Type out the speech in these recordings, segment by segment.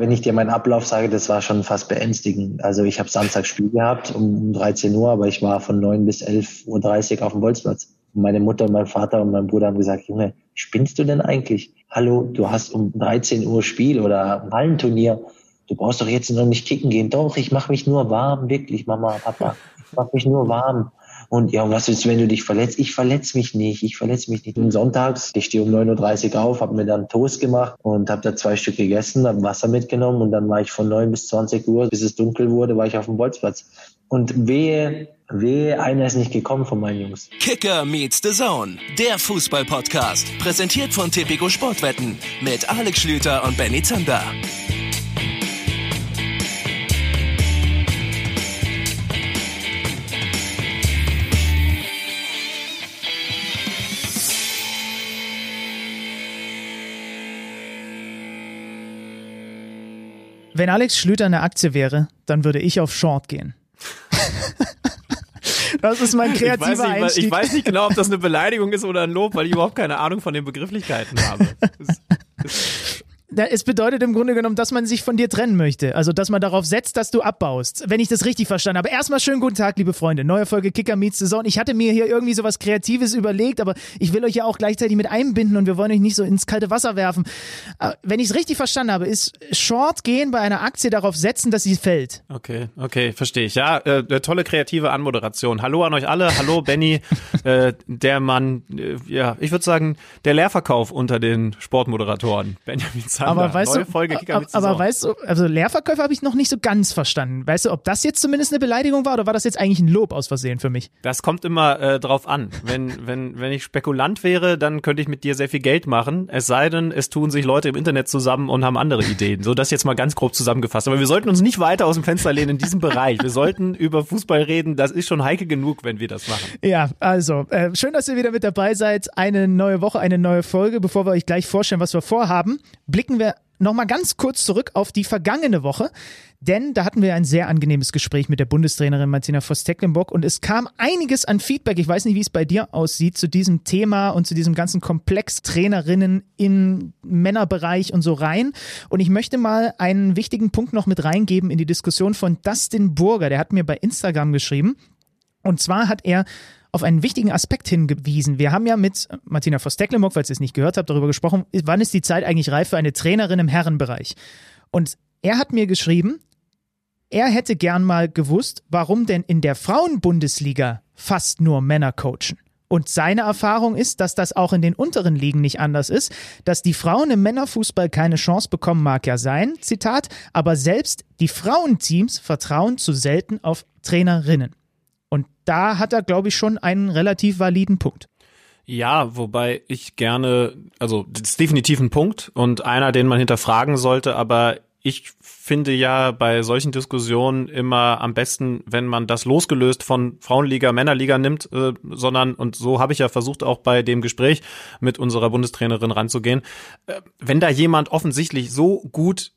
Wenn ich dir meinen Ablauf sage, das war schon fast beängstigend. Also ich habe Samstag Spiel gehabt um 13 Uhr, aber ich war von 9 bis 11.30 Uhr auf dem Bolzplatz. Und meine Mutter und mein Vater und mein Bruder haben gesagt, Junge, spinnst du denn eigentlich? Hallo, du hast um 13 Uhr Spiel oder Hallenturnier. Du brauchst doch jetzt noch nicht kicken gehen. Doch, ich mache mich nur warm, wirklich, Mama, Papa. Ich mache mich nur warm. Und ja, was ist, wenn du dich verletzt? Ich verletze mich nicht, ich verletze mich nicht. Und sonntags, ich stehe um 9.30 Uhr auf, habe mir dann Toast gemacht und habe da zwei Stück gegessen, habe Wasser mitgenommen und dann war ich von 9 bis 20 Uhr, bis es dunkel wurde, war ich auf dem Bolzplatz. Und wehe, wehe, einer ist nicht gekommen von meinen Jungs. Kicker meets the Zone, der Fußball-Podcast. Präsentiert von Tipico Sportwetten mit Alex Schlüter und Benny Zander. Wenn Alex Schlüter eine Aktie wäre, dann würde ich auf Short gehen. Das ist mein kreativer ich weiß, nicht, Einstieg. ich weiß nicht genau, ob das eine Beleidigung ist oder ein Lob, weil ich überhaupt keine Ahnung von den Begrifflichkeiten habe. Das, das Da- Es bedeutet im Grunde genommen, dass man sich von dir trennen möchte. Also, dass man darauf setzt, dass du abbaust. Wenn ich das richtig verstanden habe. Erstmal schönen guten Tag, liebe Freunde. Neue Folge Kicker Meets Saison. Ich hatte mir hier irgendwie sowas Kreatives überlegt, aber ich will euch ja auch gleichzeitig mit einbinden und wir wollen euch nicht so ins kalte Wasser werfen. Aber Wenn ich es richtig verstanden habe, ist Short gehen bei einer Aktie darauf setzen, dass sie fällt. Okay, okay, verstehe ich. Ja, äh, äh, tolle kreative Anmoderation. Hallo an euch alle. Hallo Benny, äh, der Mann, äh, ja, ich würde sagen, der Leerverkauf unter den Sportmoderatoren. Benjamin Zander. Aber weißt Neue du, Folge Kicker aber, aber weißt du, also Leerverkäufer habe ich noch nicht so ganz verstanden. Weißt du, ob das jetzt zumindest eine Beleidigung war oder war das jetzt eigentlich ein Lob aus Versehen für mich? Das kommt immer äh, drauf an. Wenn, wenn, wenn ich Spekulant wäre, dann könnte ich mit dir sehr viel Geld machen. Es sei denn, es tun sich Leute im Internet zusammen und haben andere Ideen. So, das jetzt mal ganz grob zusammengefasst. Aber wir sollten uns nicht weiter aus dem Fenster lehnen in diesem Bereich. Wir sollten über Fußball reden. Das ist schon heikel genug, wenn wir das machen. Ja, also, äh, schön, dass ihr wieder mit dabei seid. Eine neue Woche, eine neue Folge. Bevor wir euch gleich vorstellen, was wir vorhaben, blicken wir nochmal ganz kurz zurück auf die vergangene Woche. Denn da hatten wir ein sehr angenehmes Gespräch mit der Bundestrainerin Martina Voss-Tecklenburg und es kam einiges an Feedback. Ich weiß nicht, wie es bei dir aussieht zu diesem Thema und zu diesem ganzen Komplex Trainerinnen im Männerbereich und so rein. Und ich möchte mal einen wichtigen Punkt noch mit reingeben in die Diskussion von Dustin Burger. Der hat mir bei Instagram geschrieben. Und zwar hat er auf einen wichtigen Aspekt hingewiesen. Wir haben ja mit Martina Voss-Tecklenburg, falls ihr es nicht gehört habt, darüber gesprochen, wann ist die Zeit eigentlich reif für eine Trainerin im Herrenbereich. Und er hat mir geschrieben, er hätte gern mal gewusst, warum denn in der Frauenbundesliga fast nur Männer coachen. Und seine Erfahrung ist, dass das auch in den unteren Ligen nicht anders ist, dass die Frauen im Männerfußball keine Chance bekommen, mag ja sein, Zitat, aber selbst die Frauenteams vertrauen zu selten auf Trainerinnen. Und da hat er, glaube ich, schon einen relativ validen Punkt. Ja, wobei ich gerne, also das ist definitiv ein Punkt und einer, den man hinterfragen sollte, aber ich finde ja bei solchen Diskussionen immer am besten, wenn man das losgelöst von Frauenliga, Männerliga nimmt, äh, sondern, und so habe ich ja versucht, auch bei dem Gespräch mit unserer Bundestrainerin ranzugehen, äh, wenn da jemand offensichtlich so gut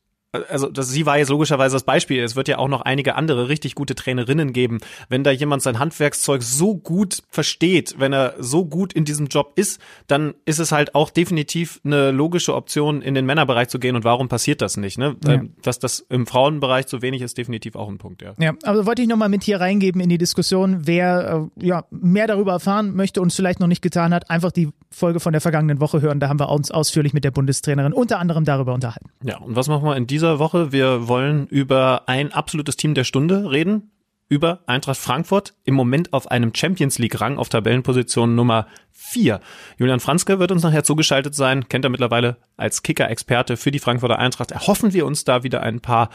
also das, sie war jetzt logischerweise das Beispiel. Es wird ja auch noch einige andere richtig gute Trainerinnen geben. Wenn da jemand sein Handwerkszeug so gut versteht, wenn er so gut in diesem Job ist, dann ist es halt auch definitiv eine logische Option, in den Männerbereich zu gehen. Und warum passiert das nicht? Ne? Ja. Ähm, Dass das im Frauenbereich zu wenig ist, definitiv auch ein Punkt, ja. Ja, aber wollte ich nochmal mit hier reingeben in die Diskussion, wer äh, ja, mehr darüber erfahren möchte und es vielleicht noch nicht getan hat, einfach die Folge von der vergangenen Woche hören. Da haben wir uns ausführlich mit der Bundestrainerin unter anderem darüber unterhalten. Ja, und was machen wir in dieser Woche? Wir wollen über ein absolutes Team der Stunde reden. Über Eintracht Frankfurt im Moment auf einem Champions League Rang auf Tabellenposition Nummer 4. Julian Franzke wird uns nachher zugeschaltet sein, kennt er mittlerweile als Kicker-Experte für die Frankfurter Eintracht. Erhoffen wir uns da wieder ein paar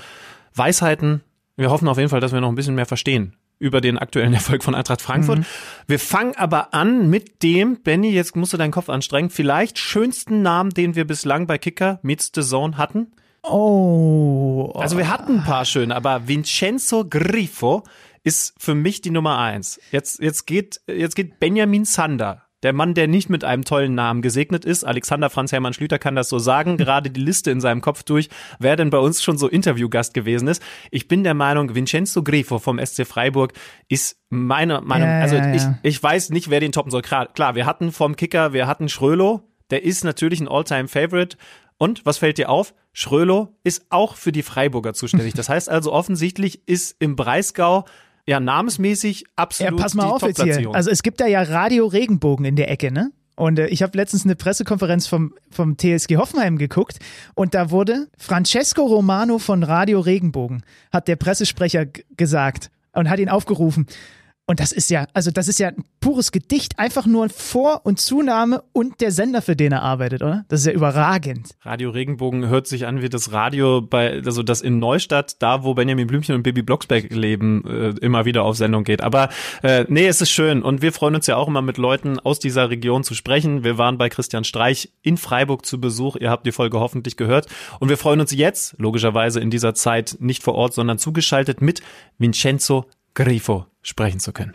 Weisheiten. Wir hoffen auf jeden Fall, dass wir noch ein bisschen mehr verstehen über den aktuellen Erfolg von Eintracht Frankfurt. Wir fangen aber an mit dem, Benny, jetzt musst du deinen Kopf anstrengen, vielleicht schönsten Namen, den wir bislang bei Kicker Meets the Zone hatten. Oh. Also wir hatten ein paar schöne, aber Vincenzo Grifo ist für mich die Nummer eins. Jetzt, jetzt geht, jetzt geht Benjamin Zander. Der Mann, der nicht mit einem tollen Namen gesegnet ist, Alexander Franz Hermann Schlüter kann das so sagen, gerade die Liste in seinem Kopf durch, wer denn bei uns schon so Interviewgast gewesen ist. Ich bin der Meinung, Vincenzo Grifo vom SC Freiburg ist meine Meinung, Ja, also ja, ich, ja. ich weiß nicht, wer den toppen soll. Klar, klar, wir hatten vom Kicker, wir hatten Schrölo, der ist natürlich ein All-Time-Favorite Und was fällt dir auf? Schrölo ist auch für die Freiburger zuständig. Das heißt also offensichtlich ist im Breisgau ja namensmäßig absolut Ja, pass mal die auf jetzt hier. Also es gibt da ja Radio Regenbogen in der Ecke, ne? Und äh, ich habe letztens eine Pressekonferenz vom, vom TSG Hoffenheim geguckt und da wurde Francesco Romano von Radio Regenbogen, hat der Pressesprecher gesagt und hat ihn aufgerufen. Und das ist ja, also das ist ja ein pures Gedicht, einfach nur Vor- und Zunahme und der Sender, für den er arbeitet, oder? Das ist ja überragend. Radio Regenbogen hört sich an wie das Radio bei, also das in Neustadt, da wo Benjamin Blümchen und Bibi Blocksberg leben, äh, immer wieder auf Sendung geht. Aber äh, nee, es ist schön und wir freuen uns ja auch immer mit Leuten aus dieser Region zu sprechen. Wir waren bei Christian Streich in Freiburg zu Besuch. Ihr habt die Folge hoffentlich gehört und wir freuen uns jetzt, logischerweise in dieser Zeit nicht vor Ort, sondern zugeschaltet mit Vincenzo Grifo sprechen zu können.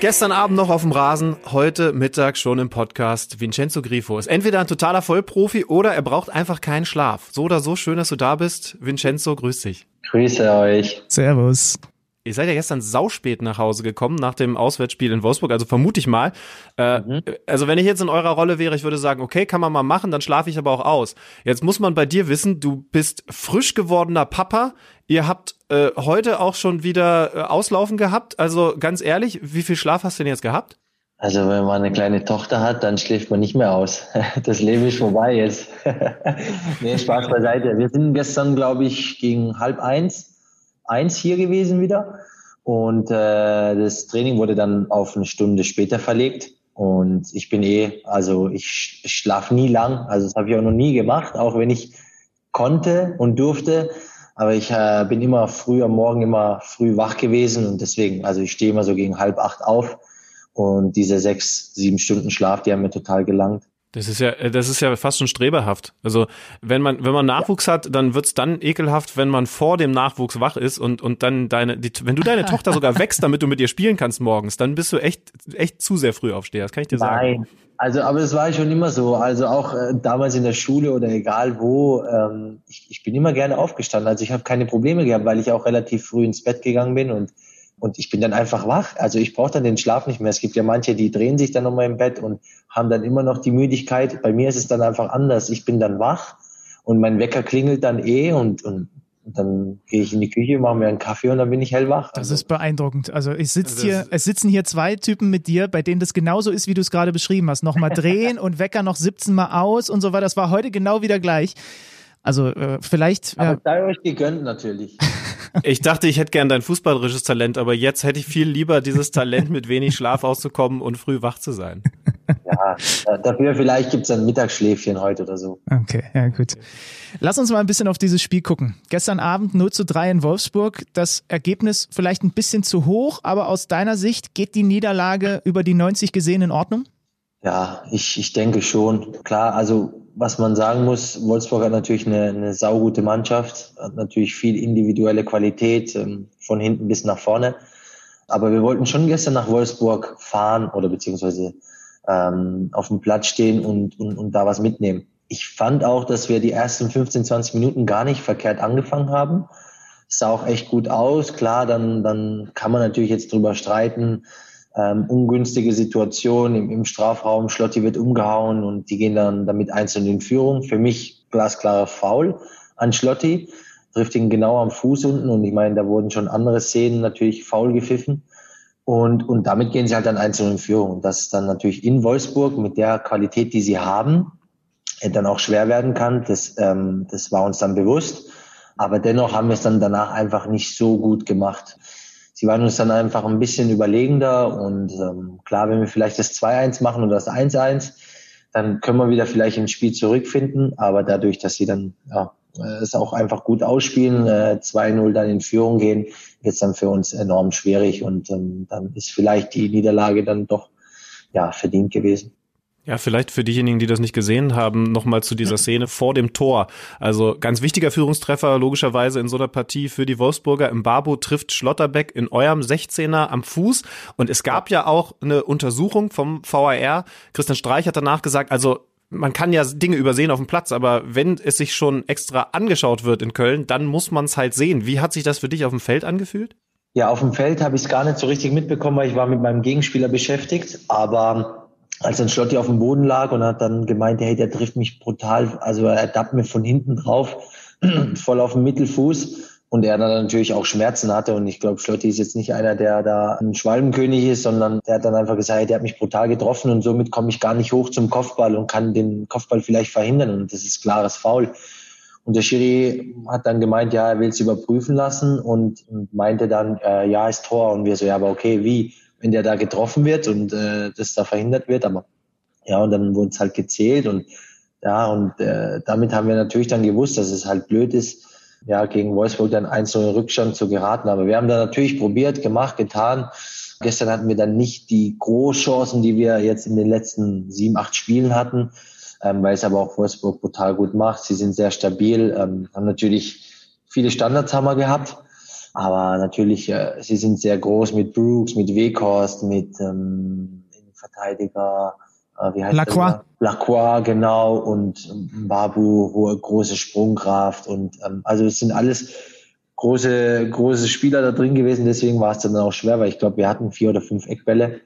Gestern Abend noch auf dem Rasen, heute Mittag schon im Podcast. Vincenzo Grifo ist entweder ein totaler Vollprofi oder er braucht einfach keinen Schlaf. So oder so schön, dass du da bist. Vincenzo, grüß dich. Grüße euch. Servus. Ihr seid ja gestern sauspät nach Hause gekommen nach dem Auswärtsspiel in Wolfsburg, also vermute ich mal. Äh, Also wenn ich jetzt in eurer Rolle wäre, ich würde sagen, okay, kann man mal machen, dann schlafe ich aber auch aus. Jetzt muss man bei dir wissen, du bist frisch gewordener Papa. Ihr habt äh, heute auch schon wieder äh, Auslaufen gehabt. Also ganz ehrlich, wie viel Schlaf hast du denn jetzt gehabt? Also wenn man eine kleine Tochter hat, dann schläft man nicht mehr aus. Das Leben ist vorbei jetzt. nee, Spaß beiseite. Wir sind gestern, glaube ich, gegen halb eins, eins hier gewesen wieder. Und äh, das Training wurde dann auf eine Stunde später verlegt. Und ich bin eh, also ich, sch- ich schlafe nie lang. Also das habe ich auch noch nie gemacht, auch wenn ich konnte und durfte. Aber ich äh, bin immer früh am Morgen immer früh wach gewesen und deswegen, also ich stehe immer so gegen halb acht auf und diese sechs, sieben Stunden Schlaf, die haben mir total gelangt. Das ist ja, äh, das ist ja fast schon streberhaft. Also wenn man, wenn man Nachwuchs hat, dann wird's dann ekelhaft, wenn man vor dem Nachwuchs wach ist und und dann deine, die, wenn du deine Tochter sogar wächst, damit du mit ihr spielen kannst morgens, dann bist du echt echt zu sehr früh aufsteher. Das kann ich dir sagen. Nein. Also, aber es war schon immer so. Also auch äh, damals in der Schule oder egal wo, ähm, ich, ich bin immer gerne aufgestanden. Also ich habe keine Probleme gehabt, weil ich auch relativ früh ins Bett gegangen bin und und ich bin dann einfach wach. Also ich brauche dann den Schlaf nicht mehr. Es gibt ja manche, die drehen sich dann nochmal im Bett und haben dann immer noch die Müdigkeit. Bei mir ist es dann einfach anders. Ich bin dann wach und mein Wecker klingelt dann eh und, und, dann gehe ich in die Küche, mache mir einen Kaffee und dann bin ich hellwach. Das Also- ist beeindruckend. Also ich sitze Also hier, es sitzen hier zwei Typen mit dir, bei denen das genauso ist, wie du es gerade beschrieben hast. Nochmal drehen und Wecker noch 17 Mal aus und so weiter. Das war heute genau wieder gleich. Also äh, vielleicht, aber ja, sei euch gegönnt natürlich. Ich dachte, ich hätte gern dein fußballerisches Talent, aber jetzt hätte ich viel lieber dieses Talent, mit wenig Schlaf auszukommen und früh wach zu sein. Ja, äh, dafür vielleicht gibt's ein Mittagsschläfchen heute oder so. okay, ja gut. Lass uns mal ein bisschen auf dieses Spiel gucken. Gestern Abend 0 zu 3 in Wolfsburg. Das Ergebnis vielleicht ein bisschen zu hoch, aber aus deiner Sicht geht die Niederlage über die 90 gesehen in Ordnung? Ja, ich, ich denke schon. Klar, also was man sagen muss, Wolfsburg hat natürlich eine, eine saugute Mannschaft, hat natürlich viel individuelle Qualität ähm, von hinten bis nach vorne. Aber wir wollten schon gestern nach Wolfsburg fahren oder beziehungsweise ähm, auf dem Platz stehen und, und, und da was mitnehmen. Ich fand auch, dass wir die ersten 15, 20 Minuten gar nicht verkehrt angefangen haben. Es sah auch echt gut aus. Klar, dann, dann kann man natürlich jetzt drüber streiten. Ähm, ungünstige Situation im, im Strafraum. Schlotti wird umgehauen und die gehen dann damit einzeln in Führung. Für mich glasklarer Foul an Schlotti. Trifft ihn genau am Fuß unten und ich meine, da wurden schon andere Szenen natürlich faul gepfiffen. Und, und damit gehen sie halt dann einzeln in Führung. Und das ist dann natürlich in Wolfsburg mit der Qualität, die sie haben, äh, dann auch schwer werden kann. Das, ähm, das war uns dann bewusst. Aber dennoch haben wir es dann danach einfach nicht so gut gemacht. Sie waren uns dann einfach ein bisschen überlegender und ähm, klar, wenn wir vielleicht das 2-1 machen oder das 1-1, dann können wir wieder vielleicht ins Spiel zurückfinden. Aber dadurch, dass sie dann ja, äh, es auch einfach gut ausspielen, äh, 2-0 dann in Führung gehen, wird es dann für uns enorm schwierig und ähm, dann ist vielleicht die Niederlage dann doch ja verdient gewesen. Ja, vielleicht für diejenigen, die das nicht gesehen haben, nochmal zu dieser Szene vor dem Tor. Also ganz wichtiger Führungstreffer logischerweise in so einer Partie für die Wolfsburger. Mbabo trifft Schlotterbeck in eurem 16er am Fuß. Und es gab ja auch eine Untersuchung vom VAR. Christian Streich hat danach gesagt, also man kann ja Dinge übersehen auf dem Platz, aber wenn es sich schon extra angeschaut wird in Köln, dann muss man es halt sehen. Wie hat sich das für dich auf dem Feld angefühlt? Ja, auf dem Feld habe ich es gar nicht so richtig mitbekommen, weil ich war mit meinem Gegenspieler beschäftigt. Aber als dann Schlotti auf dem Boden lag und hat dann gemeint, hey, der trifft mich brutal, also er dappt mir von hinten drauf, voll auf dem Mittelfuß und er dann natürlich auch Schmerzen hatte und ich glaube, Schlotti ist jetzt nicht einer, der da ein Schwalbenkönig ist, sondern der hat dann einfach gesagt, hey, der hat mich brutal getroffen und somit komme ich gar nicht hoch zum Kopfball und kann den Kopfball vielleicht verhindern und das ist klares Foul. Und der Schiri hat dann gemeint, ja, er will es überprüfen lassen und, meinte dann, äh, ja, ist Tor. Und wir so, ja, aber okay, wie? Wenn der da getroffen wird und äh, das da verhindert wird, aber ja, und dann wurde es halt gezählt und ja, und äh, damit haben wir natürlich dann gewusst, dass es halt blöd ist, ja, gegen Wolfsburg dann 1-0 Rückstand zu geraten. Aber wir haben da natürlich probiert, gemacht, getan. Gestern hatten wir dann nicht die Großchancen, die wir jetzt in den letzten sieben, acht Spielen hatten ähm, weil es aber auch Wolfsburg brutal gut macht. Sie sind sehr stabil, ähm, haben natürlich viele Standards haben wir gehabt, aber natürlich, äh, sie sind sehr groß mit Brooks, mit Weghorst, mit ähm, Verteidiger, äh, wie heißt Lacroix. Der? Lacroix, genau, und ähm, Babu, hohe, große Sprungkraft und ähm, also es sind alles große, große Spieler da drin gewesen, deswegen war es dann auch schwer, weil ich glaube, wir hatten vier oder fünf Eckbälle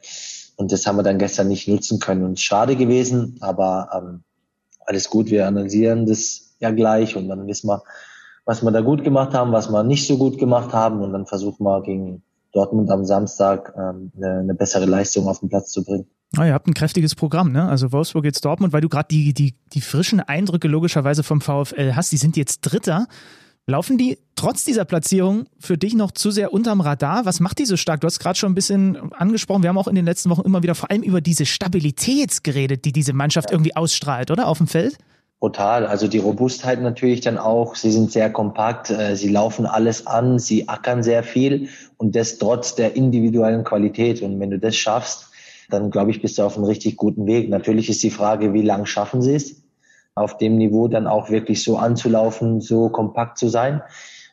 und das haben wir dann gestern nicht nutzen können. Und schade gewesen, aber ähm, alles gut. Wir analysieren das ja gleich und dann wissen wir, was wir da gut gemacht haben, was wir nicht so gut gemacht haben. Und dann versuchen wir gegen Dortmund am Samstag ähm, eine, eine bessere Leistung auf den Platz zu bringen. Oh, ihr habt ein kräftiges Programm, ne? Also Wolfsburg jetzt Dortmund, weil du gerade die, die, die frischen Eindrücke logischerweise vom VfL hast. Die sind jetzt Dritter. Laufen die trotz dieser Platzierung für dich noch zu sehr unterm Radar? Was macht die so stark? Du hast gerade schon ein bisschen angesprochen. Wir haben auch in den letzten Wochen immer wieder vor allem über diese Stabilität geredet, die diese Mannschaft irgendwie ausstrahlt, oder? Auf dem Feld? Total. Also die Robustheit natürlich dann auch. Sie sind sehr kompakt. Äh, sie laufen alles an. Sie ackern sehr viel und das trotz der individuellen Qualität. Und wenn du das schaffst, dann glaube ich, bist du auf einem richtig guten Weg. Natürlich ist die Frage, wie lang schaffen sie es? auf dem Niveau dann auch wirklich so anzulaufen, so kompakt zu sein.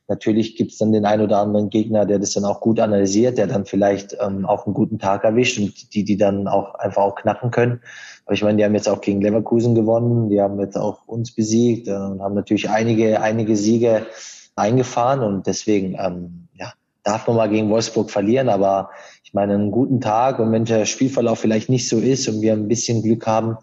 Natürlich gibt es dann den ein oder anderen Gegner, der das dann auch gut analysiert, der dann vielleicht ähm, auch einen guten Tag erwischt und die, die dann auch einfach auch knacken können. Aber ich meine, die haben jetzt auch gegen Leverkusen gewonnen, die haben jetzt auch uns besiegt äh, und haben natürlich einige, einige Siege eingefahren und deswegen ähm, ja, darf man mal gegen Wolfsburg verlieren, aber ich meine, einen guten Tag und wenn der Spielverlauf vielleicht nicht so ist und wir ein bisschen Glück haben,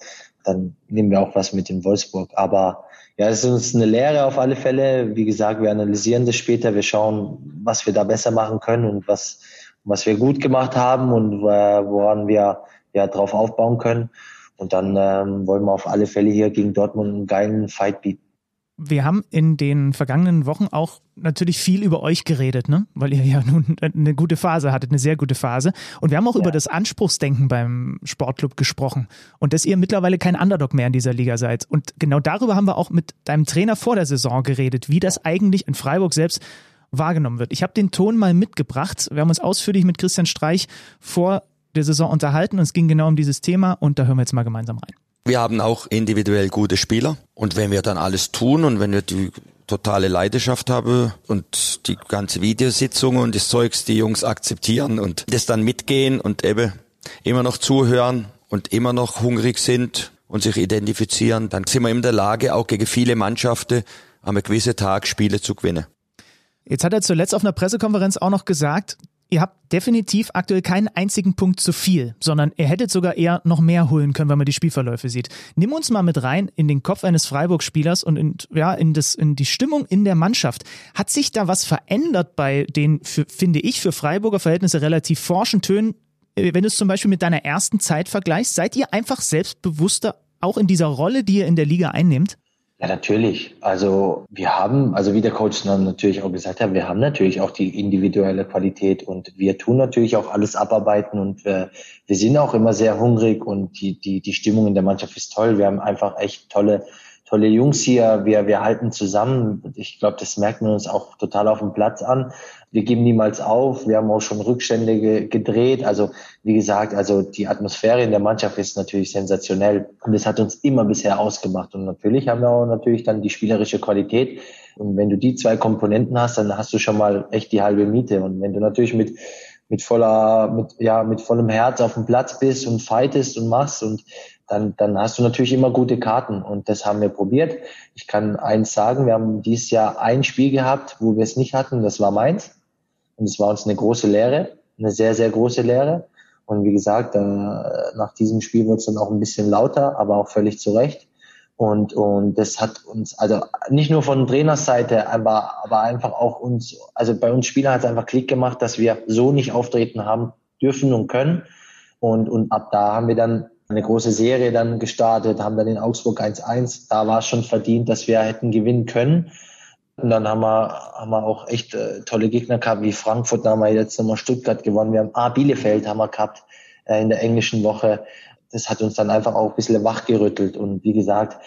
dann nehmen wir auch was mit in Wolfsburg. Aber ja, es ist uns eine Lehre auf alle Fälle. Wie gesagt, wir analysieren das später. Wir schauen, was wir da besser machen können und was, was wir gut gemacht haben und woran wir ja drauf aufbauen können. Und dann ähm, wollen wir auf alle Fälle hier gegen Dortmund einen geilen Fight bieten wir haben in den vergangenen Wochen auch natürlich viel über euch geredet, ne? weil ihr ja nun eine gute Phase hattet, eine sehr gute Phase. Und wir haben auch ja. über das Anspruchsdenken beim Sportclub gesprochen und dass ihr mittlerweile kein Underdog mehr in dieser Liga seid. Und genau darüber haben wir auch mit deinem Trainer vor der Saison geredet, wie das eigentlich in Freiburg selbst wahrgenommen wird. Ich habe den Ton mal mitgebracht. Wir haben uns ausführlich mit Christian Streich vor der Saison unterhalten und es ging genau um dieses Thema und da hören wir jetzt mal gemeinsam rein. Wir haben auch individuell gute Spieler und wenn wir dann alles tun und wenn wir die totale Leidenschaft haben und die ganze Videositzung und das Zeugs die Jungs akzeptieren und das dann mitgehen und eben immer noch zuhören und immer noch hungrig sind und sich identifizieren, dann sind wir in der Lage, auch gegen viele Mannschaften am gewissen Tag Spiele zu gewinnen. Jetzt hat er zuletzt auf einer Pressekonferenz auch noch gesagt, ihr habt definitiv aktuell keinen einzigen Punkt zu viel, sondern ihr hättet sogar eher noch mehr holen können, wenn man die Spielverläufe sieht. Nimm uns mal mit rein in den Kopf eines Freiburg-Spielers und in, ja, in, das, in die Stimmung in der Mannschaft. Hat sich da was verändert bei den, für, finde ich, für Freiburger Verhältnisse relativ forschen Tönen? Äh, wenn du es zum Beispiel mit deiner ersten Zeit vergleichst, seid ihr einfach selbstbewusster auch in dieser Rolle, die ihr in der Liga einnimmt? Ja, natürlich. Also wir haben, also wie der Coach natürlich auch gesagt hat, wir haben natürlich auch die individuelle Qualität und wir tun natürlich auch alles abarbeiten und wir, wir sind auch immer sehr hungrig und die, die, die Stimmung in der Mannschaft ist toll. Wir haben einfach echt tolle tolle Jungs hier, wir, wir halten zusammen. Ich glaube, das merkt man uns auch total auf dem Platz an. Wir geben niemals auf. Wir haben auch schon Rückstände ge gedreht. Also wie gesagt, also die Atmosphäre in der Mannschaft ist natürlich sensationell und das hat uns immer bisher ausgemacht. Und natürlich haben wir auch natürlich dann die spielerische Qualität. Und wenn du die zwei Komponenten hast, dann hast du schon mal echt die halbe Miete. Und wenn du natürlich mit mit voller, mit, ja, mit vollem Herz auf dem Platz bist und fightest und machst und dann, dann hast du natürlich immer gute Karten und das haben wir probiert. Ich kann eins sagen, wir haben dieses Jahr ein Spiel gehabt, wo wir es nicht hatten, das war Mainz und es war uns eine große Lehre, eine sehr, sehr große Lehre Und wie gesagt, äh, nach diesem Spiel wurde es dann auch ein bisschen lauter, aber auch völlig zu Recht. Und, und das hat uns, also nicht nur von Trainerseite, aber, aber einfach auch uns, also bei uns Spielern hat es einfach Klick gemacht, dass wir so nicht auftreten haben dürfen und können. Und, und ab da haben wir dann eine große Serie dann gestartet, haben dann in Augsburg 1-1. Da war es schon verdient, dass wir hätten gewinnen können. Und dann haben wir, haben wir auch echt äh, tolle Gegner gehabt, wie Frankfurt, da haben wir jetzt nochmal Stuttgart gewonnen. Wir haben A, Bielefeld haben wir gehabt äh, in der englischen Woche. Das hat uns dann einfach auch ein bisschen wachgerüttelt. Und wie gesagt,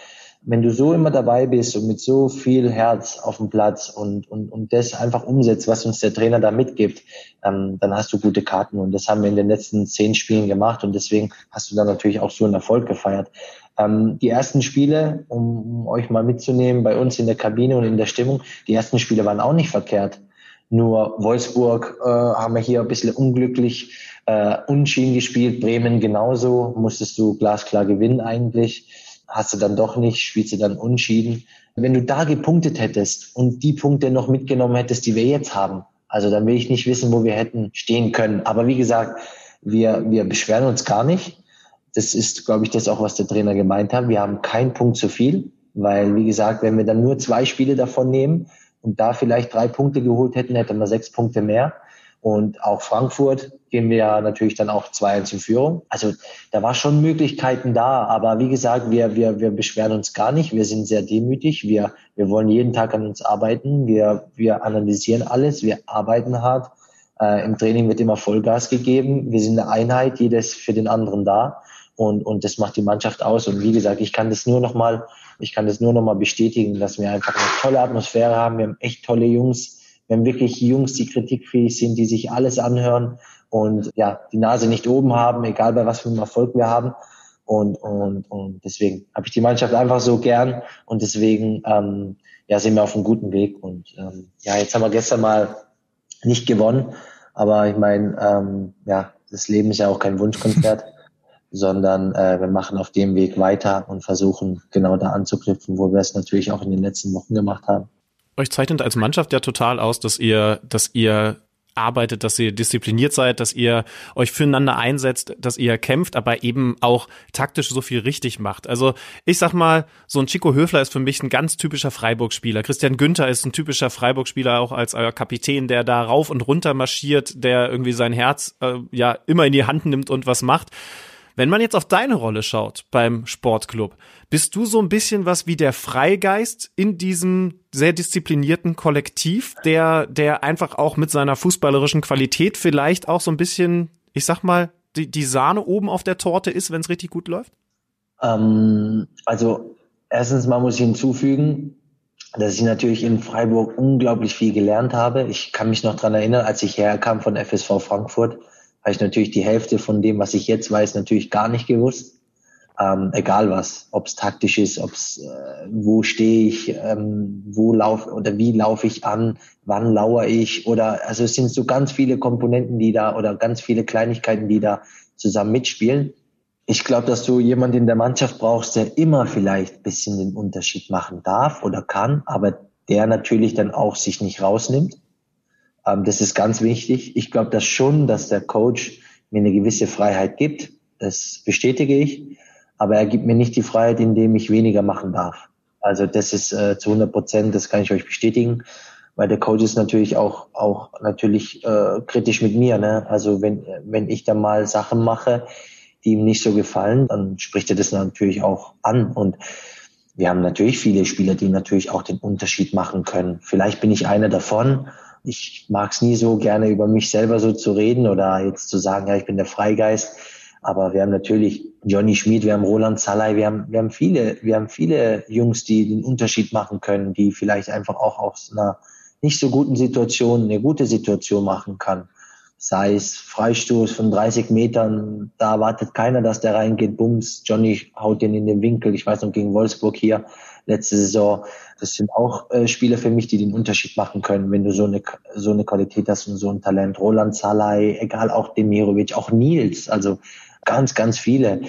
wenn du so immer dabei bist und mit so viel Herz auf dem Platz und, und, und das einfach umsetzt, was uns der Trainer da mitgibt, ähm, dann hast du gute Karten. Und das haben wir in den letzten zehn Spielen gemacht und deswegen hast du dann natürlich auch so einen Erfolg gefeiert. Ähm, die ersten Spiele, um, um euch mal mitzunehmen, bei uns in der Kabine und in der Stimmung, die ersten Spiele waren auch nicht verkehrt. Nur Wolfsburg äh, haben wir hier ein bisschen unglücklich äh, unschieden gespielt, Bremen genauso, musstest du glasklar gewinnen eigentlich, hast du dann doch nicht, spielst du dann unschieden. Wenn du da gepunktet hättest und die Punkte noch mitgenommen hättest, die wir jetzt haben, also dann will ich nicht wissen, wo wir hätten stehen können. Aber wie gesagt, wir, wir beschweren uns gar nicht. Das ist, glaube ich, das auch, was der Trainer gemeint hat. Wir haben keinen Punkt zu viel, weil, wie gesagt, wenn wir dann nur zwei Spiele davon nehmen und da vielleicht drei Punkte geholt hätten, hätten wir sechs Punkte mehr. Und auch Frankfurt gehen wir ja natürlich dann auch 2-1 in Führung. Also da war schon Möglichkeiten da, aber wie gesagt, wir, wir, wir beschweren uns gar nicht. Wir sind sehr demütig. Wir, wir wollen jeden Tag an uns arbeiten. Wir, wir analysieren alles. Wir arbeiten hart. Äh, Im Training wird immer Vollgas gegeben. Wir sind eine Einheit. Jeder ist für den anderen da und, und das macht die Mannschaft aus. Und wie gesagt, ich kann das nur noch mal, ich kann das nur noch mal bestätigen, dass wir einfach eine tolle Atmosphäre haben. Wir haben echt tolle Jungs. Wir haben wirklich Jungs, die kritikfähig sind, die sich alles anhören und ja, die Nase nicht oben haben, egal bei was für einem Erfolg wir haben. Und, und, und deswegen habe ich die Mannschaft einfach so gern und deswegen ähm, ja, sind wir auf einem guten Weg. Und ähm, ja, jetzt haben wir gestern mal nicht gewonnen, aber ich meine, ähm, ja, das Leben ist ja auch kein Wunschkonzert. sondern äh, wir machen auf dem Weg weiter und versuchen genau da anzuknüpfen, wo wir es natürlich auch in den letzten Wochen gemacht haben. Euch zeichnet als Mannschaft ja total aus, dass ihr, dass ihr arbeitet, dass ihr diszipliniert seid, dass ihr euch füreinander einsetzt, dass ihr kämpft, aber eben auch taktisch so viel richtig macht. Also ich sag mal, so ein Chico Höfler ist für mich ein ganz typischer Freiburg-Spieler. Christian Günther ist ein typischer Freiburg-Spieler, auch als euer Kapitän, der da rauf und runter marschiert, der irgendwie sein Herz äh, ja immer in die Hand nimmt und was macht. Wenn man jetzt auf deine Rolle schaut beim Sportclub, bist du so ein bisschen was wie der Freigeist in diesem sehr disziplinierten Kollektiv, der, der einfach auch mit seiner fußballerischen Qualität vielleicht auch so ein bisschen, ich sag mal, die, die Sahne oben auf der Torte ist, wenn es richtig gut läuft? Ähm, also erstens mal muss ich hinzufügen, dass ich natürlich in Freiburg unglaublich viel gelernt habe. Ich kann mich noch dran erinnern, als ich herkam von FSV Frankfurt, habe ich natürlich die Hälfte von dem, was ich jetzt weiß, natürlich gar nicht gewusst. Ähm, egal was, ob es taktisch ist, ob es äh, wo stehe ich, ähm, wo laufe oder wie laufe ich an, wann lauere ich oder also es sind so ganz viele Komponenten, die da oder ganz viele Kleinigkeiten, die da zusammen mitspielen. Ich glaube, dass du jemanden in der Mannschaft brauchst, der immer vielleicht bisschen den Unterschied machen darf oder kann, aber der natürlich dann auch sich nicht rausnimmt ähm, das ist ganz wichtig. Ich glaube das schon, dass der Coach mir eine gewisse Freiheit gibt. Das bestätige ich. Aber er gibt mir nicht die Freiheit, indem ich weniger machen darf. Also das ist äh, zu 100 Prozent, das kann ich euch bestätigen, weil der Coach ist natürlich auch auch natürlich äh, kritisch mit mir. Ne? Also wenn wenn ich da mal Sachen mache, die ihm nicht so gefallen, dann spricht er das natürlich auch an und wir haben natürlich viele Spieler, die natürlich auch den Unterschied machen können. Vielleicht bin ich einer davon, ich mag es nie so gerne über mich selber so zu reden oder jetzt zu sagen, ja, ich bin der Freigeist. Aber wir haben natürlich Johnny Schmid, wir haben Roland Salai, wir haben, wir haben viele, wir haben viele Jungs, die den Unterschied machen können, die vielleicht einfach auch aus einer nicht so guten Situation eine gute Situation machen kann. Sei es Freistoß von 30 Metern, da wartet keiner, dass der reingeht, bums, Johnny haut den in den Winkel. Ich weiß noch gegen Wolfsburg hier letzte Saison. Das sind auch äh, Spieler für mich, die den Unterschied machen können, wenn du so eine so eine Qualität hast und so ein Talent. Roland Salai, egal auch Demirovic, auch Nils, also ganz, ganz viele.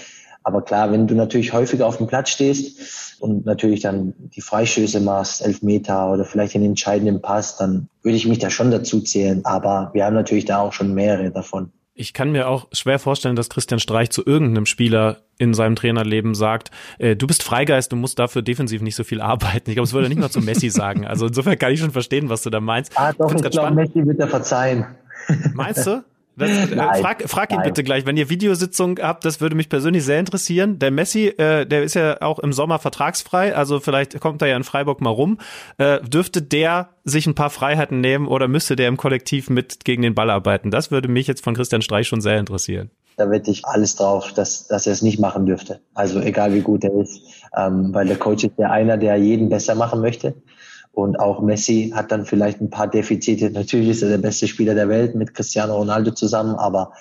Aber klar, wenn du natürlich häufiger auf dem Platz stehst und natürlich dann die Freistöße machst, elf Meter oder vielleicht den entscheidenden Pass, dann würde ich mich da schon dazu zählen. Aber wir haben natürlich da auch schon mehrere davon. Ich kann mir auch schwer vorstellen, dass Christian Streich zu irgendeinem Spieler in seinem Trainerleben sagt, äh, du bist Freigeist, du musst dafür defensiv nicht so viel arbeiten. Ich glaube, das würde er nicht mal zu Messi sagen. Also insofern kann ich schon verstehen, was du da meinst. Ah, doch, ich, ich glaube, Messi wird er verzeihen. Meinst du? Das, äh, nein, frag, frag ihn nein. bitte gleich, wenn ihr Videositzungen habt, das würde mich persönlich sehr interessieren. Der Messi, äh, der ist ja auch im Sommer vertragsfrei, also vielleicht kommt er ja in Freiburg mal rum. Äh, dürfte der sich ein paar Freiheiten nehmen oder müsste der im Kollektiv mit gegen den Ball arbeiten? Das würde mich jetzt von Christian Streich schon sehr interessieren. Da wette ich alles drauf, dass, dass er es nicht machen dürfte. Also egal wie gut er ist, ähm, weil der Coach ist ja einer, der jeden besser machen möchte. Und auch Messi hat dann vielleicht ein paar Defizite. Natürlich ist er der beste Spieler der Welt mit Cristiano Ronaldo zusammen, aber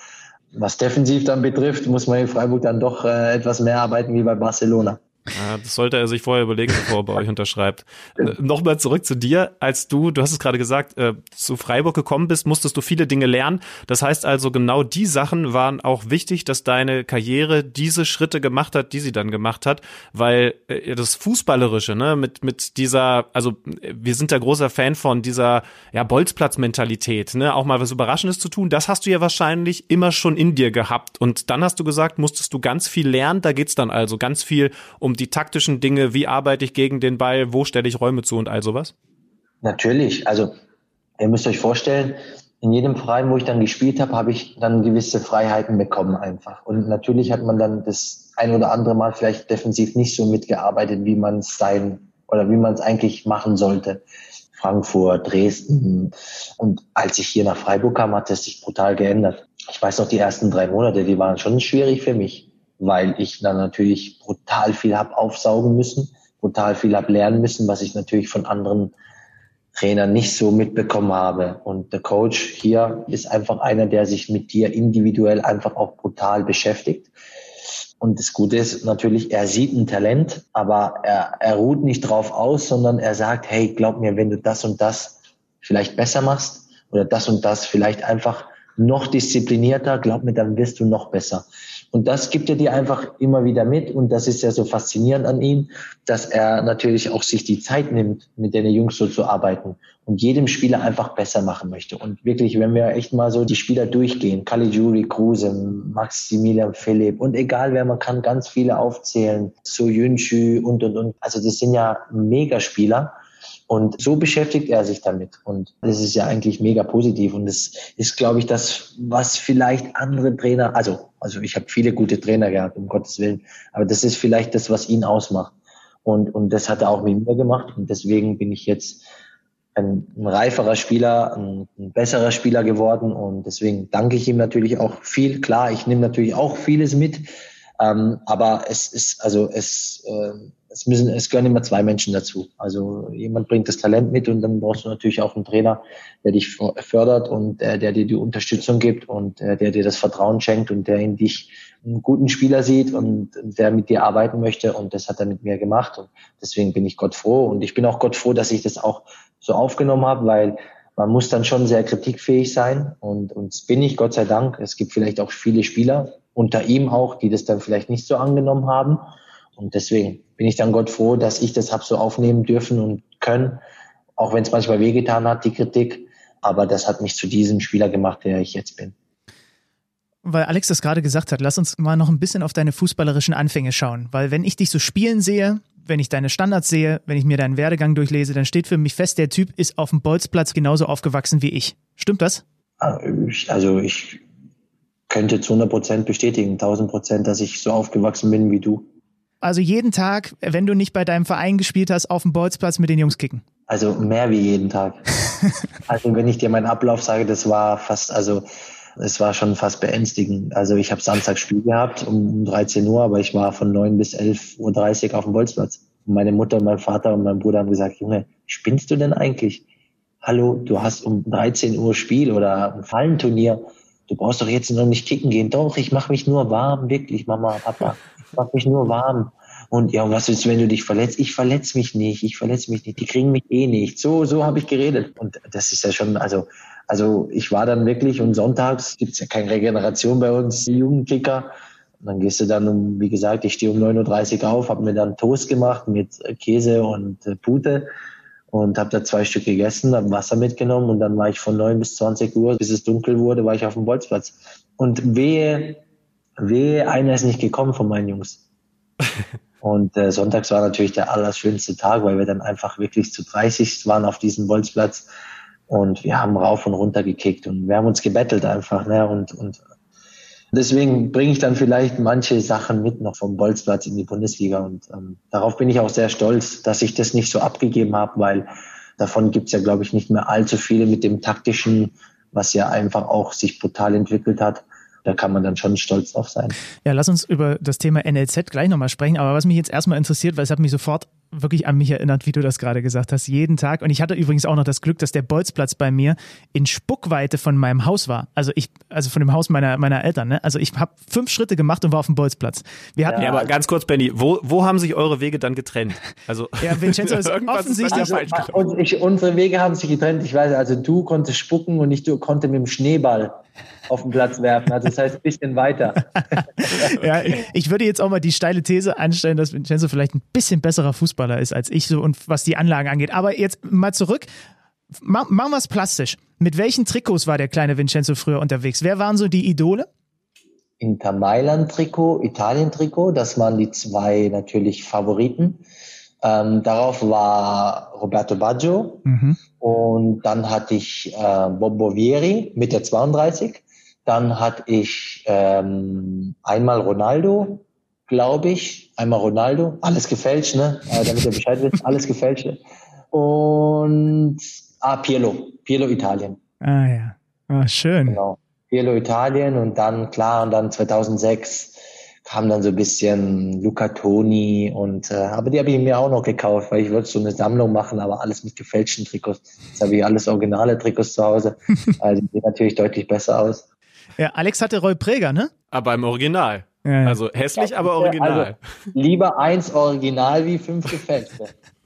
was defensiv dann betrifft, muss man in Freiburg dann doch äh, etwas mehr arbeiten wie bei Barcelona. Ja, das sollte er sich vorher überlegen, bevor er bei euch unterschreibt. Äh, Nochmal zurück zu dir. Als du, du hast es gerade gesagt, äh, zu Freiburg gekommen bist, musstest du viele Dinge lernen. Das heißt also, genau die Sachen waren auch wichtig, dass deine Karriere diese Schritte gemacht hat, die sie dann gemacht hat, weil äh, das Fußballerische, ne, mit, mit dieser, also wir sind da großer Fan von dieser, ja, Bolzplatz-Mentalität, ne, auch mal was Überraschendes zu tun, das hast du ja wahrscheinlich immer schon in dir gehabt. Und dann hast du gesagt, musstest du ganz viel lernen, da geht's dann also ganz viel um die taktischen Dinge, wie arbeite ich gegen den Ball, wo stelle ich Räume zu und all sowas? Natürlich. Also ihr müsst euch vorstellen, in jedem Verein, wo ich dann gespielt habe, habe ich dann gewisse Freiheiten bekommen einfach. Und natürlich hat man dann das ein oder andere Mal vielleicht defensiv nicht so mitgearbeitet, wie man es sein oder wie man es eigentlich machen sollte. Frankfurt, Dresden. Und als ich hier nach Freiburg kam, hat es sich brutal geändert. Ich weiß noch, die ersten drei Monate, die waren schon schwierig für mich weil ich dann natürlich brutal viel habe aufsaugen müssen, brutal viel habe lernen müssen, was ich natürlich von anderen Trainern nicht so mitbekommen habe. Und der Coach hier ist einfach einer, der sich mit dir individuell einfach auch brutal beschäftigt. Und das Gute ist natürlich, er sieht ein Talent, aber er, er ruht nicht drauf aus, sondern er sagt, hey, glaub mir, wenn du das und das vielleicht besser machst oder das und das vielleicht einfach noch disziplinierter, glaub mir, dann wirst du noch besser. Und das gibt er dir einfach immer wieder mit. Und das ist ja so faszinierend an ihm, dass er natürlich auch sich die Zeit nimmt, mit den Jungs so zu arbeiten und jedem Spieler einfach besser machen möchte. Und wirklich, wenn wir echt mal so die Spieler durchgehen, Caligiuri, Kruse, Maximilian Philipp und egal wer, man kann ganz viele aufzählen, So Yunchu und, und, und. Also das sind ja Megaspieler. Und so beschäftigt er sich damit. Und das ist ja eigentlich mega positiv. Und das ist, glaube ich, das, was vielleicht andere Trainer, also, also ich habe viele gute Trainer gehabt, um Gottes Willen, aber das ist vielleicht das, was ihn ausmacht. Und, und das hat er auch mit mir gemacht. Und deswegen bin ich jetzt ein, ein reiferer Spieler, ein, ein, besserer Spieler geworden. Und deswegen danke ich ihm natürlich auch viel. Klar, ich nehme natürlich auch vieles mit. Ähm, aber es ist, also es, äh, es müssen, es gehören immer zwei Menschen dazu. Also jemand bringt das Talent mit und dann brauchst du natürlich auch einen Trainer, der dich fördert und der, der dir die Unterstützung gibt und der, der dir das Vertrauen schenkt und der in dich einen guten Spieler sieht und der mit dir arbeiten möchte. Und das hat er mit mir gemacht. Und deswegen bin ich Gott froh. Und ich bin auch Gott froh, dass ich das auch so aufgenommen habe, weil man muss dann schon sehr kritikfähig sein. Und, und das bin ich, Gott sei Dank. Es gibt vielleicht auch viele Spieler, unter ihm auch, die das dann vielleicht nicht so angenommen haben. Und deswegen bin ich dann Gott froh, dass ich das habe so aufnehmen dürfen und können, auch wenn es manchmal wehgetan hat, die Kritik. Aber das hat mich zu diesem Spieler gemacht, der ich jetzt bin. Weil Alex das gerade gesagt hat, lass uns mal noch ein bisschen auf deine fußballerischen Anfänge schauen. Weil wenn ich dich so spielen sehe, wenn ich deine Standards sehe, wenn ich mir deinen Werdegang durchlese, dann steht für mich fest, der Typ ist auf dem Bolzplatz genauso aufgewachsen wie ich. Stimmt das? Ah, also ich könnte zu 100 Prozent bestätigen, 1000 Prozent, dass ich so aufgewachsen bin wie du. Also jeden Tag, wenn du nicht bei deinem Verein gespielt hast, auf dem Bolzplatz mit den Jungs kicken? Also mehr wie jeden Tag. also wenn ich dir meinen Ablauf sage, das war fast, also es war schon fast beängstigend. Also ich habe Samstag Spiel gehabt um 13 Uhr, aber ich war von 9 bis 11.30 Uhr auf dem Bolzplatz. Und meine Mutter, mein Vater und mein Bruder haben gesagt, Junge, spinnst du denn eigentlich? Hallo, du hast um 13 Uhr Spiel oder ein Fallenturnier. Du brauchst doch jetzt noch nicht kicken gehen. Doch, ich mache mich nur warm, wirklich, Mama, Papa mach mich nur warm. Und ja, was ist, wenn du dich verletzt? Ich verletze mich nicht, ich verletze mich nicht, die kriegen mich eh nicht. So, so habe ich geredet. Und das ist ja schon, also, also ich war dann wirklich und sonntags gibt's ja keine Regeneration bei uns, die Jugendkicker. Und dann gehst du dann um, wie gesagt, ich stehe um 9.30 Uhr auf, habe mir dann Toast gemacht mit Käse und äh, Pute und habe da zwei Stück gegessen, habe Wasser mitgenommen und dann war ich von neun bis 20 Uhr, bis es dunkel wurde, war ich auf dem Bolzplatz. Und wehe, wehe, einer ist nicht gekommen von meinen Jungs. und äh, sonntags war natürlich der allerschönste Tag, weil wir dann einfach wirklich zu 30 waren auf diesem Bolzplatz und wir haben rauf und runter gekickt und wir haben uns gebettelt einfach, ne? Und, und deswegen bringe ich dann vielleicht manche Sachen mit noch vom Bolzplatz in die Bundesliga. Und ähm, darauf bin ich auch sehr stolz, dass ich das nicht so abgegeben habe, weil davon gibt's ja, glaube ich, nicht mehr allzu viele mit dem taktischen, was ja einfach auch sich brutal entwickelt hat da kann man dann schon stolz drauf sein. Ja, lass uns über das Thema NLZ gleich nochmal sprechen. Aber was mich jetzt erstmal interessiert, weil es hat mich sofort wirklich an mich erinnert, wie du das gerade gesagt hast, jeden Tag. Und ich hatte übrigens auch noch das Glück, dass der Bolzplatz bei mir in Spuckweite von meinem Haus war. Also ich, also von dem Haus meiner, meiner Eltern. Ne? Also ich habe fünf Schritte gemacht und war auf dem Bolzplatz. Wir hatten ja, aber ganz kurz, Benny, wo, wo haben sich eure Wege dann getrennt? Also ja, Vincenzo ist offensichtlich also, falsch. Und ich, unsere Wege haben sich getrennt. Ich weiß, also du konntest spucken und ich du konnte mit dem Schneeball auf den Platz werfen. Also das heißt ein bisschen weiter. ja, ich würde jetzt auch mal die steile These anstellen, dass Vincenzo vielleicht ein bisschen besserer Fußballer ist als ich so und was die Anlagen angeht. Aber jetzt mal zurück. Machen wir es plastisch. Mit welchen Trikots war der kleine Vincenzo früher unterwegs? Wer waren so die Idole? Inter Mailand Trikot, Italien Trikot, das waren die zwei natürlich Favoriten. Ähm, darauf war Roberto Baggio mhm. Und dann hatte ich äh, Bobo Vieri mit der 32 dann hatte ich ähm, einmal Ronaldo, glaube ich, einmal Ronaldo, alles gefälscht, ne? Äh, damit ihr Bescheid wisst, alles gefälscht. Und ah, Pielo, Pielo Italien. Ah ja, ah, schön. Genau, Pielo Italien und dann, klar, und dann 2006 kam dann so ein bisschen Luca Toni und äh, aber die habe ich mir auch noch gekauft, weil ich wollte so eine Sammlung machen, aber alles mit gefälschten Trikots. Jetzt habe ich alles originale Trikots zu Hause. Also die sehen natürlich deutlich besser aus. Ja, Alex hatte Roy Präger, ne? Aber im Original. Ja, ja. Also hässlich, aber original. Also, lieber eins original wie fünf gefälschte.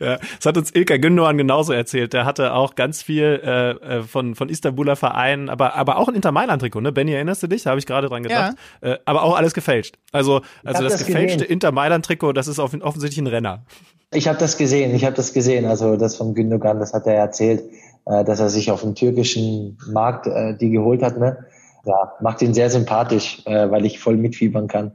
Ja, das hat uns Ilka Gündogan genauso erzählt. Der hatte auch ganz viel äh, äh, von, von Istanbuler Vereinen, aber, aber auch ein Inter Mailand-Trikot, ne? Benny, erinnerst du dich? Da habe ich gerade dran gedacht. Ja. Äh, aber auch alles gefälscht. Also, also das, das, gefälschte gesehen. Inter Mailand-Trikot, das ist offensichtlich ein Renner. Ich habe das gesehen, ich habe das gesehen. Also das von Gündogan, das hat er erzählt, äh, dass er sich auf dem türkischen Markt äh, die geholt hat, ne? ja, macht ihn sehr sympathisch, äh, weil ich voll mitfiebern kann.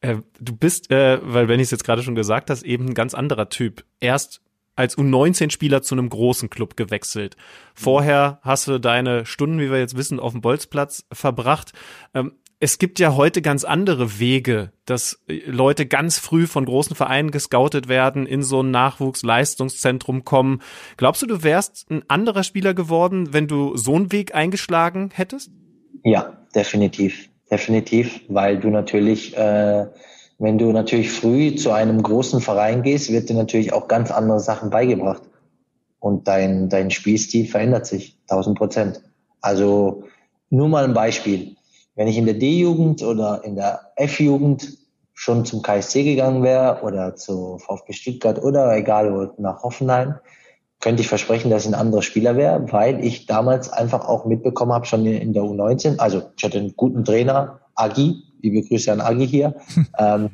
Äh, du bist, äh, weil wenn ich es jetzt gerade schon gesagt hast, eben ein ganz anderer Typ. Erst als U19-Spieler zu einem großen Club gewechselt. Vorher hast du deine Stunden, wie wir jetzt wissen, auf dem Bolzplatz verbracht. Ähm, es gibt ja heute ganz andere Wege, dass Leute ganz früh von großen Vereinen gescoutet werden, in so ein Nachwuchsleistungszentrum kommen. Glaubst du, du wärst ein anderer Spieler geworden, wenn du so einen Weg eingeschlagen hättest? Ja, definitiv. Definitiv, weil du natürlich, äh, wenn du natürlich früh zu einem großen Verein gehst, wird dir natürlich auch ganz andere Sachen beigebracht. Und dein, dein Spielstil verändert sich, 1000 Prozent. Also nur mal ein Beispiel. Wenn ich in der D-Jugend oder in der F-Jugend schon zum KSC gegangen wäre oder zu VfB Stuttgart oder egal wo, nach Hoffenheim, könnte ich versprechen, dass ich ein anderer Spieler wäre, weil ich damals einfach auch mitbekommen habe, schon in der U19, also ich hatte einen guten Trainer, Agi, liebe Grüße an Agi hier, ähm,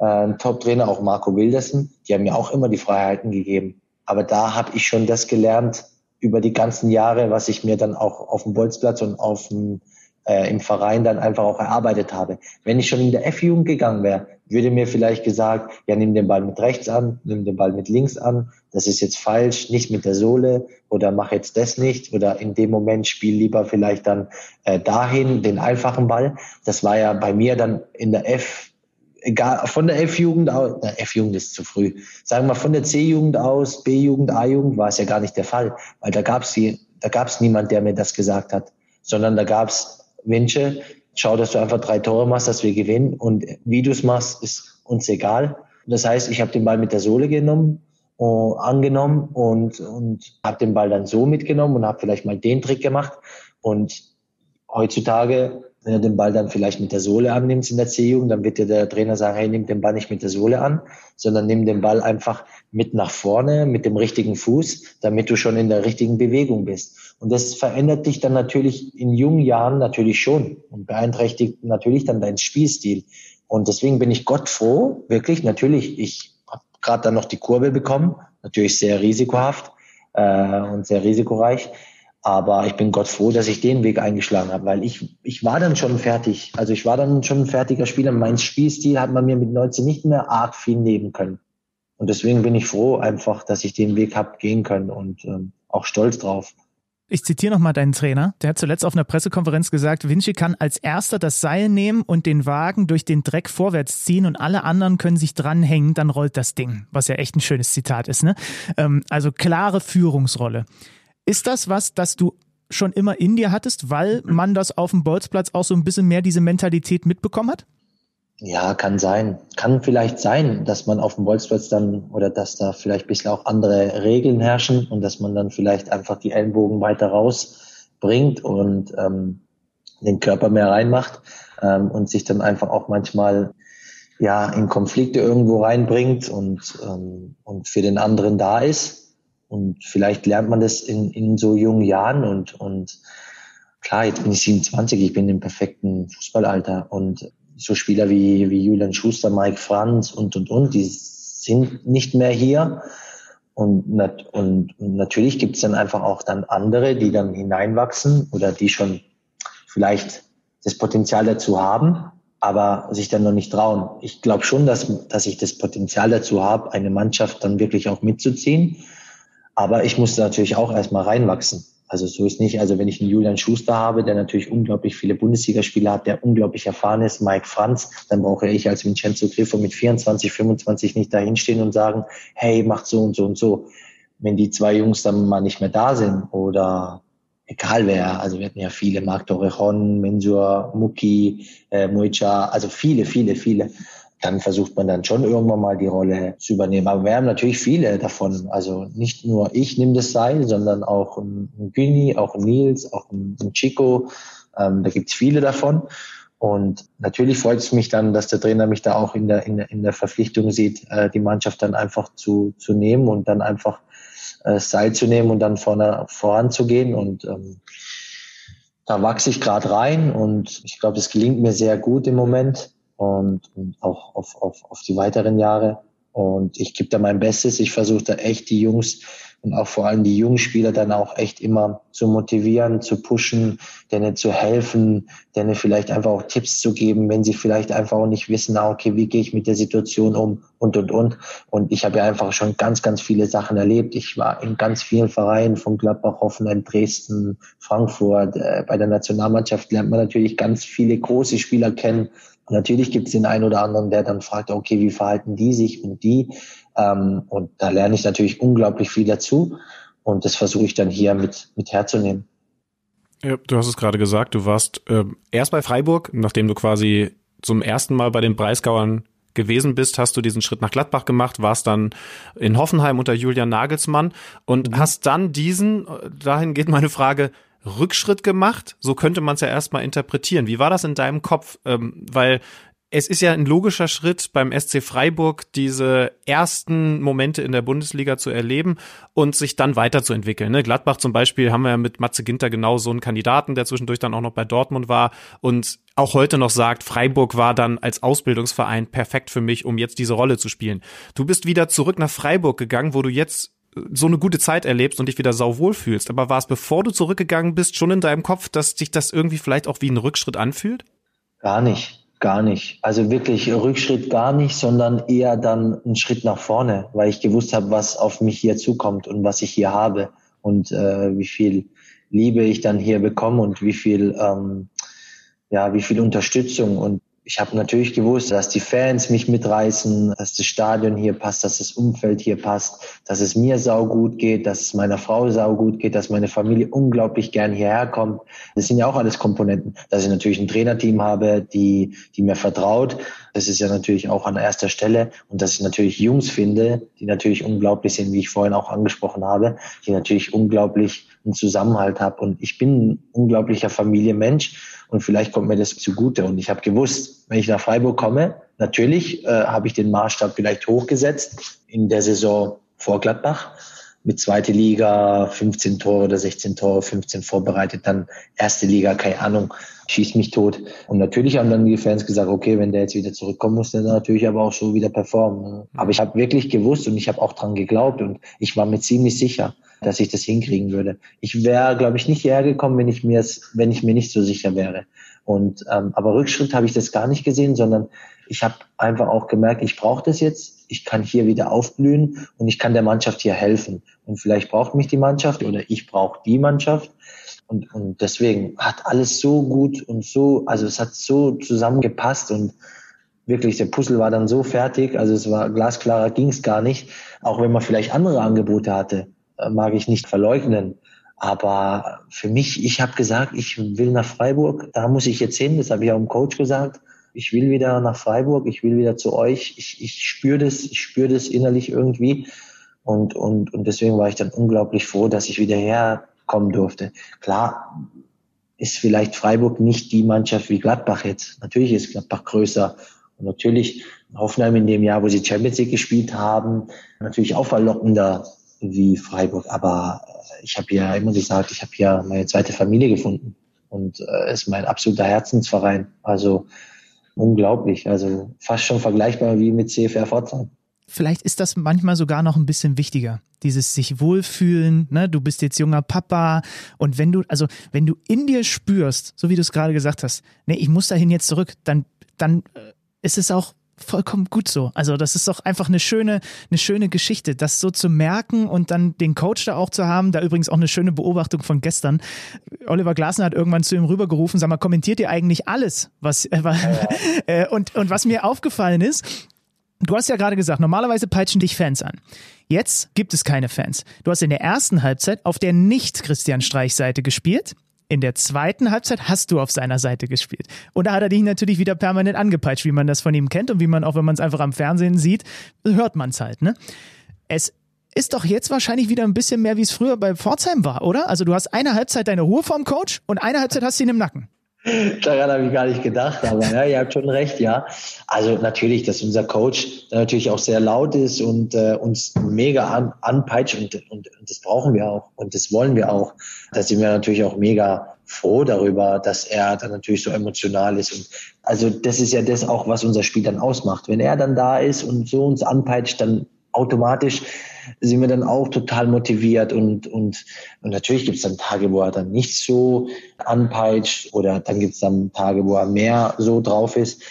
äh, Top-Trainer, auch Marco Wildersen, die haben mir auch immer die Freiheiten gegeben. Aber da habe ich schon das gelernt über die ganzen Jahre, was ich mir dann auch auf dem Bolzplatz und auf dem äh, im Verein dann einfach auch erarbeitet habe. Wenn ich schon in der F-Jugend gegangen wäre, würde mir vielleicht gesagt, ja, nimm den Ball mit rechts an, nimm den Ball mit links an, das ist jetzt falsch, nicht mit der Sohle oder mach jetzt das nicht. Oder in dem Moment spiel lieber vielleicht dann äh, dahin den einfachen Ball. Das war ja bei mir dann in der F egal, von der F-Jugend aus, na, F-Jugend ist zu früh, sagen wir von der C-Jugend aus, B-Jugend, A-Jugend war es ja gar nicht der Fall, weil da gab es da gab's niemand, der mir das gesagt hat, sondern da gab es Wünsche, schau, dass du einfach drei Tore machst, dass wir gewinnen. Und wie du es machst, ist uns egal. Das heißt, ich habe den Ball mit der Sohle genommen, uh, angenommen und, und habe den Ball dann so mitgenommen und habe vielleicht mal den Trick gemacht. Und heutzutage, wenn du den Ball dann vielleicht mit der Sohle annimmst in der C-Jugend, dann wird dir der Trainer sagen, hey, nimm den Ball nicht mit der Sohle an, sondern nimm den Ball einfach mit nach vorne, mit dem richtigen Fuß, damit du schon in der richtigen Bewegung bist. Und das verändert dich dann natürlich in jungen Jahren natürlich schon und beeinträchtigt natürlich dann deinen Spielstil. Und deswegen bin ich Gott froh, wirklich, natürlich, ich habe gerade dann noch die Kurve bekommen. Natürlich sehr risikohaft äh, und sehr risikoreich. Aber ich bin Gott froh, dass ich den Weg eingeschlagen habe, weil ich, ich war dann schon fertig. Also ich war dann schon ein fertiger Spieler. Mein Spielstil hat man mir mit 19 nicht mehr arg viel nehmen können. Und deswegen bin ich froh einfach, dass ich den Weg habe gehen können und ähm, auch stolz drauf. Ich zitiere nochmal deinen Trainer. Der hat zuletzt auf einer Pressekonferenz gesagt, Vinci kann als erster das Seil nehmen und den Wagen durch den Dreck vorwärts ziehen und alle anderen können sich dranhängen, dann rollt das Ding. Was ja echt ein schönes Zitat ist, ne? Ähm, also klare Führungsrolle. Ist das was, das du schon immer in dir hattest, weil man das auf dem Bolzplatz auch so ein bisschen mehr diese Mentalität mitbekommen hat? Ja, kann sein. Kann vielleicht sein, dass man auf dem Bolzplatz dann oder dass da vielleicht ein bisschen auch andere Regeln herrschen und dass man dann vielleicht einfach die Ellenbogen weiter rausbringt und ähm, den Körper mehr reinmacht ähm, und sich dann einfach auch manchmal ja in Konflikte irgendwo reinbringt und, ähm, und für den anderen da ist. Und vielleicht lernt man das in, in so jungen Jahren und, und klar, jetzt bin ich 27, ich bin im perfekten Fußballalter und so Spieler wie, wie Julian Schuster, Mike Franz und, und, und, die sind nicht mehr hier. Und, nat und, und natürlich gibt es dann einfach auch dann andere, die dann hineinwachsen oder die schon vielleicht das Potenzial dazu haben, aber sich dann noch nicht trauen. Ich glaube schon, dass, dass ich das Potenzial dazu habe, eine Mannschaft dann wirklich auch mitzuziehen. Aber ich muss natürlich auch erstmal reinwachsen. Also so ist nicht, also wenn ich einen Julian Schuster habe, der natürlich unglaublich viele Bundesligaspiele hat, der unglaublich erfahren ist, Mike Franz, dann brauche ich als Vincenzo Griffo mit 24, 25 nicht dahinstehen und sagen, hey, macht so und so und so. Wenn die zwei Jungs dann mal nicht mehr da sind oder egal wer, also wir hatten ja viele, Marc Torrejon, Mensur, Muki, äh, Moicha, also viele, viele, viele dann versucht man dann schon irgendwann mal die Rolle zu übernehmen. Aber wir haben natürlich viele davon. Also nicht nur ich nehme das Seil, sondern auch ein, ein Güni, auch ein Nils, auch ein, ein Chico. Ähm, da gibt's viele davon. Und natürlich freut es mich dann, dass der Trainer mich da auch in der, in der, in der Verpflichtung sieht, äh, die Mannschaft dann einfach zu, zu nehmen und dann einfach äh, Seil zu nehmen und dann vorne voranzugehen. Und ähm, da wachse ich gerade rein und ich glaube, es gelingt mir sehr gut im Moment und, und auch auf, auf, auf die weiteren Jahre. Und ich gebe da mein Bestes. Ich versuche da echt die Jungs und auch vor allem die jungen Spieler dann auch echt immer zu motivieren, zu pushen, denen zu helfen, denen vielleicht einfach auch Tipps zu geben, wenn sie vielleicht einfach auch nicht wissen, ah, okay, wie gehe ich mit der Situation um und, und, und. Und ich habe ja einfach schon ganz, ganz viele Sachen erlebt. Ich war in ganz vielen Vereinen von Gladbach, Hoffenheim, Dresden, Frankfurt. Äh, bei der Nationalmannschaft lernt man natürlich ganz viele große Spieler kennen, und natürlich gibt es den einen oder anderen, der dann fragt, okay, wie verhalten die sich und die? Ähm, und da lerne ich natürlich unglaublich viel dazu. Und das versuche ich dann hier mit, mit herzunehmen. Ja, du hast es gerade gesagt, du warst äh, erst bei Freiburg, nachdem du quasi zum ersten Mal bei den Breisgauern gewesen bist, hast du diesen Schritt nach Gladbach gemacht, warst dann in Hoffenheim unter Julian Nagelsmann und mhm. hast dann diesen, äh, dahin geht meine Frage, Rückschritt gemacht. So könnte man es ja erstmal interpretieren. Wie war das in deinem Kopf? Ähm, weil es ist ja ein logischer Schritt beim SC Freiburg, diese ersten Momente in der Bundesliga zu erleben und sich dann weiterzuentwickeln. Ne? Gladbach zum Beispiel haben wir ja mit Matze Ginter genau so einen Kandidaten, der zwischendurch dann auch noch bei Dortmund war und auch heute noch sagt, Freiburg war dann als Ausbildungsverein perfekt für mich, um jetzt diese Rolle zu spielen. Du bist wieder zurück nach Freiburg gegangen, wo du jetzt so eine gute Zeit erlebst und dich wieder sauwohl fühlst. Aber war es, bevor du zurückgegangen bist, schon in deinem Kopf, dass dich das irgendwie vielleicht auch wie ein Rückschritt anfühlt? Gar nicht, gar nicht. Also wirklich Rückschritt gar nicht, sondern eher dann ein Schritt nach vorne, weil ich gewusst habe, was auf mich hier zukommt und was ich hier habe und äh, wie viel Liebe ich dann hier bekomme und wie viel, ähm, ja, wie viel Unterstützung und ich habe natürlich gewusst, dass die Fans mich mitreißen, dass das Stadion hier passt, dass das Umfeld hier passt, dass es mir saugut geht, dass es meiner Frau saugut geht, dass meine Familie unglaublich gern hierher kommt. Das sind ja auch alles Komponenten. Dass ich natürlich ein Trainerteam habe, die, die mir vertraut. Das ist ja natürlich auch an erster Stelle. Und dass ich natürlich Jungs finde, die natürlich unglaublich sind, wie ich vorhin auch angesprochen habe, die natürlich unglaublich einen Zusammenhalt haben. Und ich bin ein unglaublicher Familienmensch und vielleicht kommt mir das zugute. Und ich habe gewusst, wenn ich nach Freiburg komme, natürlich äh, habe ich den Maßstab vielleicht hochgesetzt in der Saison vor Gladbach. Mit zweite Liga 15 Tore oder 16 Tore, 15 vorbereitet, dann erste Liga, keine Ahnung, schießt mich tot. Und natürlich haben dann die Fans gesagt, okay, wenn der jetzt wieder zurückkommen muss, dann natürlich aber auch so wieder performen. Ne? Aber ich habe wirklich gewusst und ich habe auch dran geglaubt und ich war mir ziemlich sicher, dass ich das hinkriegen würde. Ich wäre, glaube ich, nicht hierher gekommen, wenn ich mir wenn ich mir nicht so sicher wäre. Und ähm, aber Rückschritt habe ich das gar nicht gesehen, sondern ich habe einfach auch gemerkt, ich brauche das jetzt, ich kann hier wieder aufblühen und ich kann der Mannschaft hier helfen. Und vielleicht braucht mich die Mannschaft oder ich brauche die Mannschaft. Und, und deswegen hat alles so gut und so, also es hat so zusammengepasst und wirklich, der Puzzle war dann so fertig, also es war glasklarer, ging es gar nicht. Auch wenn man vielleicht andere Angebote hatte, äh, mag ich nicht verleugnen. Aber für mich, ich habe gesagt, ich will nach Freiburg, da muss ich jetzt hin, das habe ich auch dem Coach gesagt ich will wieder nach Freiburg, ich will wieder zu euch. Ich, ich spüre das, ich spüre das innerlich irgendwie. Und, und, und deswegen war ich dann unglaublich froh, dass ich wieder herkommen durfte. Klar ist vielleicht Freiburg nicht die Mannschaft wie Gladbach jetzt. Natürlich ist Gladbach größer. Und natürlich Hoffenheim in dem Jahr, wo sie Champions League gespielt haben, natürlich auch verlockender wie Freiburg. Aber ich habe ja immer gesagt, ich habe ja meine zweite Familie gefunden und äh, ist mein absoluter Herzensverein. Also unglaublich. Also fast schon vergleichbar wie mit CFR Pforzheim. Vielleicht ist das manchmal sogar noch ein bisschen wichtiger. Dieses sich wohlfühlen, ne? du bist jetzt junger Papa und wenn du, also wenn du in dir spürst, so wie du es gerade gesagt hast, nee, ich muss dahin jetzt zurück, dann, dann äh, ist es auch vollkommen gut so. Also das ist doch einfach eine schöne, eine schöne Geschichte, das so zu merken und dann den Coach da auch zu haben. Da übrigens auch eine schöne Beobachtung von gestern. Oliver Glasner hat irgendwann zu ihm rübergerufen, sag mal, kommentiert ihr eigentlich alles, was äh, äh, und und was mir aufgefallen ist, Du hast ja gerade gesagt, normalerweise peitschen dich Fans an. Jetzt gibt es keine Fans. Du hast in der ersten Halbzeit auf der Nicht-Christian Streich-Seite gespielt. In der zweiten Halbzeit hast du auf seiner Seite gespielt. Und da hat er dich natürlich wieder permanent angepeitscht, wie man das von ihm kennt und wie man auch, wenn man es einfach am Fernsehen sieht, hört man es halt. Ne? Es ist doch jetzt wahrscheinlich wieder ein bisschen mehr, wie es früher bei Pforzheim war, oder? Also du hast eine Halbzeit deine Ruhe vom Coach und eine Halbzeit hast du ihn im Nacken. Daran habe ich gar nicht gedacht, aber ja, ihr habt schon recht, ja. Also natürlich, dass unser Coach natürlich auch sehr laut ist und äh, uns mega an, anpeitscht und, und, und das brauchen wir auch und das wollen wir auch. Da sind wir natürlich auch mega froh darüber, dass er dann natürlich so emotional ist. Und also das ist ja das auch, was unser Spiel dann ausmacht. Wenn er dann da ist und so uns anpeitscht, dann automatisch sind wir dann auch total motiviert und, und, und natürlich gibt es dann Tage, wo er dann nicht so anpeitscht oder dann gibt es dann Tage, wo er mehr so drauf ist.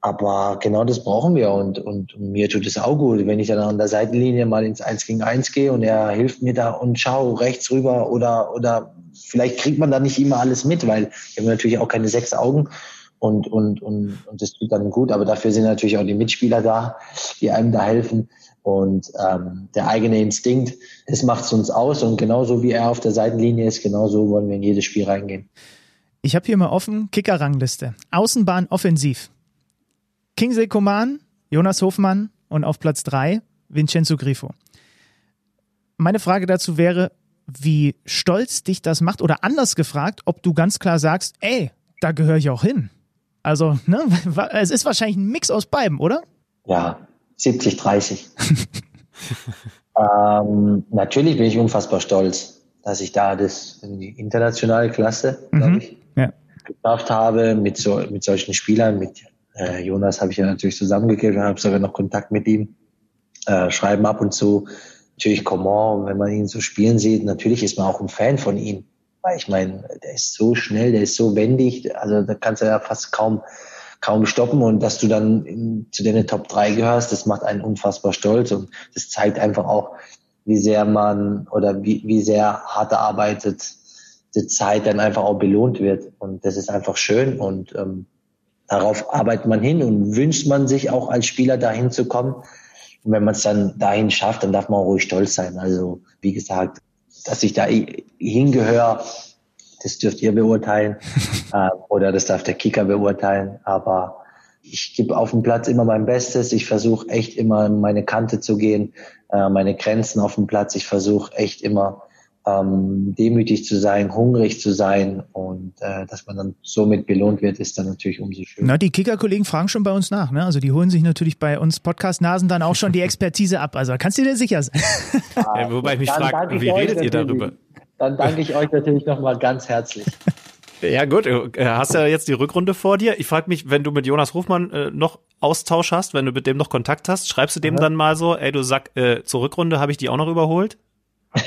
Aber genau das brauchen wir und, und, mir tut es auch gut, wenn ich dann an der Seitenlinie mal ins Eins gegen Eins gehe und er hilft mir da und schau rechts rüber oder, oder vielleicht kriegt man da nicht immer alles mit, weil wir haben natürlich auch keine sechs Augen und, und, und, und das tut dann gut, aber dafür sind natürlich auch die Mitspieler da, die einem da helfen. Und ähm, der eigene Instinkt, das macht es uns aus. Und genauso wie er auf der Seitenlinie ist, genauso wollen wir in jedes Spiel reingehen. Ich habe hier mal offen Kicker-Rangliste. Außenbahn offensiv. Kingsley Coman, Jonas Hofmann und auf Platz 3 Vincenzo Grifo. Meine Frage dazu wäre, wie stolz dich das macht oder anders gefragt, ob du ganz klar sagst, ey, da gehöre ich auch hin. Also, ne, es ist wahrscheinlich ein Mix aus beiden, oder? Ja, 70, 30. ähm, natürlich bin ich unfassbar stolz, dass ich da das in die internationale Klasse, glaube mhm. ich, ja. geschafft habe mit so mit solchen Spielern. Mit äh, Jonas habe ich ja natürlich zusammengekehrt, habe sogar noch Kontakt mit ihm, äh, schreiben ab und zu. Natürlich Coman, wenn man ihn so spielen sieht, natürlich ist man auch ein Fan von ihm. Weil ich meine, der ist so schnell, der ist so wendig, also da kannst du ja fast kaum kaum stoppen und dass du dann in, zu den Top 3 gehörst, das macht einen unfassbar stolz und das zeigt einfach auch, wie sehr man oder wie, wie sehr hart erarbeitet die Zeit dann einfach auch belohnt wird und das ist einfach schön und ähm, darauf arbeitet man hin und wünscht man sich auch als Spieler dahin zu kommen. Und wenn man es dann dahin schafft, dann darf man auch ruhig stolz sein. Also wie gesagt, dass ich da hingehöre, das dürft ihr beurteilen äh, oder das darf der Kicker beurteilen. Aber ich gebe auf dem Platz immer mein Bestes. Ich versuche echt immer meine Kante zu gehen, äh, meine Grenzen auf dem Platz. Ich versuche echt immer ähm, demütig zu sein, hungrig zu sein und äh, dass man dann somit belohnt wird, ist dann natürlich umso schöner. Na, die Kicker-Kollegen fragen schon bei uns nach, ne? Also die holen sich natürlich bei uns Podcast-Nasen dann auch schon die Expertise ab. Also kannst du dir sicher sein. Ja, wobei ich mich frage, wie redet ihr darüber? Dann danke ich euch natürlich nochmal ganz herzlich. Ja gut, äh, hast ja jetzt die Rückrunde vor dir. Ich frage mich, wenn du mit Jonas Hofmann äh, noch Austausch hast, wenn du mit dem noch Kontakt hast, schreibst du dem ja. dann mal so, ey du sag, äh, zur Rückrunde habe ich die auch noch überholt?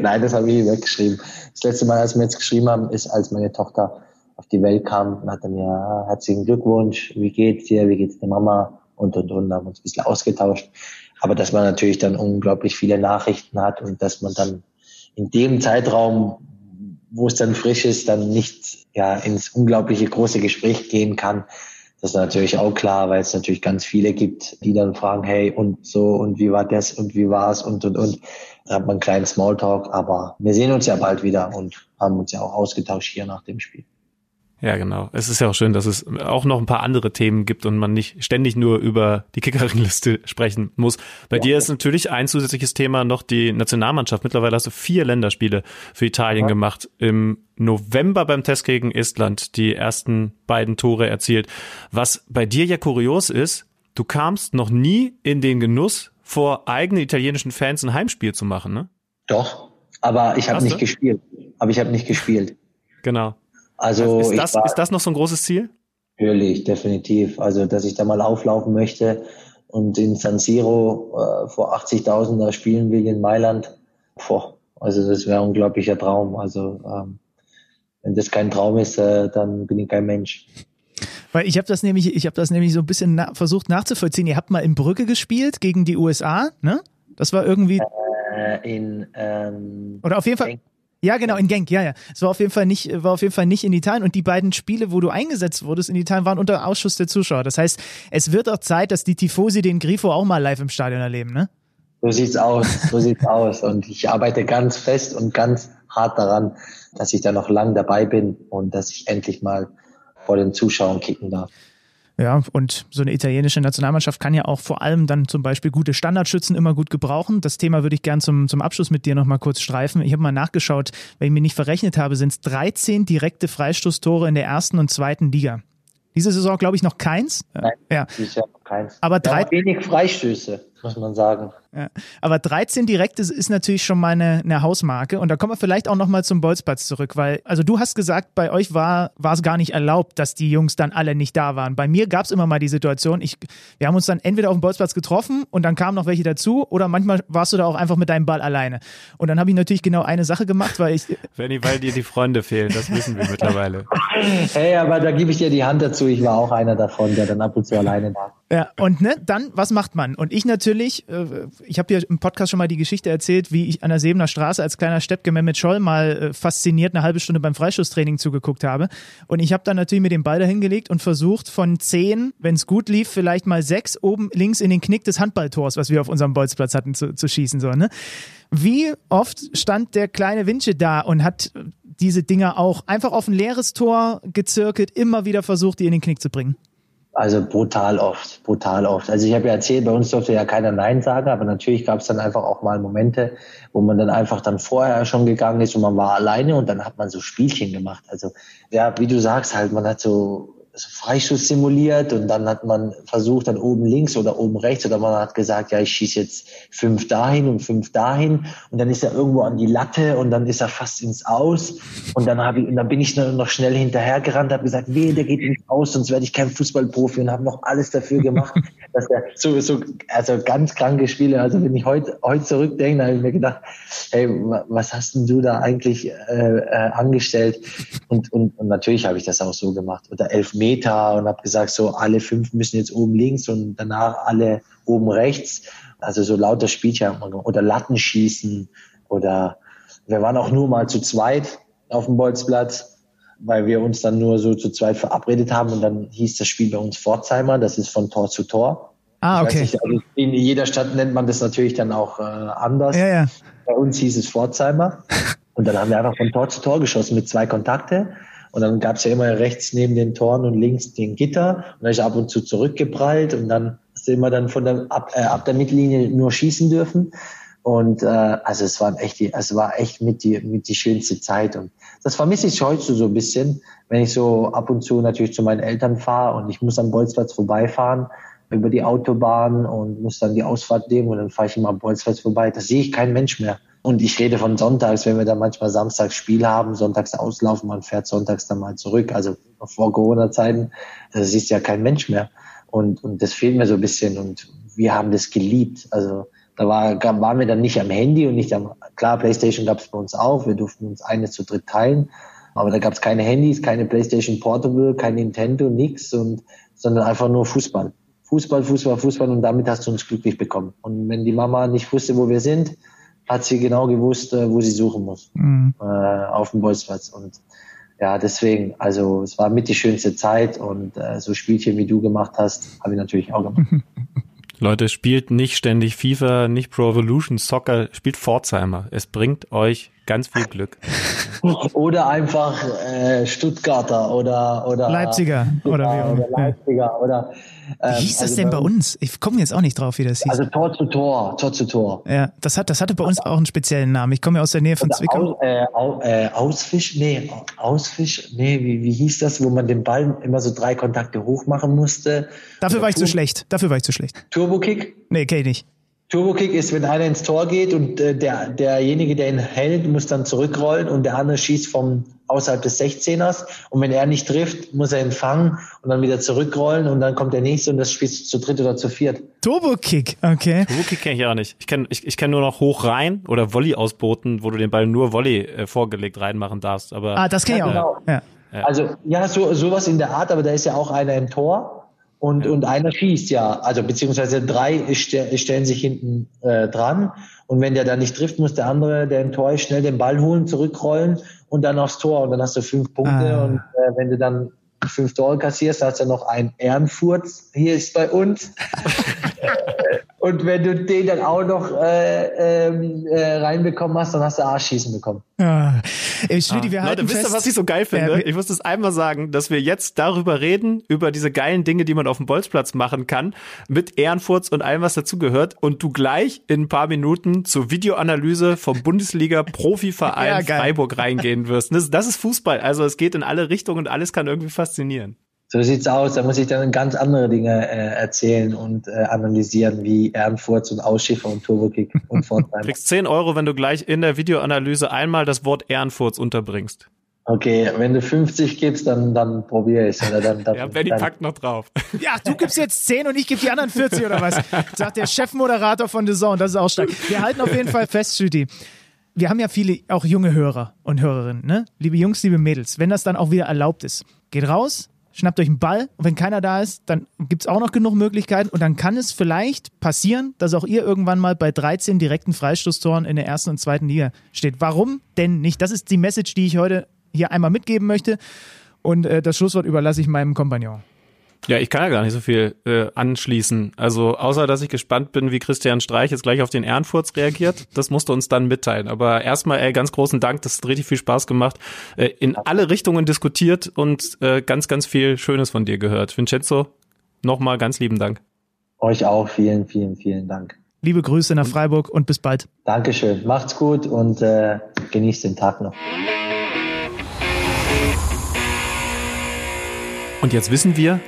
Nein, das habe ich weggeschrieben. Das letzte Mal, als wir jetzt geschrieben haben, ist, als meine Tochter auf die Welt kam, und hat er mir ah, herzlichen Glückwunsch, wie geht's dir, wie geht's der Mama und und und, haben uns ein bisschen ausgetauscht. Aber dass man natürlich dann unglaublich viele Nachrichten hat und dass man dann in dem Zeitraum, wo es dann frisch ist, dann nicht ja ins unglaubliche große Gespräch gehen kann. Das ist natürlich auch klar, weil es natürlich ganz viele gibt, die dann fragen, hey, und so, und wie war das, und wie war es, und, und, und. Da hat man einen kleinen Smalltalk, aber wir sehen uns ja bald wieder und haben uns ja auch ausgetauscht hier nach dem Spiel. Ja, genau. Es ist ja auch schön, dass es auch noch ein paar andere Themen gibt und man nicht ständig nur über die Kickeringliste sprechen muss. Bei ja. dir ist natürlich ein zusätzliches Thema noch die Nationalmannschaft. Mittlerweile hast du vier Länderspiele für Italien ja. gemacht. Im November beim Test gegen Estland die ersten beiden Tore erzielt. Was bei dir ja kurios ist, du kamst noch nie in den Genuss, vor eigenen italienischen Fans ein Heimspiel zu machen, ne? Doch, aber ich habe nicht gespielt. Aber ich habe nicht gespielt. Genau. Also ist das, war, ist das noch so ein großes Ziel? Natürlich, definitiv. Also, dass ich da mal auflaufen möchte und in San Siro äh, vor 80.000 da spielen will in Mailand. Boah, also das wäre ein unglaublicher Traum. Also ähm, wenn das kein Traum ist, äh, dann bin ich kein Mensch. Weil ich habe das nämlich, ich habe das nämlich so ein bisschen na versucht nachzuvollziehen. Ihr habt mal in Brücke gespielt gegen die USA, ne? Das war irgendwie äh, in ähm, oder auf jeden Fall. Ja, genau, in Genk, ja, ja. Es war auf jeden Fall nicht, war auf jeden Fall nicht in Italien und die beiden Spiele, wo du eingesetzt wurdest in Italien, waren unter Ausschuss der Zuschauer. Das heißt, es wird auch Zeit, dass die Tifosi den Grifo auch mal live im Stadion erleben, ne? So sieht's aus, so sieht's aus. Und ich arbeite ganz fest und ganz hart daran, dass ich da noch lang dabei bin und dass ich endlich mal vor den Zuschauern kicken darf. Ja, und so eine italienische Nationalmannschaft kann ja auch vor allem dann zum Beispiel gute Standardschützen immer gut gebrauchen. Das Thema würde ich gern zum, zum Abschluss mit dir nochmal kurz streifen. Ich habe mal nachgeschaut, wenn ich mir nicht verrechnet habe, sind es 13 direkte Freistoßtore in der ersten und zweiten Liga. Diese Saison, glaube ich, noch keins. Nein, ja. Jahr noch keins. Aber drei wenig Freistöße, muss man sagen. Ja. Aber 13 direkte ist natürlich schon mal eine, Hausmarke. Und da kommen wir vielleicht auch nochmal zum Bolzplatz zurück, weil, also du hast gesagt, bei euch war, war es gar nicht erlaubt, dass die Jungs dann alle nicht da waren. Bei mir gab es immer mal die Situation, ich, wir haben uns dann entweder auf dem Bolzplatz getroffen und dann kamen noch welche dazu oder manchmal warst du da auch einfach mit deinem Ball alleine. Und dann habe ich natürlich genau eine Sache gemacht, weil ich. Wenn, weil dir die Freunde fehlen, das wissen wir mittlerweile. Hey, aber da gebe ich dir die Hand dazu. Ich war auch einer davon, der dann ab und zu alleine war. Ja, und ne, dann, was macht man? Und ich natürlich, äh, ich habe hier im Podcast schon mal die Geschichte erzählt, wie ich an der Sebener Straße als kleiner Steppke mit Scholl mal äh, fasziniert eine halbe Stunde beim Freischusstraining zugeguckt habe. Und ich habe dann natürlich mit dem Ball dahingelegt und versucht, von zehn, wenn es gut lief, vielleicht mal sechs oben links in den Knick des Handballtors, was wir auf unserem Bolzplatz hatten, zu, zu schießen. So, ne? Wie oft stand der kleine Winche da und hat diese Dinger auch einfach auf ein leeres Tor gezirkelt, immer wieder versucht, die in den Knick zu bringen? Also brutal oft, brutal oft. Also ich habe ja erzählt, bei uns durfte ja keiner Nein sagen, aber natürlich gab es dann einfach auch mal Momente, wo man dann einfach dann vorher schon gegangen ist und man war alleine und dann hat man so Spielchen gemacht. Also ja, wie du sagst halt, man hat so Freischuss simuliert und dann hat man versucht, dann oben links oder oben rechts oder man hat gesagt, ja, ich schieße jetzt fünf dahin und fünf dahin und dann ist er irgendwo an die Latte und dann ist er fast ins Aus und dann habe ich und dann bin ich noch schnell hinterhergerannt, habe gesagt, weh, der geht ins Aus, sonst werde ich kein Fußballprofi und habe noch alles dafür gemacht, dass er so so also ganz kranke Spiele. Also wenn ich heute heute zurückdenke, dann habe ich mir gedacht, hey, was hast denn du da eigentlich äh, äh, angestellt? Und und, und natürlich habe ich das auch so gemacht oder elf Meter und habe gesagt, so alle fünf müssen jetzt oben links und danach alle oben rechts. Also so lauter Spielchen oder Lattenschießen oder wir waren auch nur mal zu zweit auf dem Bolzplatz, weil wir uns dann nur so zu zweit verabredet haben und dann hieß das Spiel bei uns Pforzheimer, das ist von Tor zu Tor. Ah, okay. Nicht, also in jeder Stadt nennt man das natürlich dann auch äh, anders. Ja, ja. Bei uns hieß es Pforzheimer. Und dann haben wir einfach von Tor zu Tor geschossen mit zwei Kontakte. Und dann gab es ja immer rechts neben den Toren und links den Gitter. Und dann ist ab und zu zurückgeprallt und dann hast du immer dann von der, ab, äh, ab der Mittellinie nur schießen dürfen. Und äh, also es war echt die, es war echt mit die mit die schönste Zeit und das vermisse ich heute so ein bisschen, wenn ich so ab und zu natürlich zu meinen Eltern fahre und ich muss am Bolzplatz vorbeifahren über die Autobahn und muss dann die Ausfahrt nehmen und dann fahre ich immer am Bolzplatz vorbei. Da sehe ich keinen Mensch mehr. Und ich rede von sonntags, wenn wir dann manchmal samstags Spiel haben, sonntags auslaufen, man fährt sonntags dann mal zurück. Also vor Corona-Zeiten, da siehst du ja kein Mensch mehr. Und, und das fehlt mir so ein bisschen und wir haben das geliebt. Also da war, waren wir dann nicht am Handy und nicht am, klar, Playstation gab es bei uns auch, wir durften uns eine zu dritt teilen, aber da gab es keine Handys, keine Playstation Portable, kein Nintendo, und, sondern einfach nur Fußball. Fußball, Fußball, Fußball und damit hast du uns glücklich bekommen. Und wenn die Mama nicht wusste, wo wir sind, hat sie genau gewusst, äh, wo sie suchen muss, mhm. äh, auf dem Bolzplatz. Und ja, deswegen, also es war mit die schönste Zeit und äh, so Spielchen, wie du gemacht hast, habe ich natürlich auch gemacht. Leute, spielt nicht ständig FIFA, nicht Pro Evolution Soccer, spielt Pforzheimer. Es bringt euch ganz viel Glück. Oder einfach äh, Stuttgarter oder oder Leipziger oder, oder Leipziger oder ähm, wie hieß das also denn bei uns? Ich komme jetzt auch nicht drauf, wie das hieß. Also Tor zu Tor, Tor zu Tor. Ja, das hat das hatte bei uns auch einen speziellen Namen. Ich komme ja aus der Nähe von Zwickau. Aus, äh, au, äh, Ausfisch, nee, Ausfisch, nee, wie, wie hieß das, wo man den Ball immer so drei Kontakte hoch machen musste? Dafür war ich zu schlecht. Dafür war ich zu schlecht. Turbo Kick? Nee, kenn ich nicht. Turbo-Kick ist, wenn einer ins Tor geht und äh, der, derjenige, der ihn hält, muss dann zurückrollen und der andere schießt vom außerhalb des 16ers und wenn er nicht trifft, muss er ihn fangen und dann wieder zurückrollen und dann kommt der nächste und das spielst du zu dritt oder zu viert. Turbo-Kick, okay. Turbo-Kick kenne ich auch nicht. Ich kenne ich, ich kenn nur noch hoch rein oder Volley ausboten, wo du den Ball nur Volley äh, vorgelegt reinmachen darfst. Aber ah, das kenne ich ja, auch. Genau. Ja. Also ja, so sowas in der Art, aber da ist ja auch einer im Tor und, und einer schießt ja, also beziehungsweise drei stellen sich hinten äh, dran und wenn der dann nicht trifft, muss der andere, der im Tor ist, schnell den Ball holen, zurückrollen und dann aufs Tor und dann hast du fünf Punkte ah. und äh, wenn du dann fünf Tore kassierst, hast du noch einen Ehrenfurz, hier ist bei uns. Und wenn du den dann auch noch äh, ähm, äh, reinbekommen hast, dann hast du Arschschießen bekommen. Ja. Ey, Schlüti, wir ah. Leute, wisst ihr, was ich so geil finde? Ja, ich muss das einmal sagen, dass wir jetzt darüber reden, über diese geilen Dinge, die man auf dem Bolzplatz machen kann, mit Ehrenfurz und allem, was dazugehört, und du gleich in ein paar Minuten zur Videoanalyse vom Bundesliga-Profiverein ja, Freiburg reingehen wirst. Das, das ist Fußball. Also es geht in alle Richtungen und alles kann irgendwie faszinieren. So sieht's aus. Da muss ich dann ganz andere Dinge äh, erzählen und äh, analysieren, wie Ehrenfurz und Ausschiffer und Turbokick und Fortnite. Du kriegst 10 Euro, wenn du gleich in der Videoanalyse einmal das Wort Ehrenfurz unterbringst. Okay, wenn du 50 gibst, dann, dann probiere ich oder dann, dann, Ja, Benny dann, packt noch drauf. Ja, du gibst jetzt 10 und ich gebe die anderen 40 oder was? Sagt der Chefmoderator von The Zone. Das ist auch stark. Wir halten auf jeden Fall fest, Schüti. Wir haben ja viele, auch junge Hörer und Hörerinnen, ne? Liebe Jungs, liebe Mädels, wenn das dann auch wieder erlaubt ist, geht raus, schnappt euch einen Ball und wenn keiner da ist, dann gibt es auch noch genug Möglichkeiten und dann kann es vielleicht passieren, dass auch ihr irgendwann mal bei 13 direkten Freistoßtoren in der ersten und zweiten Liga steht. Warum denn nicht? Das ist die Message, die ich heute hier einmal mitgeben möchte und äh, das Schlusswort überlasse ich meinem Kompagnon. Ja, ich kann ja gar nicht so viel äh, anschließen. Also außer, dass ich gespannt bin, wie Christian Streich jetzt gleich auf den Ehrenfurz reagiert. Das musst du uns dann mitteilen. Aber erstmal, ey, ganz großen Dank. Das hat richtig viel Spaß gemacht. Äh, in alle Richtungen diskutiert und äh, ganz, ganz viel Schönes von dir gehört. Vincenzo, nochmal ganz lieben Dank. Euch auch vielen, vielen, vielen Dank. Liebe Grüße nach Freiburg und bis bald. Dankeschön. Macht's gut und äh, genießt den Tag noch. Und jetzt wissen wir,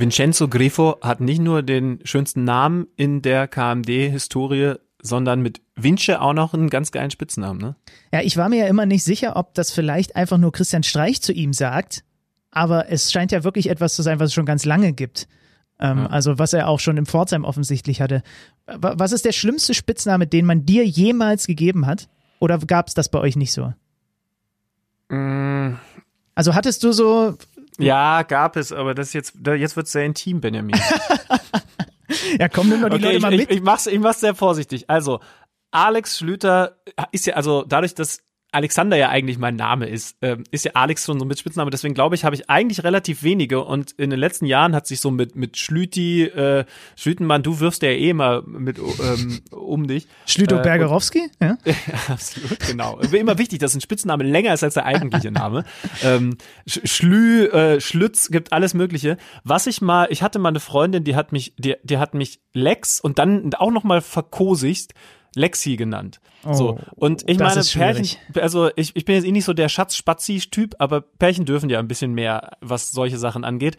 Vincenzo Grifo hat nicht nur den schönsten Namen in der KMD-Historie, sondern mit Vince auch noch einen ganz geilen Spitznamen, ne? Ja, ich war mir ja immer nicht sicher, ob das vielleicht einfach nur Christian Streich zu ihm sagt, aber es scheint ja wirklich etwas zu sein, was es schon ganz lange gibt. Ähm, ja. Also was er auch schon im Pforzheim offensichtlich hatte. Was ist der schlimmste Spitzname, den man dir jemals gegeben hat? Oder gab es das bei euch nicht so? Mm. Also hattest du so ja, gab es, aber das jetzt, jetzt wird sehr intim, Benjamin. ja, komm, nimm doch die okay, Leute mal ich, mit. Ich, ich, mach's, ich mach's sehr vorsichtig. Also, Alex Schlüter ist ja, also dadurch, dass Alexander ja eigentlich mein Name ist, ähm, ist ja Alex schon so mit Spitzname. Deswegen glaube ich, habe ich eigentlich relativ wenige. Und in den letzten Jahren hat sich so mit mit Schlüti, äh, Schlütenmann, du wirfst ja eh immer mit ähm, um dich. Schlüto äh, Bergerowski, ja? absolut, genau. Immer wichtig, dass ein Spitzname länger ist als der eigentliche Name. ähm, Schlü, äh, Schlütz, gibt alles Mögliche. Was ich mal, ich hatte mal eine Freundin, die hat mich, die, die hat mich Lex und dann auch noch mal verkosigst Lexi genannt. Oh, so. Und ich meine, Pärchen, also ich, ich bin jetzt eh nicht so der Schatz-Spazi-Typ, aber Pärchen dürfen ja ein bisschen mehr, was solche Sachen angeht.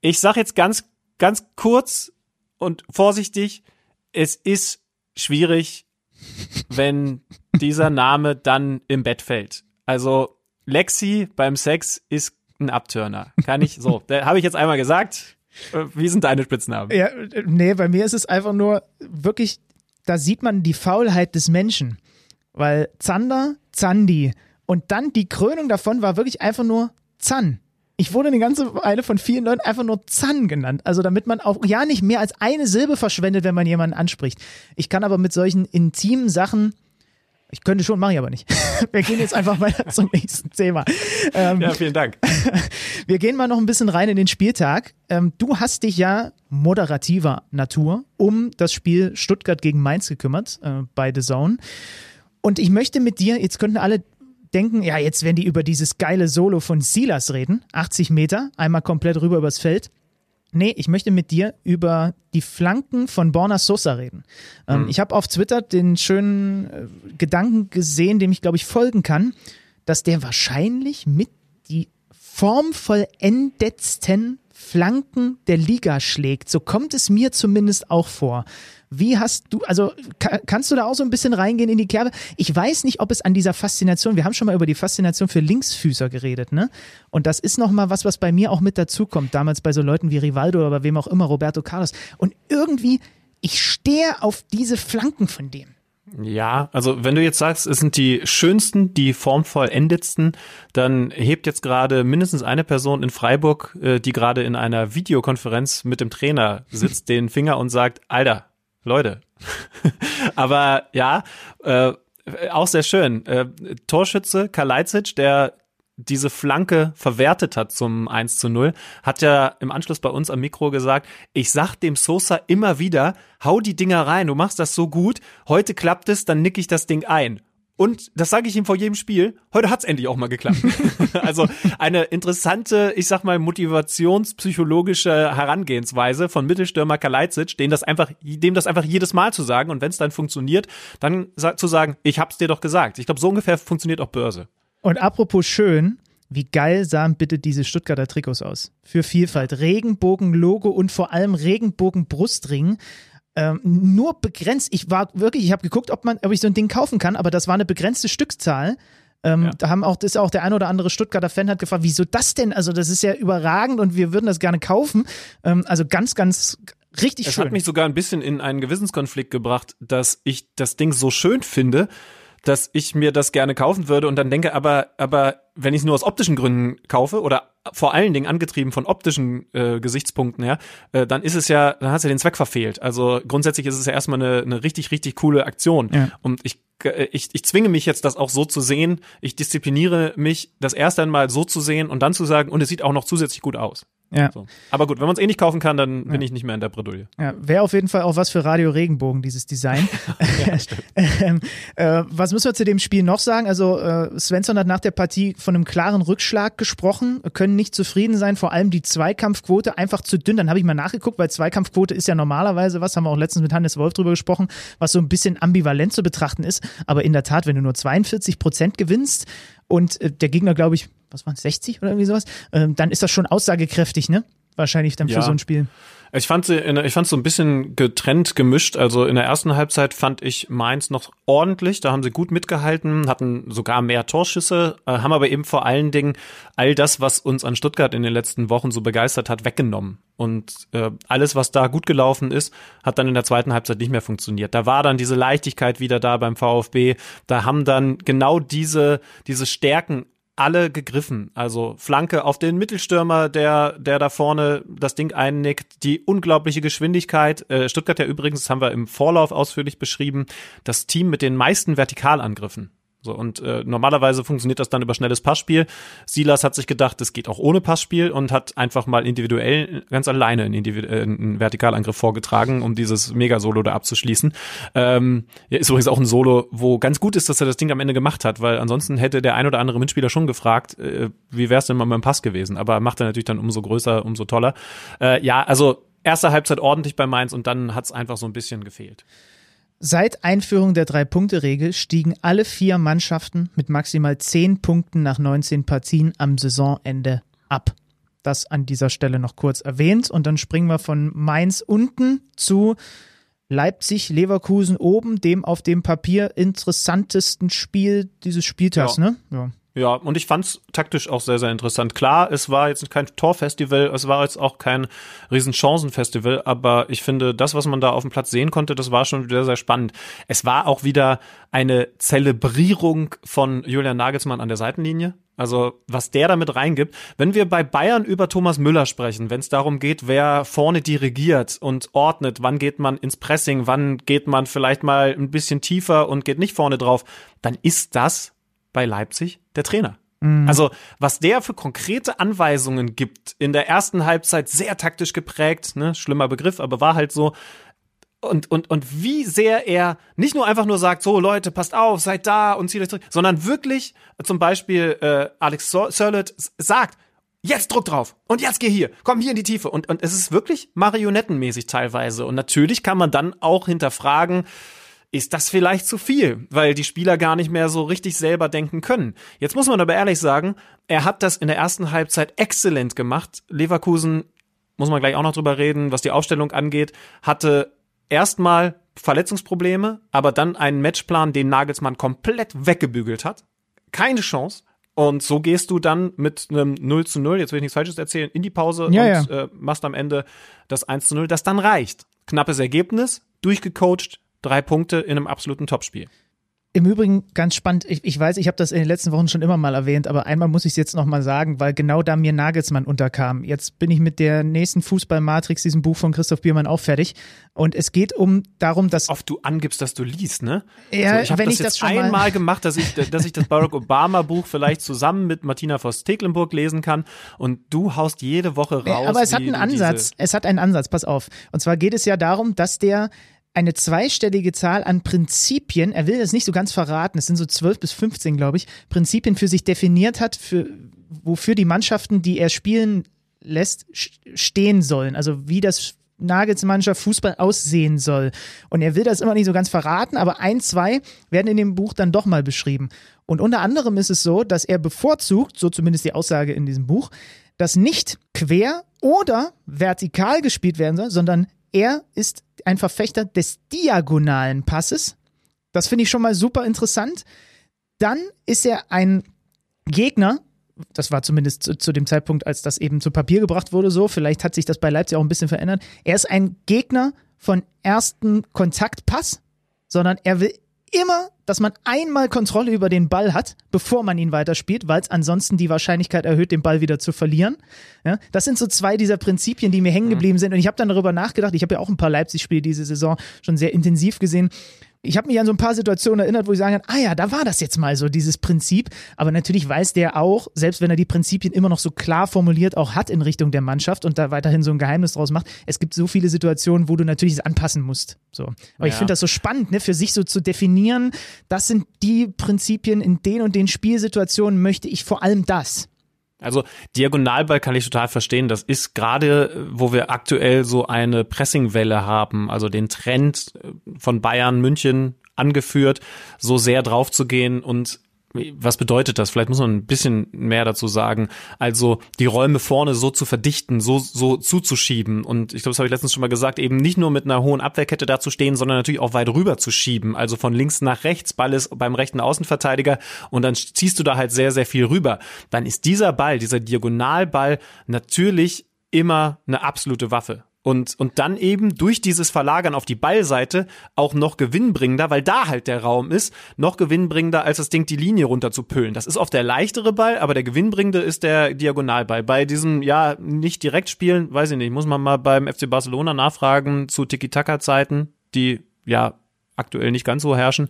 Ich sag jetzt ganz, ganz kurz und vorsichtig, es ist schwierig, wenn dieser Name dann im Bett fällt. Also Lexi beim Sex ist ein Abturner. Kann ich so. Da habe ich jetzt einmal gesagt. Äh, Wie sind deine Spitznamen? Ja, äh, nee, bei mir ist es einfach nur wirklich, da sieht man die Faulheit des Menschen. Weil Zander, Zandi und dann die Krönung davon war wirklich einfach nur Zan. Ich wurde eine ganze Weile von vielen Leuten einfach nur Zan genannt. Also damit man auch ja nicht mehr als eine Silbe verschwendet, wenn man jemanden anspricht. Ich kann aber mit solchen intimen Sachen, ich könnte schon, mache ich aber nicht. Wir gehen jetzt einfach weiter zum nächsten Thema. Ähm, Ja, vielen Dank. wir gehen mal noch ein bisschen rein in den Spieltag. Ähm, du hast dich ja moderativer Natur um das Spiel Stuttgart gegen Mainz gekümmert äh, bei The Zone. Und ich möchte mit dir, jetzt könnten alle denken, ja, jetzt werden die über dieses geile Solo von Silas reden. 80 Meter, einmal komplett rüber übers Feld. Nee, ich möchte mit dir über die Flanken von Borna Sosa reden. Ähm, Ich habe auf Twitter den schönen äh, Gedanken gesehen, dem ich, glaube ich, folgen kann, dass der wahrscheinlich mit die formvollendetsten Flanken der Liga schlägt. So kommt es mir zumindest auch vor. Wie hast du, also ka kannst du da auch so ein bisschen reingehen in die Kerbe? Ich weiß nicht, ob es an dieser Faszination, wir haben schon mal über die Faszination für Linksfüßer geredet, ne? Und das ist nochmal was, was bei mir auch mit dazukommt, damals bei so Leuten wie Rivaldo oder wem auch immer, Roberto Carlos. Und irgendwie, ich stehe auf diese Flanken von dem. Ja, also wenn du jetzt sagst, es sind die schönsten, die formvollendetsten, dann hebt jetzt gerade mindestens eine Person in Freiburg, äh, die gerade in einer Videokonferenz mit dem Trainer sitzt, den Finger und sagt, Alter, Leute. Aber ja, äh, auch sehr schön. Äh, Torschütze Kalajdzic, der diese Flanke verwertet hat zum 1 zu 0, hat ja im Anschluss bei uns am Mikro gesagt, ich sag dem Sosa immer wieder, hau die Dinger rein, du machst das so gut, heute klappt es, dann nick ich das Ding ein. Und das sage ich ihm vor jedem Spiel, heute hat's endlich auch mal geklappt. also eine interessante, ich sag mal, motivationspsychologische Herangehensweise von Mittelstürmer Kalajdzic, dem das einfach, dem das einfach jedes Mal zu sagen und wenn es dann funktioniert, dann zu sagen, ich hab's dir doch gesagt. Ich glaube, so ungefähr funktioniert auch Börse. Und apropos schön, wie geil sahen bitte diese Stuttgarter Trikots aus? Für Vielfalt. Regenbogen-Logo und vor allem Regenbogen-Brustring. Ähm, nur begrenzt. Ich war wirklich, ich habe geguckt, ob man, ob ich so ein Ding kaufen kann, aber das war eine begrenzte Stückzahl. Ähm, Ja. Da haben auch, das ist auch der ein oder andere Stuttgarter Fan hat gefragt, wieso das denn? Also, das ist ja überragend und wir würden das gerne kaufen. Ähm, also ganz, ganz richtig Es schön. hat mich sogar ein bisschen in einen Gewissenskonflikt gebracht, dass ich das Ding so schön finde, dass ich mir das gerne kaufen würde und dann denke, aber, aber wenn ich es nur aus optischen Gründen kaufe oder vor allen Dingen angetrieben von optischen äh, Gesichtspunkten her, äh, dann ist es ja, dann hast du ja den Zweck verfehlt. Also grundsätzlich ist es ja erstmal eine, eine richtig, richtig coole Aktion. Ja. Und ich, äh, ich, ich zwinge mich jetzt, das auch so zu sehen. Ich diszipliniere mich, das erst einmal so zu sehen und dann zu sagen, und es sieht auch noch zusätzlich gut aus. Ja. So. Aber gut, wenn man es eh nicht kaufen kann, dann bin ich nicht mehr in der Bredouille. Ja, wäre auf jeden Fall auch was für Radio Regenbogen, dieses Design. ähm, äh, was müssen wir zu dem Spiel noch sagen? Also äh, Svensson hat nach der Partie von einem klaren Rückschlag gesprochen, können nicht zufrieden sein, vor allem die Zweikampfquote einfach zu dünn. Dann habe ich mal nachgeguckt, weil Zweikampfquote ist ja normalerweise was, haben wir auch letztens mit Hannes Wolf drüber gesprochen, was so ein bisschen ambivalent zu betrachten ist. Aber in der Tat, wenn du nur 42 Prozent gewinnst und äh, der Gegner, glaube ich, was waren 60 oder irgendwie sowas, ähm, dann ist das schon aussagekräftig, ne? Wahrscheinlich dann für Ja. so ein Spiel. Ich fand sie, in, ich fand so ein bisschen getrennt, gemischt. Also in der ersten Halbzeit fand ich Mainz noch ordentlich. Da haben sie gut mitgehalten, hatten sogar mehr Torschüsse, äh, haben aber eben vor allen Dingen all das, was uns an Stuttgart in den letzten Wochen so begeistert hat, weggenommen. Und äh, alles, was da gut gelaufen ist, hat dann in der zweiten Halbzeit nicht mehr funktioniert. Da war dann diese Leichtigkeit wieder da beim VfB. Da haben dann genau diese, diese Stärken alle gegriffen. Also Flanke auf den Mittelstürmer, der, der da vorne das Ding einnickt, die unglaubliche Geschwindigkeit. Äh, Stuttgart ja übrigens, das haben wir im Vorlauf ausführlich beschrieben, das Team mit den meisten Vertikalangriffen. So, und äh, normalerweise funktioniert das dann über schnelles Passspiel. Silas hat sich gedacht, es geht auch ohne Passspiel und hat einfach mal individuell ganz alleine einen, Individu äh, einen Vertikalangriff vorgetragen, um dieses Mega-Solo da abzuschließen. Ähm, ist übrigens auch ein Solo, wo ganz gut ist, dass er das Ding am Ende gemacht hat, weil ansonsten hätte der ein oder andere Mitspieler schon gefragt, äh, wie wär's denn mal dem Pass gewesen? Aber macht er natürlich dann umso größer, umso toller. Äh, ja, also erste Halbzeit ordentlich bei Mainz und dann hat's einfach so ein bisschen gefehlt. Seit Einführung der Drei-Punkte-Regel stiegen alle vier Mannschaften mit maximal zehn Punkten nach 19 Partien am Saisonende ab. Das an dieser Stelle noch kurz erwähnt. Und dann springen wir von Mainz unten zu Leipzig, Leverkusen oben, dem auf dem Papier interessantesten Spiel dieses Spieltags, Ja. ne? Ja. Ja, und ich fand's taktisch auch sehr, sehr interessant. Klar, es war jetzt kein Torfestival, es war jetzt auch kein Riesenchancenfestival, aber ich finde, das, was man da auf dem Platz sehen konnte, das war schon sehr, sehr spannend. Es war auch wieder eine Zelebrierung von Julian Nagelsmann an der Seitenlinie. Also, was der damit reingibt. Wenn wir bei Bayern über Thomas Müller sprechen, wenn es darum geht, wer vorne dirigiert und ordnet, wann geht man ins Pressing, wann geht man vielleicht mal ein bisschen tiefer und geht nicht vorne drauf, dann ist das bei Leipzig der Trainer. Also, was der für konkrete Anweisungen gibt, in der ersten Halbzeit sehr taktisch geprägt, ne, schlimmer Begriff, aber war halt so. Und, und, und wie sehr er nicht nur einfach nur sagt, so Leute, passt auf, seid da und zieht euch zurück, sondern wirklich zum Beispiel äh, Alex Sörlet sagt, jetzt Druck drauf und jetzt geh hier, komm hier in die Tiefe. Und, und es ist wirklich marionettenmäßig teilweise. Und natürlich kann man dann auch hinterfragen, ist das vielleicht zu viel, weil die Spieler gar nicht mehr so richtig selber denken können. Jetzt muss man aber ehrlich sagen, er hat das in der ersten Halbzeit exzellent gemacht. Leverkusen, muss man gleich auch noch drüber reden, was die Aufstellung angeht, hatte erstmal Verletzungsprobleme, aber dann einen Matchplan, den Nagelsmann komplett weggebügelt hat. Keine Chance. Und so gehst du dann mit einem 0 zu 0, jetzt will ich nichts Falsches erzählen, in die Pause Ja, und Äh, machst am Ende das 1 zu 0, das dann reicht. Knappes Ergebnis, durchgecoacht, drei Punkte in einem absoluten Topspiel. Im Übrigen ganz spannend, ich, ich weiß, ich habe das in den letzten Wochen schon immer mal erwähnt, aber einmal muss ich es jetzt nochmal sagen, weil genau da mir Nagelsmann unterkam. Jetzt bin ich mit der nächsten Fußball-Matrix, diesem Buch von Christoph Biermann, auch fertig. Und es geht um darum, dass. Oft du angibst, dass du liest, ne? Ja, so, ich habe das ich jetzt das schon mal- einmal gemacht, dass ich, dass ich das Barack Obama Buch vielleicht zusammen mit Martina Voss-Tecklenburg lesen kann und du haust jede Woche raus. aber es hat einen Ansatz. Es hat einen Ansatz, pass auf. Und zwar geht es ja darum, dass der eine zweistellige Zahl an Prinzipien, er will das nicht so ganz verraten, es sind so 12 bis 15, glaube ich, Prinzipien für sich definiert hat, für, wofür die Mannschaften, die er spielen lässt, stehen sollen. Also wie das Nagelsmannschaft Fußball aussehen soll. Und er will das immer nicht so ganz verraten, aber ein, zwei werden in dem Buch dann doch mal beschrieben. Und unter anderem ist es so, dass er bevorzugt, so zumindest die Aussage in diesem Buch, dass nicht quer oder vertikal gespielt werden soll, sondern er ist ein Verfechter des diagonalen Passes. Das finde ich schon mal super interessant. Dann ist er ein Gegner, das war zumindest zu, zu dem Zeitpunkt, als das eben zu Papier gebracht wurde, so. Vielleicht hat sich das bei Leipzig auch ein bisschen verändert. Er ist ein Gegner von ersten Kontaktpass, sondern er will immer, dass man einmal Kontrolle über den Ball hat, bevor man ihn weiterspielt, weil es ansonsten die Wahrscheinlichkeit erhöht, den Ball wieder zu verlieren. Ja, das sind so zwei dieser Prinzipien, die mir hängen geblieben sind. Und ich habe dann darüber nachgedacht. Ich habe ja auch ein paar Leipzig-Spiele diese Saison schon sehr intensiv gesehen. Ich habe mich an so ein paar Situationen erinnert, wo ich sagen kann, ah ja, da war das jetzt mal so, dieses Prinzip. Aber natürlich weiß der auch, selbst wenn er die Prinzipien immer noch so klar formuliert auch hat in Richtung der Mannschaft und da weiterhin so ein Geheimnis draus macht, es gibt so viele Situationen, wo du natürlich es anpassen musst. So. Aber ich Ja. finde das so spannend, ne, für sich so zu definieren, das sind die Prinzipien, in den und den Spielsituationen möchte ich vor allem das. Also Diagonalball kann ich total verstehen. Das ist gerade, wo wir aktuell so eine Pressingwelle haben, also den Trend äh, von Bayern München angeführt, so sehr drauf zu gehen und was bedeutet das? Vielleicht muss man ein bisschen mehr dazu sagen. Also die Räume vorne so zu verdichten, so so zuzuschieben und ich glaube, das habe ich letztens schon mal gesagt, eben nicht nur mit einer hohen Abwehrkette da zu stehen, sondern natürlich auch weit rüber zu schieben. Also von links nach rechts, Ball ist beim rechten Außenverteidiger und dann ziehst du da halt sehr sehr viel rüber. Dann ist dieser Ball, dieser Diagonalball natürlich immer eine absolute Waffe. Und, und dann eben durch dieses Verlagern auf die Ballseite auch noch gewinnbringender, weil da halt der Raum ist, noch gewinnbringender, als das Ding die Linie runter zu püllen. Das ist oft der leichtere Ball, aber der gewinnbringende ist der Diagonalball. Bei diesem, ja, nicht direkt spielen, weiß ich nicht, muss man mal beim FC Barcelona nachfragen zu Tiki-Taka-Zeiten, die ja aktuell nicht ganz so herrschen,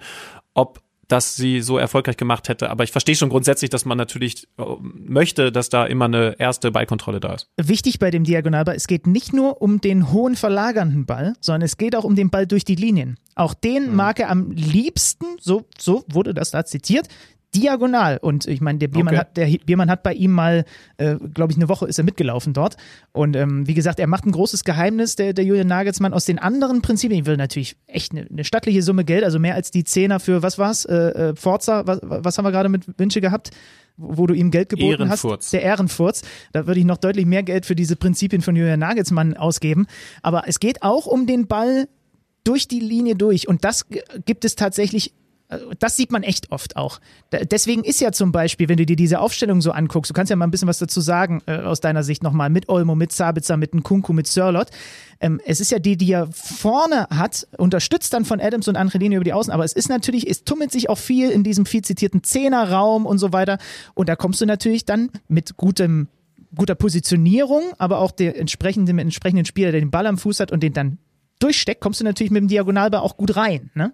ob das sie so erfolgreich gemacht hätte. Aber ich verstehe schon grundsätzlich, dass man natürlich äh, möchte, dass da immer eine erste Ballkontrolle da ist. Wichtig bei dem Diagonalball, es geht nicht nur um den hohen verlagernden Ball, sondern es geht auch um den Ball durch die Linien. Auch den mag er am liebsten, so, so wurde das da zitiert, diagonal. Und ich meine, der Biermann Okay. hat, der Biermann hat bei ihm mal, äh, glaube ich, eine Woche ist er mitgelaufen dort. Und ähm, wie gesagt, er macht ein großes Geheimnis, der, der Julian Nagelsmann, aus den anderen Prinzipien. Ich will natürlich echt eine, eine stattliche Summe Geld, also mehr als die Zehner für, was war's, äh, äh, Forza, was, was haben wir gerade mit Wünsche gehabt? Wo du ihm Geld geboten Ehrenfurz. hast. Der Ehrenfurz. Da würde ich noch deutlich mehr Geld für diese Prinzipien von Julian Nagelsmann ausgeben. Aber es geht auch um den Ball durch die Linie durch. Und das gibt es tatsächlich, das sieht man echt oft auch. Deswegen ist ja zum Beispiel, wenn du dir diese Aufstellung so anguckst, du kannst ja mal ein bisschen was dazu sagen, äh, aus deiner Sicht nochmal, mit Olmo, mit Sabitzer, mit Nkunku, mit Sörlot. Ähm, es ist ja die, die er vorne hat, unterstützt dann von Adams und Angelini über die Außen, aber es ist natürlich, es tummelt sich auch viel in diesem viel zitierten Zehnerraum und so weiter. Und da kommst du natürlich dann mit gutem guter Positionierung, aber auch der entsprechende, mit entsprechenden Spieler, der den Ball am Fuß hat und den dann durchsteckt, kommst du natürlich mit dem Diagonalball auch gut rein. Ne?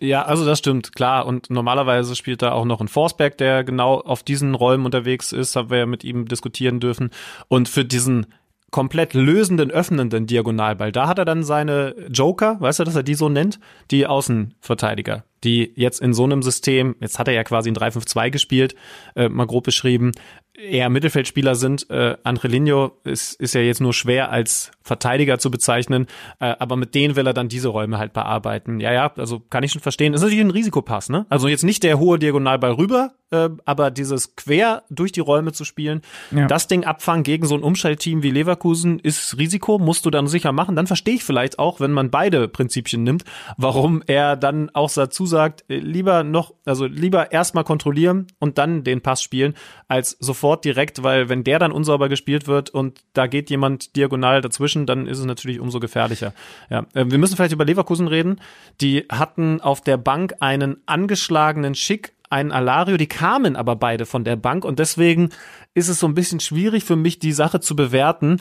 Ja, also das stimmt, klar. Und normalerweise spielt da auch noch ein Forsberg, der genau auf diesen Räumen unterwegs ist, haben wir ja mit ihm diskutieren dürfen. Und für diesen komplett lösenden, öffnenden Diagonalball, da hat er dann seine Joker, weißt du, dass er die so nennt, die Außenverteidiger, die jetzt in so einem System, jetzt hat er ja quasi ein 3-5-2 gespielt, äh, mal grob beschrieben, eher Mittelfeldspieler sind. Äh, Angelino ist, ist ja jetzt nur schwer als Verteidiger zu bezeichnen, äh, aber mit denen will er dann diese Räume halt bearbeiten. Ja, ja, also kann ich schon verstehen. Ist natürlich ein Risikopass, ne? Also jetzt nicht der hohe Diagonalball rüber, äh, aber dieses quer durch die Räume zu spielen, Ja. das Ding abfangen gegen so ein Umschaltteam wie Leverkusen ist Risiko, musst du dann sicher machen. Dann verstehe ich vielleicht auch, wenn man beide Prinzipien nimmt, warum er dann auch dazu sagt, äh, lieber noch, also lieber erstmal kontrollieren und dann den Pass spielen, als sofort direkt, weil wenn der dann unsauber gespielt wird und da geht jemand diagonal dazwischen, dann ist es natürlich umso gefährlicher. Ja, äh, wir müssen vielleicht über Leverkusen reden. Die hatten auf der Bank einen angeschlagenen Schick, einen Alario, die kamen aber beide von der Bank und deswegen ist es so ein bisschen schwierig für mich, die Sache zu bewerten.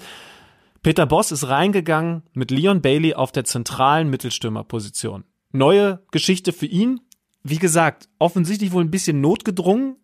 Peter Boss ist reingegangen mit Leon Bailey auf der zentralen Mittelstürmerposition. Neue Geschichte für ihn. Wie gesagt, offensichtlich wohl ein bisschen notgedrungen.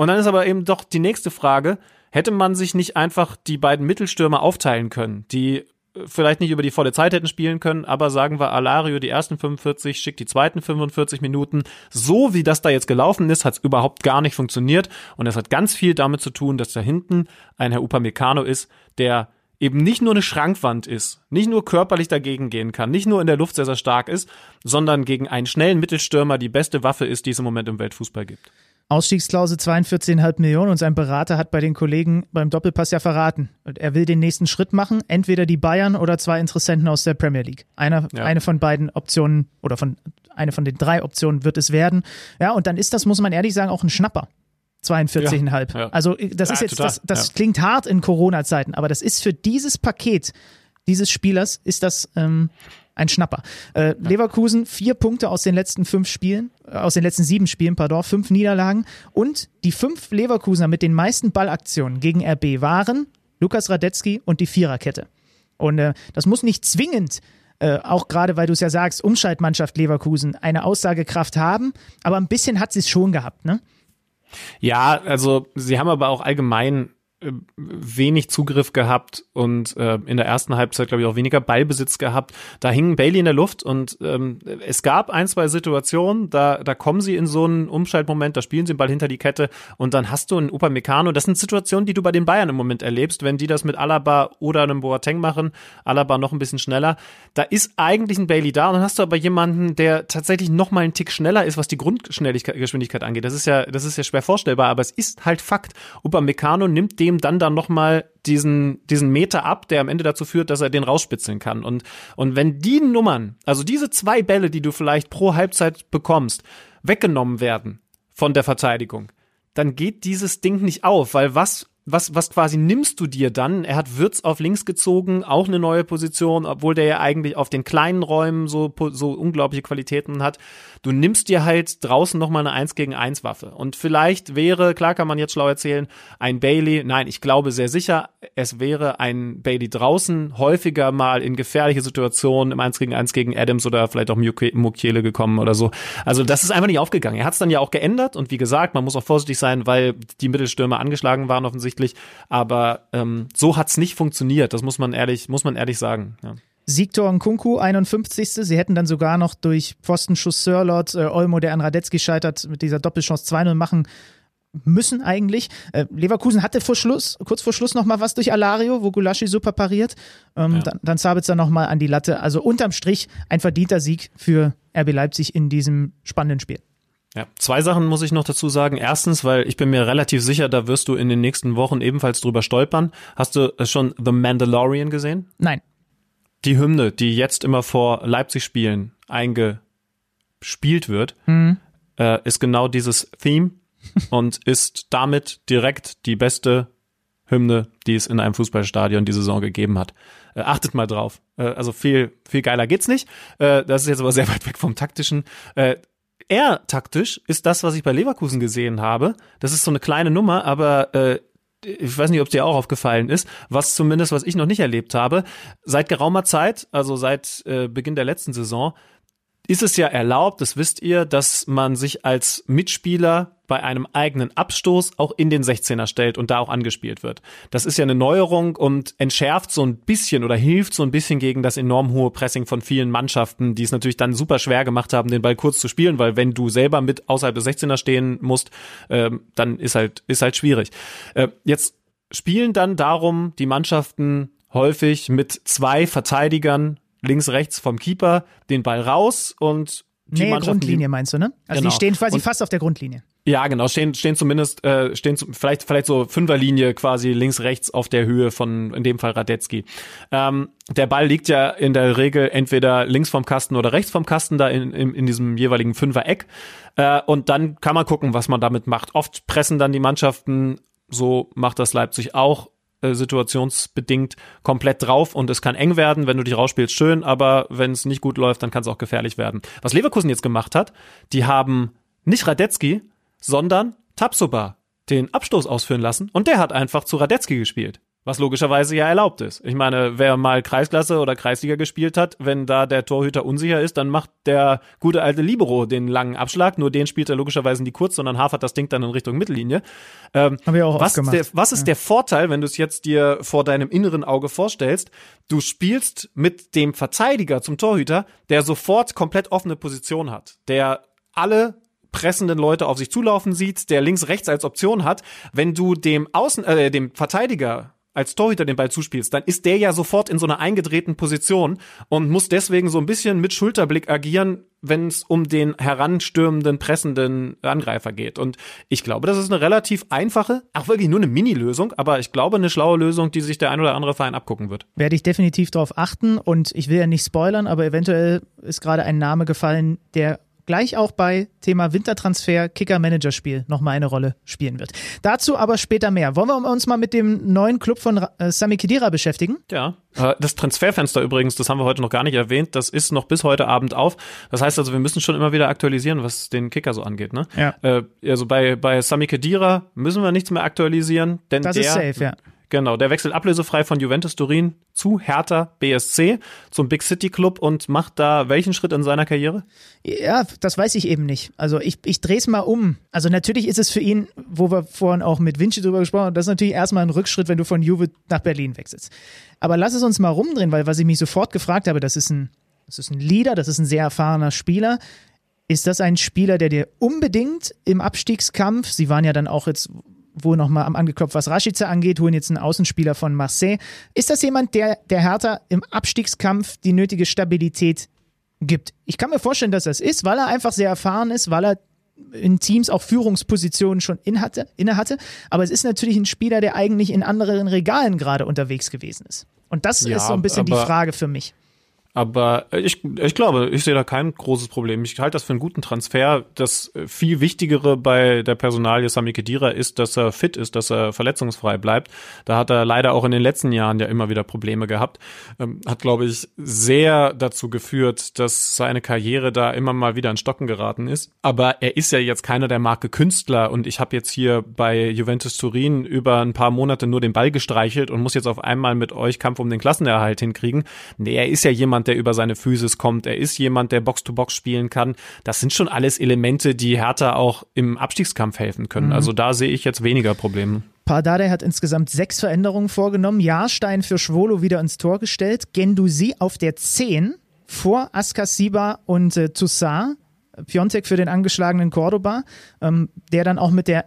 Und dann ist aber eben doch die nächste Frage, hätte man sich nicht einfach die beiden Mittelstürmer aufteilen können, die äh, vielleicht nicht über die volle Zeit hätten spielen können, aber sagen wir Alario die ersten 45, schickt die zweiten 45 Minuten. So wie das da jetzt gelaufen ist, hat es überhaupt gar nicht funktioniert und es hat ganz viel damit zu tun, dass da hinten ein Herr Upamecano ist, der eben nicht nur eine Schrankwand ist, nicht nur körperlich dagegen gehen kann, nicht nur in der Luft sehr, sehr stark ist, sondern gegen einen schnellen Mittelstürmer die beste Waffe ist, die es im Moment im Weltfußball gibt. Ausstiegsklausel 42,5 Millionen und sein Berater hat bei den Kollegen beim Doppelpass ja verraten. Und er will den nächsten Schritt machen, entweder die Bayern oder zwei Interessenten aus der Premier League. Einer, Ja. Eine von beiden Optionen oder von eine von den drei Optionen wird es werden. Ja, und dann ist das, muss man ehrlich sagen, auch ein Schnapper. 42,5. Ja, ja. Also das Ja, ist jetzt, das, das klingt hart in Corona-Zeiten, aber das ist für dieses Paket dieses Spielers ist das ähm, ein Schnapper. Äh, Leverkusen vier Punkte aus den letzten fünf Spielen, äh, aus den letzten sieben Spielen, pardon, fünf Niederlagen und die fünf Leverkusener mit den meisten Ballaktionen gegen RB waren Lukas Radetzky und die Viererkette. Und äh, das muss nicht zwingend äh, auch gerade weil du es ja sagst, Umschaltmannschaft Leverkusen eine Aussagekraft haben, aber ein bisschen hat sie es schon gehabt, ne? Ja, also sie haben aber auch allgemein wenig Zugriff gehabt und äh, in der ersten Halbzeit, glaube ich, auch weniger Ballbesitz gehabt. Da hing Bailey in der Luft und ähm, es gab ein, zwei Situationen, da, da kommen sie in so einen Umschaltmoment, da spielen sie den Ball hinter die Kette und dann hast du einen Upamecano. Das sind Situationen, die du bei den Bayern im Moment erlebst, wenn die das mit Alaba oder einem Boateng machen. Alaba noch ein bisschen schneller. Da ist eigentlich ein Bailey da und dann hast du aber jemanden, der tatsächlich noch mal einen Tick schneller ist, was die Grundgeschwindigkeit angeht. Das ist ja, das ist ja schwer vorstellbar, aber es ist halt Fakt. Upamecano nimmt dem dann dann noch mal diesen, diesen Meter ab, der am Ende dazu führt, dass er den rausspitzeln kann. Und, und wenn die Nummern, also diese zwei Bälle, die du vielleicht pro Halbzeit bekommst, weggenommen werden von der Verteidigung, dann geht dieses Ding nicht auf, weil was was, was quasi nimmst du dir dann? Er hat Würz auf links gezogen, auch eine neue Position, obwohl der ja eigentlich auf den kleinen Räumen so, so unglaubliche Qualitäten hat. Du nimmst dir halt draußen nochmal eine 1 gegen 1 Waffe. Und vielleicht wäre, klar kann man jetzt schlau erzählen, ein Bailey, nein, ich glaube sehr sicher, es wäre ein Bailey draußen häufiger mal in gefährliche Situationen im 1 gegen 1 gegen Adams oder vielleicht auch Mukiele gekommen oder so. Also das ist einfach nicht aufgegangen. Er hat es dann ja auch geändert und wie gesagt, man muss auch vorsichtig sein, weil die Mittelstürmer angeschlagen waren offensichtlich. Aber ähm, so hat's nicht funktioniert. Das muss man ehrlich, muss man ehrlich sagen. Ja. Siegtor Kunku, 51. Sie hätten dann sogar noch durch Pfostenschuss Sörlot, äh, Olmo, der an Radetzky scheitert, mit dieser Doppelchance 2-0 machen müssen eigentlich. Äh, Leverkusen hatte vor Schluss, kurz vor Schluss noch mal was durch Alario, wo Gulaschi super pariert. Ähm, ja. Dann, dann Sabitzer noch mal an die Latte. Also unterm Strich ein verdienter Sieg für RB Leipzig in diesem spannenden Spiel. Ja, zwei Sachen muss ich noch dazu sagen. Erstens, weil ich bin mir relativ sicher, da wirst du in den nächsten Wochen ebenfalls drüber stolpern. Hast du schon The Mandalorian gesehen? Nein. Die Hymne, die jetzt immer vor Leipzig-Spielen eingespielt wird, mhm. äh, ist genau dieses Theme und ist damit direkt die beste Hymne, die es in einem Fußballstadion die Saison gegeben hat. Äh, achtet mal drauf. Äh, also viel, viel geiler geht's nicht. Äh, das ist jetzt aber sehr weit weg vom taktischen. Äh, eher taktisch ist das, was ich bei Leverkusen gesehen habe. Das ist so eine kleine Nummer, aber äh, ich weiß nicht, ob dir auch aufgefallen ist, was zumindest, was ich noch nicht erlebt habe. Seit geraumer Zeit, also seit äh, Beginn der letzten Saison, ist es ja erlaubt, das wisst ihr, dass man sich als Mitspieler bei einem eigenen Abstoß auch in den 16er stellt und da auch angespielt wird. Das ist ja eine Neuerung und entschärft so ein bisschen oder hilft so ein bisschen gegen das enorm hohe Pressing von vielen Mannschaften, die es natürlich dann super schwer gemacht haben, den Ball kurz zu spielen, weil wenn du selber mit außerhalb des 16er stehen musst, äh, dann ist halt, ist halt schwierig. Äh, jetzt spielen dann darum die Mannschaften häufig mit zwei Verteidigern links, rechts vom Keeper den Ball raus und die nee, Grundlinie meinst du, ne? Also genau. die stehen quasi und, fast auf der Grundlinie. Ja, genau, stehen, stehen zumindest, äh, stehen zu, vielleicht, vielleicht so Fünferlinie quasi links, rechts auf der Höhe von, in dem Fall Radetzky. Ähm, der Ball liegt ja in der Regel entweder links vom Kasten oder rechts vom Kasten, da in, in, in diesem jeweiligen Fünfer-Eck. Äh, und dann kann man gucken, was man damit macht. Oft pressen dann die Mannschaften, so macht das Leipzig auch, äh, situationsbedingt komplett drauf und es kann eng werden, wenn du dich rausspielst, schön, aber wenn es nicht gut läuft, dann kann es auch gefährlich werden. Was Leverkusen jetzt gemacht hat, die haben nicht Radetzky, sondern Tapsoba den Abstoß ausführen lassen und der hat einfach zu Radetzky gespielt. Was logischerweise ja erlaubt ist. Ich meine, wer mal Kreisklasse oder Kreisliga gespielt hat, wenn da der Torhüter unsicher ist, dann macht der gute alte Libero den langen Abschlag. Nur den spielt er logischerweise nicht kurz, sondern hafert das Ding dann in Richtung Mittellinie. Ähm, Haben wir auch was, gemacht. Der, was ist ja. der Vorteil, wenn du es jetzt dir vor deinem inneren Auge vorstellst? Du spielst mit dem Verteidiger zum Torhüter, der sofort komplett offene Position hat, der alle pressenden Leute auf sich zulaufen sieht, der links rechts als Option hat. Wenn du dem Außen äh, dem Verteidiger als Torhüter den Ball zuspielst, dann ist der ja sofort in so einer eingedrehten Position und muss deswegen so ein bisschen mit Schulterblick agieren, wenn es um den heranstürmenden, pressenden Angreifer geht. Und ich glaube, das ist eine relativ einfache, auch wirklich nur eine Mini-Lösung, aber ich glaube, eine schlaue Lösung, die sich der ein oder andere Verein abgucken wird. Werde ich definitiv darauf achten und ich will ja nicht spoilern, aber eventuell ist gerade ein Name gefallen, der gleich auch bei Thema Wintertransfer, Kicker-Manager-Spiel nochmal eine Rolle spielen wird. Dazu aber später mehr. Wollen wir uns mal mit dem neuen Club von äh, Sami Khedira beschäftigen? Ja, äh, das Transferfenster übrigens, das haben wir heute noch gar nicht erwähnt, das ist noch bis heute Abend auf. Das heißt also, wir müssen schon immer wieder aktualisieren, was den Kicker so angeht. Ne? Ja. Äh, also bei, bei Sami Khedira müssen wir nichts mehr aktualisieren, denn das der, ist safe, ja Genau, der wechselt ablösefrei von Juventus Turin zu Hertha BSC zum Big City Club und macht da welchen Schritt in seiner Karriere? Ja, das weiß ich eben nicht. Also ich, ich drehe es mal um. Also natürlich ist es für ihn, wo wir vorhin auch mit Vinci drüber gesprochen haben, das ist natürlich erstmal ein Rückschritt, wenn du von Juve nach Berlin wechselst. Aber lass es uns mal rumdrehen, weil was ich mich sofort gefragt habe, das ist ein, das ist ein Leader, das ist ein sehr erfahrener Spieler. Ist das ein Spieler, der dir unbedingt im Abstiegskampf, sie waren ja dann auch jetzt wohl nochmal am angeklopft, was Rashica angeht, holen jetzt einen Außenspieler von Marseille. Ist das jemand, der der Hertha im Abstiegskampf die nötige Stabilität gibt? Ich kann mir vorstellen, dass das ist, weil er einfach sehr erfahren ist, weil er in Teams auch Führungspositionen schon in hatte, inne hatte. Aber es ist natürlich ein Spieler, der eigentlich in anderen Regalen gerade unterwegs gewesen ist. Und das ja, ist so ein bisschen die Frage für mich. Aber ich, ich glaube, ich sehe da kein großes Problem. Ich halte das für einen guten Transfer. Das viel Wichtigere bei der Personalie Sami Khedira ist, dass er fit ist, dass er verletzungsfrei bleibt. Da hat er leider auch in den letzten Jahren ja immer wieder Probleme gehabt. Ähm, hat, glaube ich, sehr dazu geführt, dass seine Karriere da immer mal wieder in Stocken geraten ist. Aber er ist ja jetzt keiner der Marke Künstler und ich habe jetzt hier bei Juventus Turin über ein paar Monate nur den Ball gestreichelt und muss jetzt auf einmal mit euch Kampf um den Klassenerhalt hinkriegen. Nee, er ist ja jemand, jemand, der über seine Physis kommt. Er ist jemand, der Box-to-Box -Box spielen kann. Das sind schon alles Elemente, die Hertha auch im Abstiegskampf helfen können. Mhm. Also da sehe ich jetzt weniger Probleme. Pardade hat insgesamt sechs Veränderungen vorgenommen. Jahrstein für Schwolo wieder ins Tor gestellt. Gendusi auf der 10 vor Askasiba und äh, Toussaint. Piontek für den angeschlagenen Cordoba, ähm, der dann auch mit der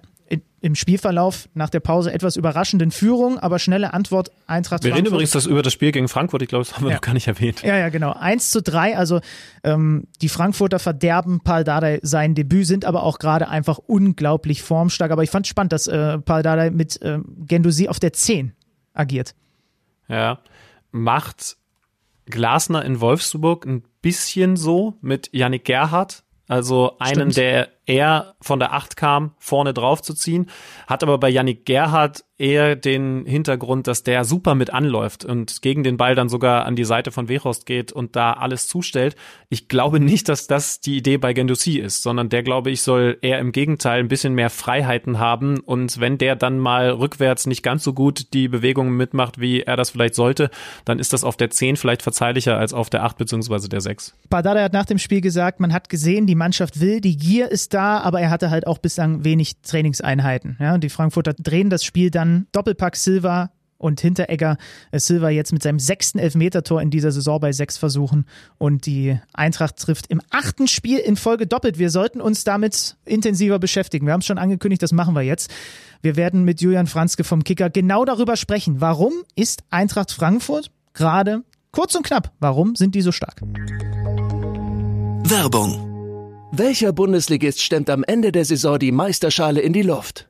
im Spielverlauf nach der Pause etwas überraschenden Führung, aber schnelle Antwort Eintracht Wir Frankfurt. reden übrigens das über das Spiel gegen Frankfurt, ich glaube, das haben wir Ja. noch gar nicht erwähnt. Ja, ja, genau. 1 zu 3, also ähm, die Frankfurter verderben Paul Dardai sein Debüt, sind aber auch gerade einfach unglaublich formstark. Aber ich fand spannend, dass äh, Paul Dardai mit äh, Gendusi auf der 10 agiert. Ja. Macht Glasner in Wolfsburg ein bisschen so mit Yannick Gerhardt. Also einen, Stimmt. der eher von der Acht kam, vorne drauf zu ziehen. Hat aber bei Yannick Gerhardt eher den Hintergrund, dass der super mit anläuft und gegen den Ball dann sogar an die Seite von Wechhorst geht und da alles zustellt. Ich glaube nicht, dass das die Idee bei Gendouzi ist, sondern der, glaube ich, soll eher im Gegenteil ein bisschen mehr Freiheiten haben und wenn der dann mal rückwärts nicht ganz so gut die Bewegungen mitmacht, wie er das vielleicht sollte, dann ist das auf der 10 vielleicht verzeihlicher als auf der 8 beziehungsweise der 6. Pardada hat nach dem Spiel gesagt, man hat gesehen, die Mannschaft will, die Gier ist da, aber er hatte halt auch bislang wenig Trainingseinheiten. Ja, und die Frankfurter drehen das Spiel dann Doppelpack Silva und Hinteregger. Äh, Silva jetzt mit seinem sechsten Elfmetertor in dieser Saison bei sechs Versuchen und die Eintracht trifft im achten Spiel in Folge doppelt. Wir sollten uns damit intensiver beschäftigen. Wir haben es schon angekündigt, das machen wir jetzt. Wir werden mit Julian Franzke vom Kicker genau darüber sprechen. Warum ist Eintracht Frankfurt gerade kurz und knapp? Warum sind die so stark? Werbung. Welcher Bundesligist stemmt am Ende der Saison die Meisterschale in die Luft?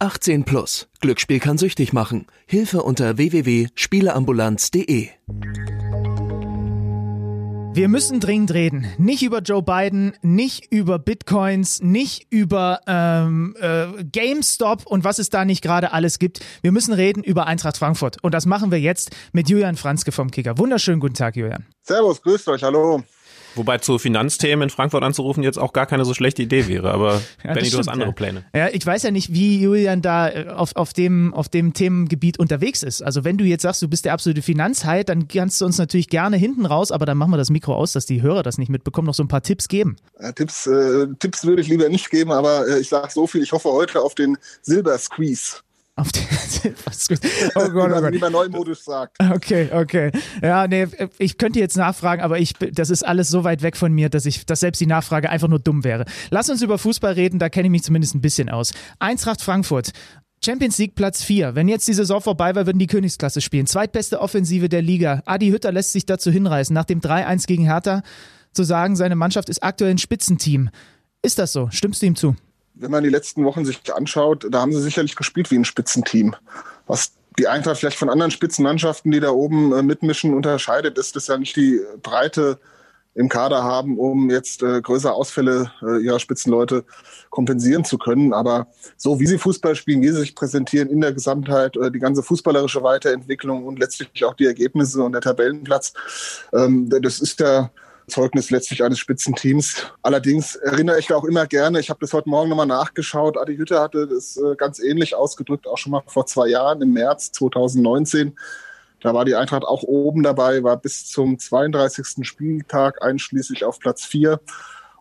18 plus. Glücksspiel kann süchtig machen. Hilfe unter www.spieleambulanz.de. Wir müssen dringend reden. Nicht über Joe Biden, nicht über Bitcoins, nicht über ähm, äh, GameStop und was es da nicht gerade alles gibt. Wir müssen reden über Eintracht Frankfurt. Und das machen wir jetzt mit Julian Franzke vom Kicker. Wunderschönen guten Tag, Julian. Servus, grüßt euch, hallo. Wobei zu Finanzthemen in Frankfurt anzurufen jetzt auch gar keine so schlechte Idee wäre. Aber Ja, Benny, du hast andere ja. Pläne. Ja, ich weiß ja nicht, wie Julian da äh, auf, auf, dem, auf dem Themengebiet unterwegs ist. Also wenn du jetzt sagst, du bist der absolute Finanzheit, dann kannst du uns natürlich gerne hinten raus, aber dann machen wir das Mikro aus, dass die Hörer das nicht mitbekommen, noch so ein paar Tipps geben. Äh, Tipps, äh, Tipps würde ich lieber nicht geben, aber äh, ich sage so viel, ich hoffe heute auf den Silber-Squeeze, Auf den. Oh wie Gott, oh man Gott. lieber neumodisch sagt. Okay, okay. Ja, nee, ich könnte jetzt nachfragen, aber ich, das ist alles so weit weg von mir, dass ich, dass selbst die Nachfrage einfach nur dumm wäre. Lass uns über Fußball reden, da kenne ich mich zumindest ein bisschen aus. Eintracht Frankfurt. Champions League Platz 4. Wenn jetzt die Saison vorbei war, würden die Königsklasse spielen. Zweitbeste Offensive der Liga. Adi Hütter lässt sich dazu hinreißen, nach dem 3-1 gegen Hertha zu sagen, seine Mannschaft ist aktuell ein Spitzenteam. Ist das so? Stimmst du ihm zu? Wenn man die letzten Wochen sich anschaut, da haben sie sicherlich gespielt wie ein Spitzenteam. Was die Eintracht vielleicht von anderen Spitzenmannschaften, die da oben äh, mitmischen, unterscheidet, ist, dass ja nicht die Breite im Kader haben, um jetzt äh, größere Ausfälle äh, ihrer Spitzenleute kompensieren zu können. Aber so wie sie Fußball spielen, wie sie sich präsentieren in der Gesamtheit, äh, die ganze fußballerische Weiterentwicklung und letztlich auch die Ergebnisse und der Tabellenplatz, ähm, das ist der Zeugnis letztlich eines Spitzenteams. Allerdings erinnere ich auch immer gerne, ich habe das heute Morgen nochmal nachgeschaut, Adi Hütter hatte das äh, ganz ähnlich ausgedrückt, auch schon mal vor zwei Jahren im März 2019. Da war die Eintracht auch oben dabei, war bis zum 32. Spieltag einschließlich auf Platz 4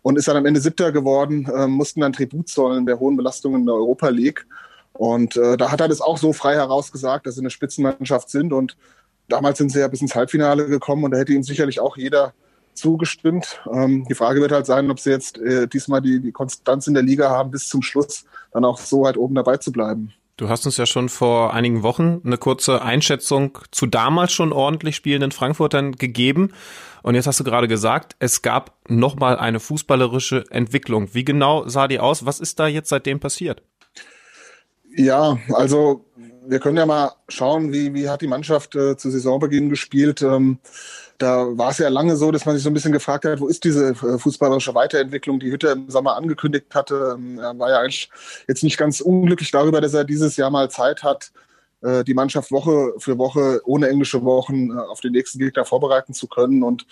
und ist dann am Ende Siebter geworden, äh, mussten dann Tribut zollen der hohen Belastungen in der Europa League. Und äh, da hat er das auch so frei herausgesagt, dass sie eine Spitzenmannschaft sind. Und damals sind sie ja bis ins Halbfinale gekommen und da hätte ihm sicherlich auch jeder zugestimmt. Ähm, die Frage wird halt sein, ob sie jetzt äh, diesmal die, die Konstanz in der Liga haben, bis zum Schluss dann auch so weit oben dabei zu bleiben. Du hast uns ja schon vor einigen Wochen eine kurze Einschätzung zu damals schon ordentlich spielenden Frankfurtern gegeben. Und jetzt hast du gerade gesagt, es gab nochmal eine fußballerische Entwicklung. Wie genau sah die aus? Was ist da jetzt seitdem passiert? Ja, also wir können ja mal schauen, wie, wie hat die Mannschaft äh, zu Saisonbeginn gespielt. Ähm, da war es ja lange so, dass man sich so ein bisschen gefragt hat, wo ist diese äh, fußballerische Weiterentwicklung, die Hütter im Sommer angekündigt hatte. Ähm, er war ja eigentlich jetzt nicht ganz unglücklich darüber, dass er dieses Jahr mal Zeit hat, äh, die Mannschaft Woche für Woche ohne englische Wochen äh, auf den nächsten Gegner vorbereiten zu können. Und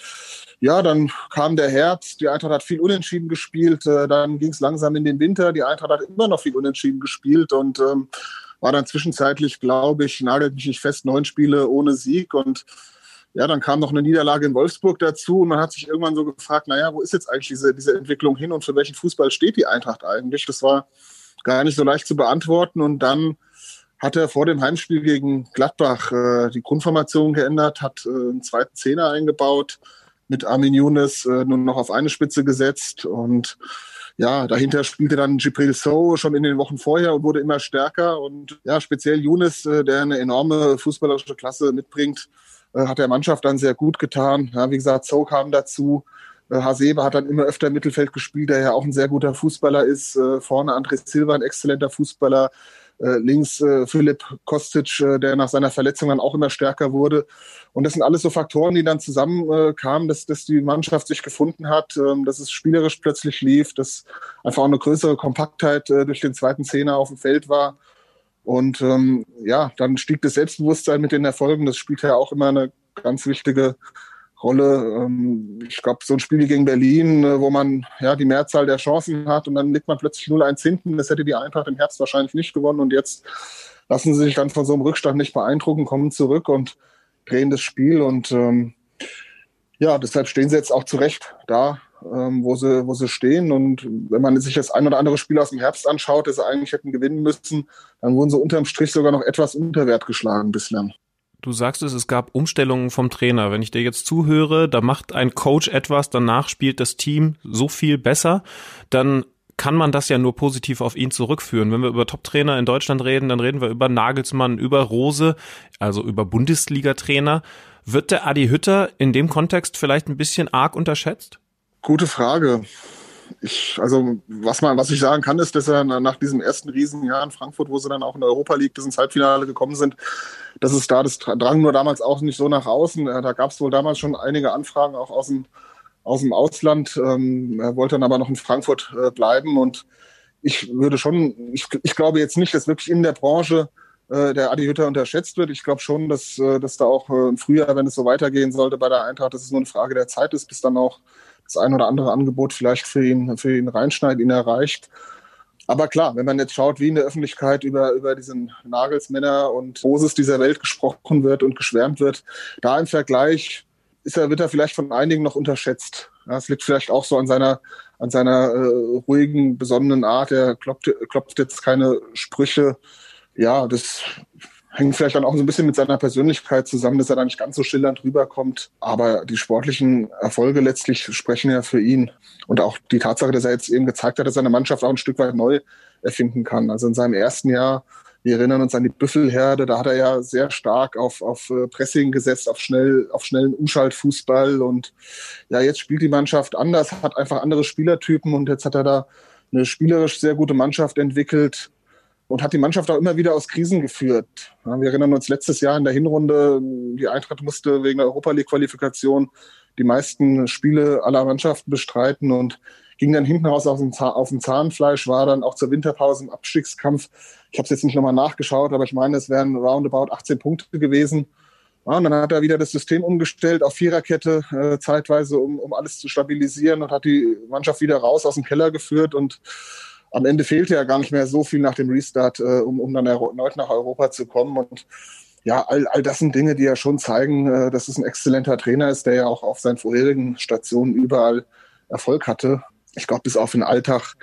ja, dann kam der Herbst, die Eintracht hat viel unentschieden gespielt, dann ging es langsam in den Winter, die Eintracht hat immer noch viel unentschieden gespielt und ähm, war dann zwischenzeitlich, glaube ich, nagelt mich nicht fest, neun Spiele ohne Sieg und ja, dann kam noch eine Niederlage in Wolfsburg dazu und man hat sich irgendwann so gefragt, naja, wo ist jetzt eigentlich diese, diese Entwicklung hin und für welchen Fußball steht die Eintracht eigentlich? Das war gar nicht so leicht zu beantworten und dann hat er vor dem Heimspiel gegen Gladbach äh, die Grundformation geändert, hat äh, einen zweiten Zehner eingebaut, mit Armin Younes äh, nur noch auf eine Spitze gesetzt und ja, dahinter spielte dann Gibril So schon in den Wochen vorher und wurde immer stärker und ja, speziell Younes, äh, der eine enorme fußballerische Klasse mitbringt, hat der Mannschaft dann sehr gut getan. Ja, wie gesagt, So kam dazu. Äh, Hasebe hat dann immer öfter im Mittelfeld gespielt, der ja auch ein sehr guter Fußballer ist. Äh, vorne André Silva, ein exzellenter Fußballer. Äh, links äh, Philipp Kostic, äh, der nach seiner Verletzung dann auch immer stärker wurde. Und das sind alles so Faktoren, die dann zusammenkamen, dass, dass die Mannschaft sich gefunden hat, ähm, dass es spielerisch plötzlich lief, dass einfach auch eine größere Kompaktheit durch den zweiten Zehner auf dem Feld war. Und ähm, ja, dann stieg das Selbstbewusstsein mit den Erfolgen. Das spielt ja auch immer eine ganz wichtige Rolle. Ähm, ich glaube, so ein Spiel gegen Berlin, äh, wo man ja die Mehrzahl der Chancen hat und dann liegt man plötzlich 0-1 hinten. Das hätte die Eintracht im Herbst wahrscheinlich nicht gewonnen. Und jetzt lassen sie sich dann von so einem Rückstand nicht beeindrucken, kommen zurück und drehen das Spiel. Und ähm, ja, deshalb stehen sie jetzt auch zu Recht da, ähm, wo, sie, wo sie stehen. Und wenn man sich das ein oder andere Spiel aus dem Herbst anschaut, das sie eigentlich hätten gewinnen müssen, dann wurden sie unterm Strich sogar noch etwas unter geschlagen bislang. Du sagst es, es gab Umstellungen vom Trainer. Wenn ich dir jetzt zuhöre, da macht ein Coach etwas, danach spielt das Team so viel besser, dann kann man das ja nur positiv auf ihn zurückführen. Wenn wir über Top-Trainer in Deutschland reden, dann reden wir über Nagelsmann, über Rose, also über Bundesliga-Trainer. Wird der Adi Hütter in dem Kontext vielleicht ein bisschen arg unterschätzt? Gute Frage ich, also was man, was ich sagen kann, ist, dass er nach diesem ersten Riesenjahr in Frankfurt, wo sie dann auch in der Europa League bis ins Halbfinale gekommen sind, dass es da das drang nur damals auch nicht so nach außen. Da gab es wohl damals schon einige Anfragen auch aus dem, aus dem Ausland. Ähm, er wollte dann aber noch in Frankfurt äh, bleiben und ich würde schon, ich, ich glaube jetzt nicht, dass wirklich in der Branche äh, der Adi Hütter unterschätzt wird. Ich glaube schon, dass, äh, dass da auch im Frühjahr, wenn es so weitergehen sollte bei der Eintracht, dass es nur eine Frage der Zeit ist, bis dann auch das ein oder andere Angebot vielleicht für ihn, für ihn reinschneidet, ihn erreicht. Aber klar, wenn man jetzt schaut, wie in der Öffentlichkeit über, über diesen Nagelsmänner und Boses dieser Welt gesprochen wird und geschwärmt wird, da im Vergleich ist er, wird er vielleicht von einigen noch unterschätzt. Ja, es liegt vielleicht auch so an seiner, an seiner äh, ruhigen, besonnenen Art. Er klopft, klopft jetzt keine Sprüche. Ja, das hängt vielleicht dann auch so ein bisschen mit seiner Persönlichkeit zusammen, dass er da nicht ganz so schillernd rüberkommt. Aber die sportlichen Erfolge letztlich sprechen ja für ihn. Und auch die Tatsache, dass er jetzt eben gezeigt hat, dass seine Mannschaft auch ein Stück weit neu erfinden kann. Also in seinem ersten Jahr, wir erinnern uns an die Büffelherde, da hat er ja sehr stark auf, auf äh, Pressing gesetzt, auf schnell, auf schnellen Umschaltfußball. Und ja, jetzt spielt die Mannschaft anders, hat einfach andere Spielertypen und jetzt hat er da eine spielerisch sehr gute Mannschaft entwickelt, und hat die Mannschaft auch immer wieder aus Krisen geführt. wir erinnern uns letztes Jahr in der Hinrunde, die Eintracht musste wegen der Europa League Qualifikation die meisten Spiele aller Mannschaften bestreiten und ging dann hinten raus auf dem, auf dem Zahnfleisch, war dann auch zur Winterpause im Abstiegskampf. Ich habe es jetzt nicht nochmal nachgeschaut, aber ich meine, es wären roundabout 18 Punkte gewesen. Ja, und dann hat er wieder das System umgestellt auf Viererkette äh, zeitweise, um, um alles zu stabilisieren und hat die Mannschaft wieder raus aus dem Keller geführt und am Ende fehlte ja gar nicht mehr so viel nach dem Restart, äh, um, um dann erneut nach Europa zu kommen. Und ja, all, all das sind Dinge, die ja schon zeigen, äh, dass es ein exzellenter Trainer ist, der ja auch auf seinen vorherigen Stationen überall Erfolg hatte. Ich glaube, bis auf den Alltag,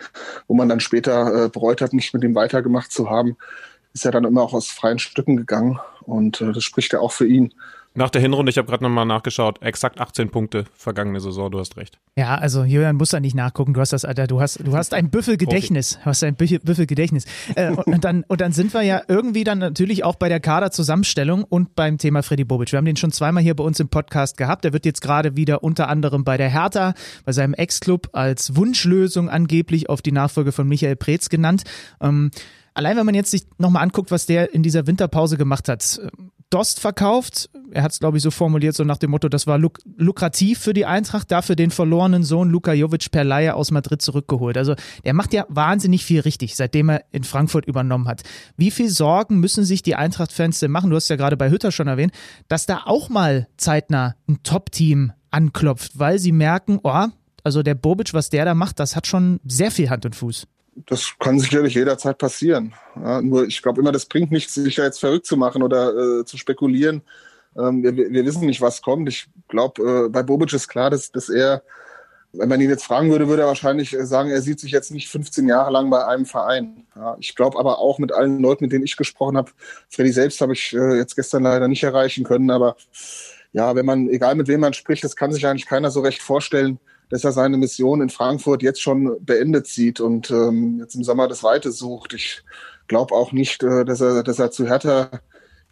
wo man dann später äh, bereut hat, nicht mit ihm weitergemacht zu haben, ist er dann immer auch aus freien Stücken gegangen. Und äh, das spricht ja auch für ihn. Nach der Hinrunde, ich habe gerade nochmal nachgeschaut, exakt 18 Punkte vergangene Saison, du hast recht. Ja, also Julian muss da nicht nachgucken, du hast das, Alter, du hast, du hast ein Büffelgedächtnis, du hast ein Büffelgedächtnis. Äh, und, dann, und dann sind wir ja irgendwie dann natürlich auch bei der Kaderzusammenstellung und beim Thema Freddy Bobic. Wir haben den schon zweimal hier bei uns im Podcast gehabt, der wird jetzt gerade wieder unter anderem bei der Hertha, bei seinem Ex-Club als Wunschlösung angeblich auf die Nachfolge von Michael Preetz genannt. Ähm, Allein wenn man jetzt sich nochmal anguckt, was der in dieser Winterpause gemacht hat. Dost verkauft, er hat es, glaube ich, so formuliert, so nach dem Motto, das war luk lukrativ für die Eintracht, dafür den verlorenen Sohn Luka Jovic per Laie aus Madrid zurückgeholt. Also er macht ja wahnsinnig viel richtig, seitdem er in Frankfurt übernommen hat. Wie viel Sorgen müssen sich die Eintracht-Fans denn machen? Du hast ja gerade bei Hütter schon erwähnt, dass da auch mal zeitnah ein Top-Team anklopft, weil sie merken, oh, also der Bobic, was der da macht, das hat schon sehr viel Hand und Fuß. Das kann sicherlich jederzeit passieren. Ja, nur ich glaube immer, das bringt nichts, sich da jetzt verrückt zu machen oder äh, zu spekulieren. Ähm, wir, wir, wissen nicht, was kommt. Ich glaube, äh, bei Bobic ist klar, dass, dass er, wenn man ihn jetzt fragen würde, würde er wahrscheinlich äh, sagen, er sieht sich jetzt nicht 15 Jahre lang bei einem Verein. Ja, ich glaube aber auch mit allen Leuten, mit denen ich gesprochen habe, Freddy selbst habe ich äh, jetzt gestern leider nicht erreichen können, aber ja, wenn man, egal mit wem man spricht, das kann sich eigentlich keiner so recht vorstellen, dass er seine Mission in Frankfurt jetzt schon beendet sieht und ähm, jetzt im Sommer das Weite sucht. Ich glaube auch nicht, äh, dass er, dass er zu Hertha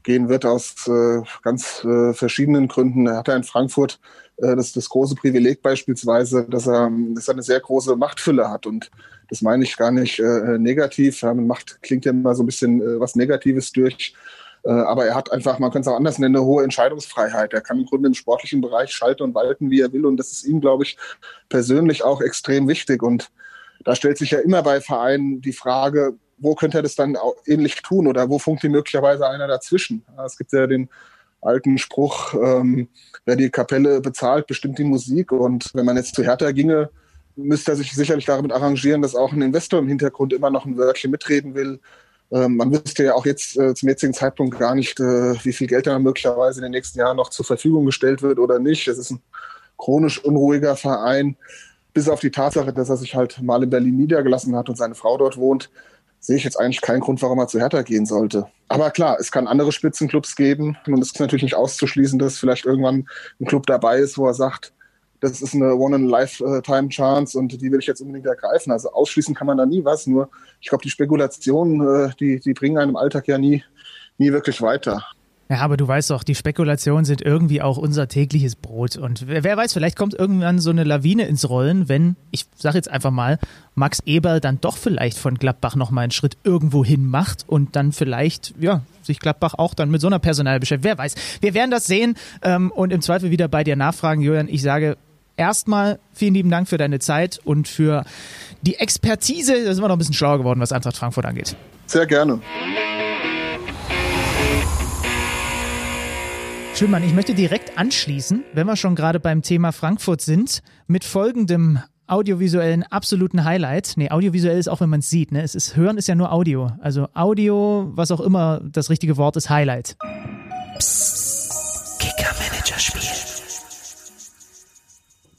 gehen wird aus äh, ganz äh, verschiedenen Gründen. Er hat ja in Frankfurt äh, das, das große Privileg beispielsweise, dass er, dass er eine sehr große Machtfülle hat und das meine ich gar nicht äh, negativ. Ja, Macht klingt ja immer so ein bisschen äh, was Negatives durch. Äh, aber er hat einfach, man könnte es auch anders nennen, eine hohe Entscheidungsfreiheit. Er kann im Grunde im sportlichen Bereich schalten und walten, wie er will. Und das ist ihm, glaube ich, persönlich auch extrem wichtig. Und da stellt sich ja immer bei Vereinen die Frage, wo könnte er das dann auch ähnlich tun oder wo funkt ihm möglicherweise einer dazwischen? Es gibt ja den alten Spruch, ähm, wer die Kapelle bezahlt, bestimmt die Musik. Und wenn man jetzt zu Hertha ginge, müsste er sich sicherlich damit arrangieren, dass auch ein Investor im Hintergrund immer noch ein Wörtchen mitreden will, ähm, man wüsste ja auch jetzt äh, zum jetzigen Zeitpunkt gar nicht, äh, wie viel Geld da möglicherweise in den nächsten Jahren noch zur Verfügung gestellt wird oder nicht. Es ist ein chronisch unruhiger Verein. Bis auf die Tatsache, dass er sich halt mal in Berlin niedergelassen hat und seine Frau dort wohnt, sehe ich jetzt eigentlich keinen Grund, warum er zu Hertha gehen sollte. Aber klar, es kann andere Spitzenclubs geben und es ist natürlich nicht auszuschließen, dass vielleicht irgendwann ein Club dabei ist, wo er sagt, das ist eine One-in-Lifetime-Chance und die will ich jetzt unbedingt ergreifen. Also ausschließen kann man da nie was, nur ich glaube, die Spekulationen, äh, die, die bringen einem im Alltag ja nie, nie wirklich weiter. Ja, aber du weißt doch, die Spekulationen sind irgendwie auch unser tägliches Brot. Und wer, weiß, vielleicht kommt irgendwann so eine Lawine ins Rollen, wenn, ich sage jetzt einfach mal, Max Eberl dann doch vielleicht von Gladbach nochmal einen Schritt irgendwo hin macht und dann vielleicht, ja, sich Gladbach auch dann mit so einer Personal beschäftigt. Wer weiß. Wir werden das sehen ähm, und im Zweifel wieder bei dir nachfragen, Julian. Ich sage erstmal vielen lieben Dank für deine Zeit und für die Expertise. Da sind wir noch ein bisschen schlauer geworden, was Eintracht Frankfurt angeht. Sehr gerne. Schönmann, ich möchte direkt anschließen, wenn wir schon gerade beim Thema Frankfurt sind, mit folgendem audiovisuellen absoluten Highlight. Nee, audiovisuell ist auch, wenn man es sieht. Ne? Es ist, Hören ist ja nur Audio. Also Audio, was auch immer das richtige Wort ist, Highlight. Psst. Kicker-Manager-Spiel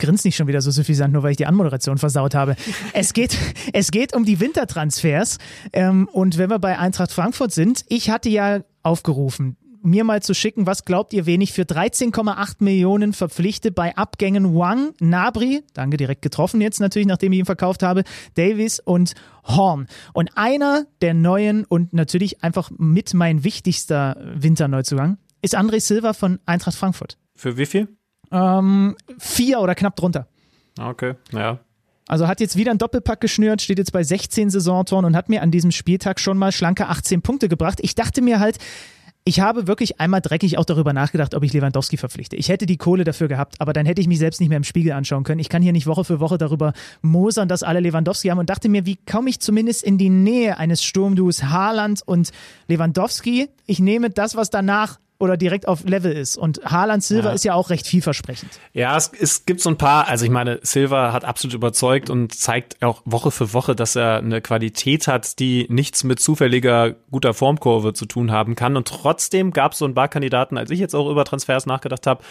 grinst nicht schon wieder so suffisant, nur weil ich die Anmoderation versaut habe. Es geht, es geht um die Wintertransfers. Ähm, und wenn wir bei Eintracht Frankfurt sind, ich hatte ja aufgerufen, mir mal zu schicken, was glaubt ihr, wen ich für 13,8 Millionen verpflichte bei Abgängen Wang, Nabri, danke, direkt getroffen jetzt natürlich, nachdem ich ihn verkauft habe, Davis und Horn. Und einer der neuen und natürlich einfach mit mein wichtigster Winterneuzugang ist André Silva von Eintracht Frankfurt. Für wie viel? Ähm, vier oder knapp drunter. Ah, okay, naja. Also hat jetzt wieder einen Doppelpack geschnürt, steht jetzt bei 16 Saisontoren und hat mir an diesem Spieltag schon mal schlanke 18 Punkte gebracht. Ich dachte mir halt, ich habe wirklich einmal dreckig auch darüber nachgedacht, ob ich Lewandowski verpflichte. Ich hätte die Kohle dafür gehabt, aber dann hätte ich mich selbst nicht mehr im Spiegel anschauen können. Ich kann hier nicht Woche für Woche darüber mosern, dass alle Lewandowski haben und dachte mir, wie komme ich zumindest in die Nähe eines Sturmduos Haaland und Lewandowski? Ich nehme das, was danach oder direkt auf Level ist. Und Haaland Silva ja. ist ja auch recht vielversprechend. Ja, es, es gibt so ein paar, also ich meine, Silva hat absolut überzeugt und zeigt auch Woche für Woche, dass er eine Qualität hat, die nichts mit zufälliger guter Formkurve zu tun haben kann. Und trotzdem gab es so ein paar Kandidaten, als ich jetzt auch über Transfers nachgedacht habe,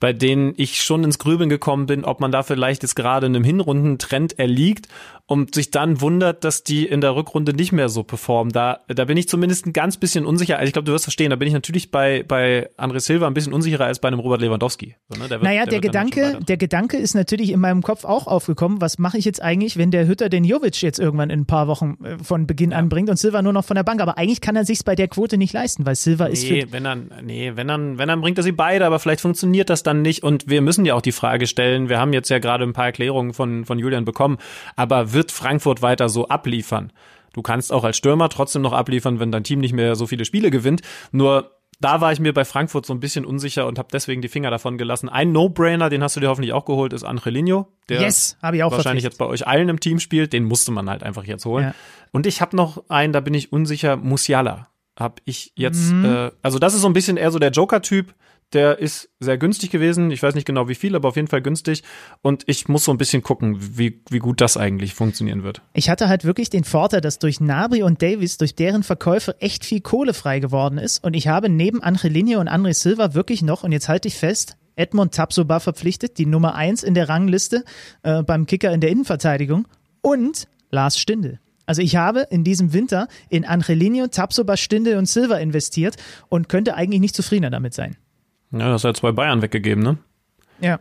bei denen ich schon ins Grübeln gekommen bin, ob man da vielleicht jetzt gerade einem Hinrundentrend erliegt und sich dann wundert, dass die in der Rückrunde nicht mehr so performen. Da, da bin ich zumindest ein ganz bisschen unsicher. Also ich glaube, du wirst verstehen, da bin ich natürlich bei, bei André Silva ein bisschen unsicherer als bei einem Robert Lewandowski. So, ne? der wird, naja, der, der Gedanke, der Gedanke ist natürlich in meinem Kopf auch aufgekommen, was mache ich jetzt eigentlich, wenn der Hütter den Jovic jetzt irgendwann in ein paar Wochen äh, von Beginn ja. anbringt und Silva nur noch von der Bank. Aber eigentlich kann er sich's bei der Quote nicht leisten, weil Silva nee, ist für wenn dann, nee, wenn dann, wenn dann bringt er sie beide, aber vielleicht funktioniert das dann nicht. Und wir müssen ja auch die Frage stellen, wir haben jetzt ja gerade ein paar Erklärungen von, von Julian bekommen, aber wird Frankfurt weiter so abliefern. Du kannst auch als Stürmer trotzdem noch abliefern, wenn dein Team nicht mehr so viele Spiele gewinnt. Nur da war ich mir bei Frankfurt so ein bisschen unsicher und habe deswegen die Finger davon gelassen. Ein No-Brainer, den hast du dir hoffentlich auch geholt, ist Angelino, der yes, habe ich auch wahrscheinlich verpflichtet. jetzt bei euch allen im Team spielt. Den musste man halt einfach jetzt holen. Ja. Und ich habe noch einen, da bin ich unsicher, Musiala. Hab ich jetzt, Mhm. äh, also das ist so ein bisschen eher so der Joker-Typ. Der ist sehr günstig gewesen. Ich weiß nicht genau wie viel, aber auf jeden Fall günstig. Und ich muss so ein bisschen gucken, wie, wie gut das eigentlich funktionieren wird. Ich hatte halt wirklich den Vorteil, dass durch Nabri und Davis, durch deren Verkäufe echt viel Kohle frei geworden ist. Und ich habe neben Angelino und André Silva wirklich noch, und jetzt halte ich fest, Edmond Tapsoba verpflichtet, die Nummer eins in der Rangliste äh, beim Kicker in der Innenverteidigung und Lars Stindl. Also ich habe in diesem Winter in Angelino, Tapsoba, Stindl und Silva investiert und könnte eigentlich nicht zufriedener damit sein. Ja, das hat zwei Bayern weggegeben, ne? Ja.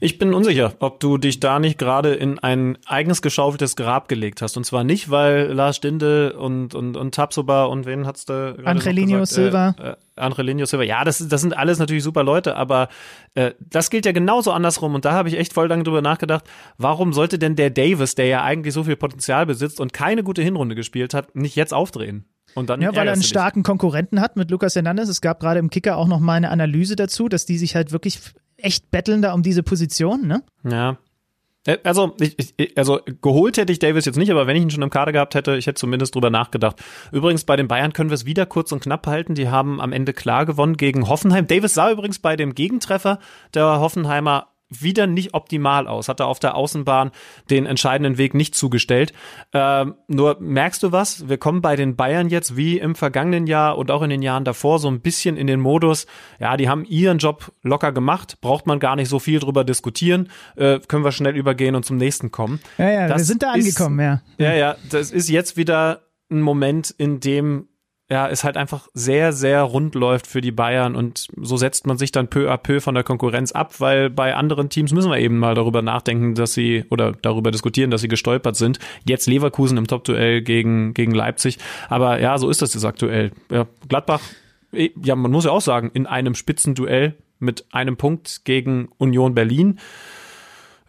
Ich bin unsicher, ob du dich da nicht gerade in ein eigens geschaufeltes Grab gelegt hast. Und zwar nicht, weil Lars Stindl und, und, und Tapsoba und wen hat's da Angelino gesagt? Silva. Äh, äh, Angelino Silva. Ja, das, das sind alles natürlich super Leute, aber äh, das gilt ja genauso andersrum. Und da habe ich echt voll lange drüber nachgedacht, warum sollte denn der Davis, der ja eigentlich so viel Potenzial besitzt und keine gute Hinrunde gespielt hat, nicht jetzt aufdrehen? Und dann Ja, weil er einen dich. starken Konkurrenten hat mit Lucas Hernandez. Es gab gerade im Kicker auch noch mal eine Analyse dazu, dass die sich halt wirklich echt betteln da um diese Position, ne? Ja. Äh, Also, ich, ich, also geholt hätte ich Davis jetzt nicht, aber wenn ich ihn schon im Kader gehabt hätte, ich hätte zumindest drüber nachgedacht. Übrigens, bei den Bayern können wir es wieder kurz und knapp halten. Die haben am Ende klar gewonnen gegen Hoffenheim. Davis sah übrigens bei dem Gegentreffer der Hoffenheimer wieder nicht optimal aus, hat er auf der Außenbahn den entscheidenden Weg nicht zugestellt. Ähm, nur merkst du was? Wir kommen bei den Bayern jetzt wie im vergangenen Jahr und auch in den Jahren davor so ein bisschen in den Modus, ja, die haben ihren Job locker gemacht, braucht man gar nicht so viel drüber diskutieren, äh, können wir schnell übergehen und zum nächsten kommen. Ja, ja, wir Das sind da ist- angekommen, ja. Ja, ja, das ist jetzt wieder ein Moment, in dem ja, es halt einfach sehr, sehr rund läuft für die Bayern und so setzt man sich dann peu à peu von der Konkurrenz ab, weil bei anderen Teams müssen wir eben mal darüber nachdenken, dass sie oder darüber diskutieren, dass sie gestolpert sind. Jetzt Leverkusen im Top-Duell gegen, gegen Leipzig. Aber ja, so ist das jetzt aktuell. Ja, Gladbach, eh, ja, man muss ja auch sagen, in einem Spitzenduell mit einem Punkt gegen Union Berlin.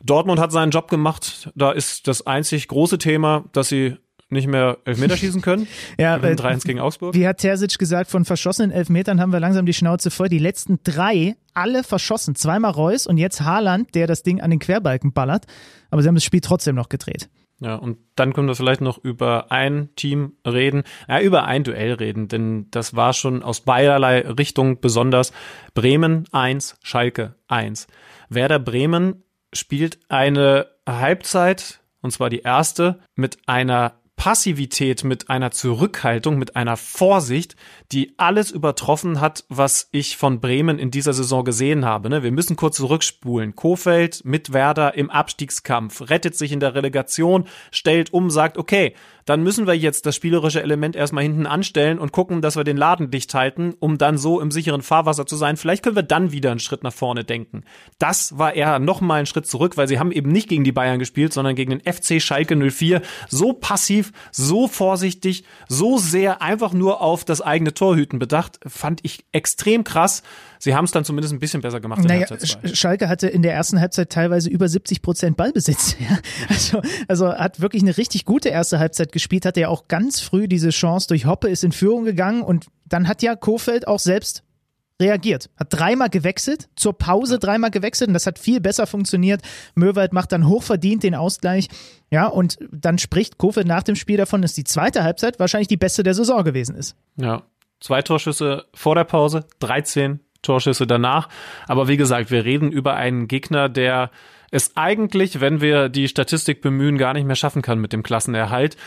Dortmund hat seinen Job gemacht. Da ist das einzig große Thema, dass sie nicht mehr Elfmeter schießen können. Ja, äh, 3-1 gegen Augsburg. Wie hat Terzic gesagt, von verschossenen Elfmetern haben wir langsam die Schnauze voll. Die letzten drei, alle verschossen. Zweimal Reus und jetzt Haaland, der das Ding an den Querbalken ballert. Aber sie haben das Spiel trotzdem noch gedreht. Ja, und dann können wir vielleicht noch über ein Team reden, ja, über ein Duell reden, denn das war schon aus beiderlei Richtung besonders. Bremen 1, Schalke 1. Werder Bremen spielt eine Halbzeit, und zwar die erste, mit einer Passivität, mit einer Zurückhaltung, mit einer Vorsicht, die alles übertroffen hat, was ich von Bremen in dieser Saison gesehen habe. Ne? Wir müssen kurz zurückspulen. Kofeld mit Werder im Abstiegskampf, rettet sich in der Relegation, stellt um, sagt, okay, dann müssen wir jetzt das spielerische Element erstmal hinten anstellen und gucken, dass wir den Laden dicht halten, um dann so im sicheren Fahrwasser zu sein. Vielleicht können wir dann wieder einen Schritt nach vorne denken. Das war eher nochmal ein Schritt zurück, weil sie haben eben nicht gegen die Bayern gespielt, sondern gegen den FC Schalke 04. So passiv, so vorsichtig, so sehr einfach nur auf das eigene Torhüten bedacht, fand ich extrem krass. Sie haben es dann zumindest ein bisschen besser gemacht in Naja, Schalke hatte in der ersten Halbzeit teilweise über 70 Prozent Ballbesitz. Ja? Also, also hat wirklich eine richtig gute erste Halbzeit gespielt, hatte ja auch ganz früh diese Chance durch Hoppe, ist in Führung gegangen und dann hat ja Kofeld auch selbst reagiert. Hat dreimal gewechselt, zur Pause dreimal gewechselt und das hat viel besser funktioniert. Möwald macht dann hochverdient den Ausgleich. Ja, und dann spricht Kofeld nach dem Spiel davon, dass die zweite Halbzeit wahrscheinlich die beste der Saison gewesen ist. Ja, zwei Torschüsse vor der Pause, 13 Torschüsse danach. Aber wie gesagt, wir reden über einen Gegner, der es eigentlich, wenn wir die Statistik bemühen, gar nicht mehr schaffen kann mit dem Klassenerhalt.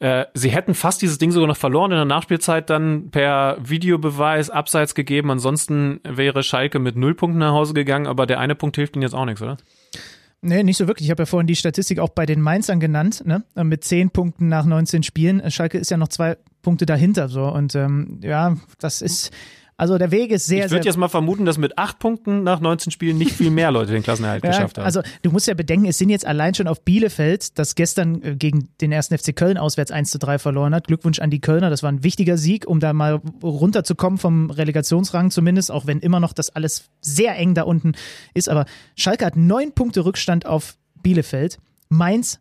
Äh, sie hätten fast dieses Ding sogar noch verloren in der Nachspielzeit dann per Videobeweis abseits gegeben. Ansonsten wäre Schalke mit null Punkten nach Hause gegangen, aber der eine Punkt hilft ihnen jetzt auch nichts, oder? Nee, nicht so wirklich. Ich habe ja vorhin die Statistik auch bei den Mainzern genannt, ne? Mit zehn Punkten nach 19 Spielen. Schalke ist ja noch zwei Punkte dahinter so. Und ähm, ja, das ist, also der Weg ist sehr, ich würde jetzt mal vermuten, dass mit acht Punkten nach 19 Spielen nicht viel mehr Leute den Klassenerhalt Ja, geschafft haben. also du musst ja bedenken, es sind jetzt allein schon auf Bielefeld, das gestern äh, gegen den ersten FC Köln auswärts 1 zu 3 verloren hat. Glückwunsch an die Kölner, das war ein wichtiger Sieg, um da mal runterzukommen vom Relegationsrang zumindest, auch wenn immer noch das alles sehr eng da unten ist. Aber Schalke hat neun Punkte Rückstand auf Bielefeld, Mainz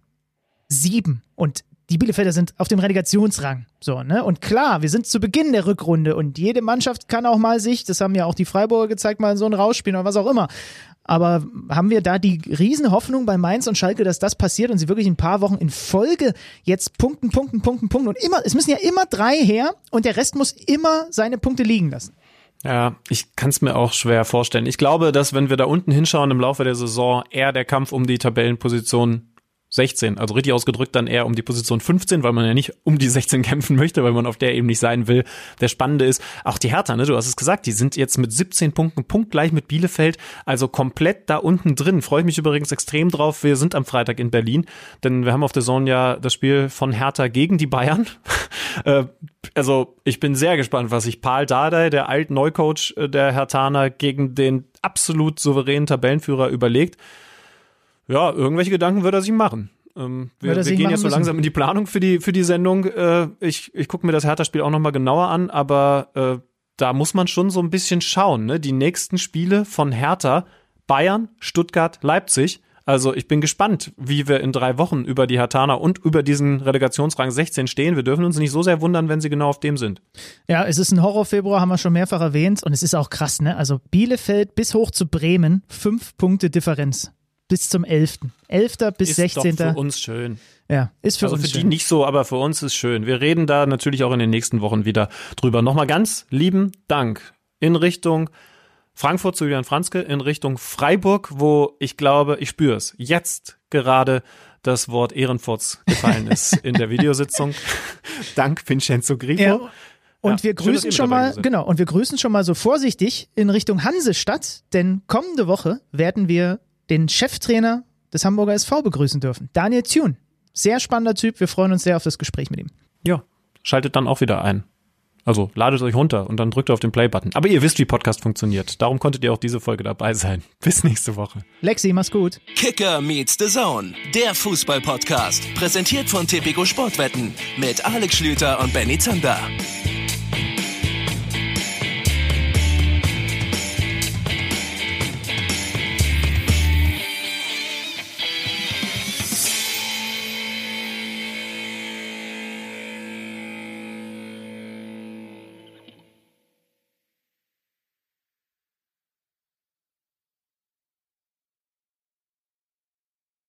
sieben und die Bielefelder sind auf dem Relegationsrang. So, ne? Und klar, wir sind zu Beginn der Rückrunde und jede Mannschaft kann auch mal sich, das haben ja auch die Freiburger gezeigt, mal so ein Rausspielen oder was auch immer. Aber haben wir da die Riesenhoffnung bei Mainz und Schalke, dass das passiert und sie wirklich ein paar Wochen in Folge jetzt punkten, punkten, punkten, punkten und immer, es müssen ja immer drei her und der Rest muss immer seine Punkte liegen lassen. Ja, ich kann es mir auch schwer vorstellen. Ich glaube, dass wenn wir da unten hinschauen im Laufe der Saison, eher der Kampf um die Tabellenposition 16, also richtig ausgedrückt dann eher um die Position 15, weil man ja nicht um die 16 kämpfen möchte, weil man auf der eben nicht sein will. Der Spannende ist, auch die Hertha, ne, du hast es gesagt, die sind jetzt mit 17 Punkten punktgleich mit Bielefeld, also komplett da unten drin. Freue ich mich übrigens extrem drauf. Wir sind am Freitag in Berlin, denn wir haben auf der Zone ja das Spiel von Hertha gegen die Bayern. Äh, also ich bin sehr gespannt, was sich Paul Dardai, der Alt-Neucoach äh, der Hertaner, gegen den absolut souveränen Tabellenführer überlegt. Ja, irgendwelche Gedanken wird er sich machen. Ähm, wir, wir gehen jetzt so langsam in die Planung für die, für die Sendung. Äh, ich ich gucke mir das Hertha-Spiel auch nochmal genauer an, aber äh, da muss man schon so ein bisschen schauen. Ne? Die nächsten Spiele von Hertha, Bayern, Stuttgart, Leipzig. Also ich bin gespannt, wie wir in drei Wochen über die Hertaner und über diesen Relegationsrang 16 stehen. Wir dürfen uns nicht so sehr wundern, wenn sie genau auf dem sind. Ja, es ist ein Horror-Februar, haben wir schon mehrfach erwähnt. Und es ist auch krass, ne? Also Bielefeld bis hoch zu Bremen, fünf Punkte Differenz bis zum 11. 11. bis ist 16. Ist für uns schön. Ja, ist für also uns für schön. die nicht so, aber für uns ist schön. Wir reden da natürlich auch in den nächsten Wochen wieder drüber. Nochmal ganz lieben Dank in Richtung Frankfurt zu Julian Franzke, in Richtung Freiburg, wo ich glaube, ich spüre es, jetzt gerade das Wort Ehrenfurz gefallen ist in der Videositzung. Dank Vincenzo Grifo. Ja. Und Ja, wir schön, grüßen ihr schon mal, genau, und wir grüßen schon mal so vorsichtig in Richtung Hansestadt, denn kommende Woche werden wir den Cheftrainer des Hamburger SV begrüßen dürfen, Daniel Thune. Sehr spannender Typ, wir freuen uns sehr auf das Gespräch mit ihm. Ja, schaltet dann auch wieder ein. Also ladet euch runter und dann drückt auf den Play-Button. Aber ihr wisst, wie Podcast funktioniert. Darum konntet ihr auch diese Folge dabei sein. Bis nächste Woche. Lexi, mach's gut. Kicker meets the Zone, der Fußball-Podcast. Präsentiert von Tipico Sportwetten mit Alex Schlüter und Benny Zander.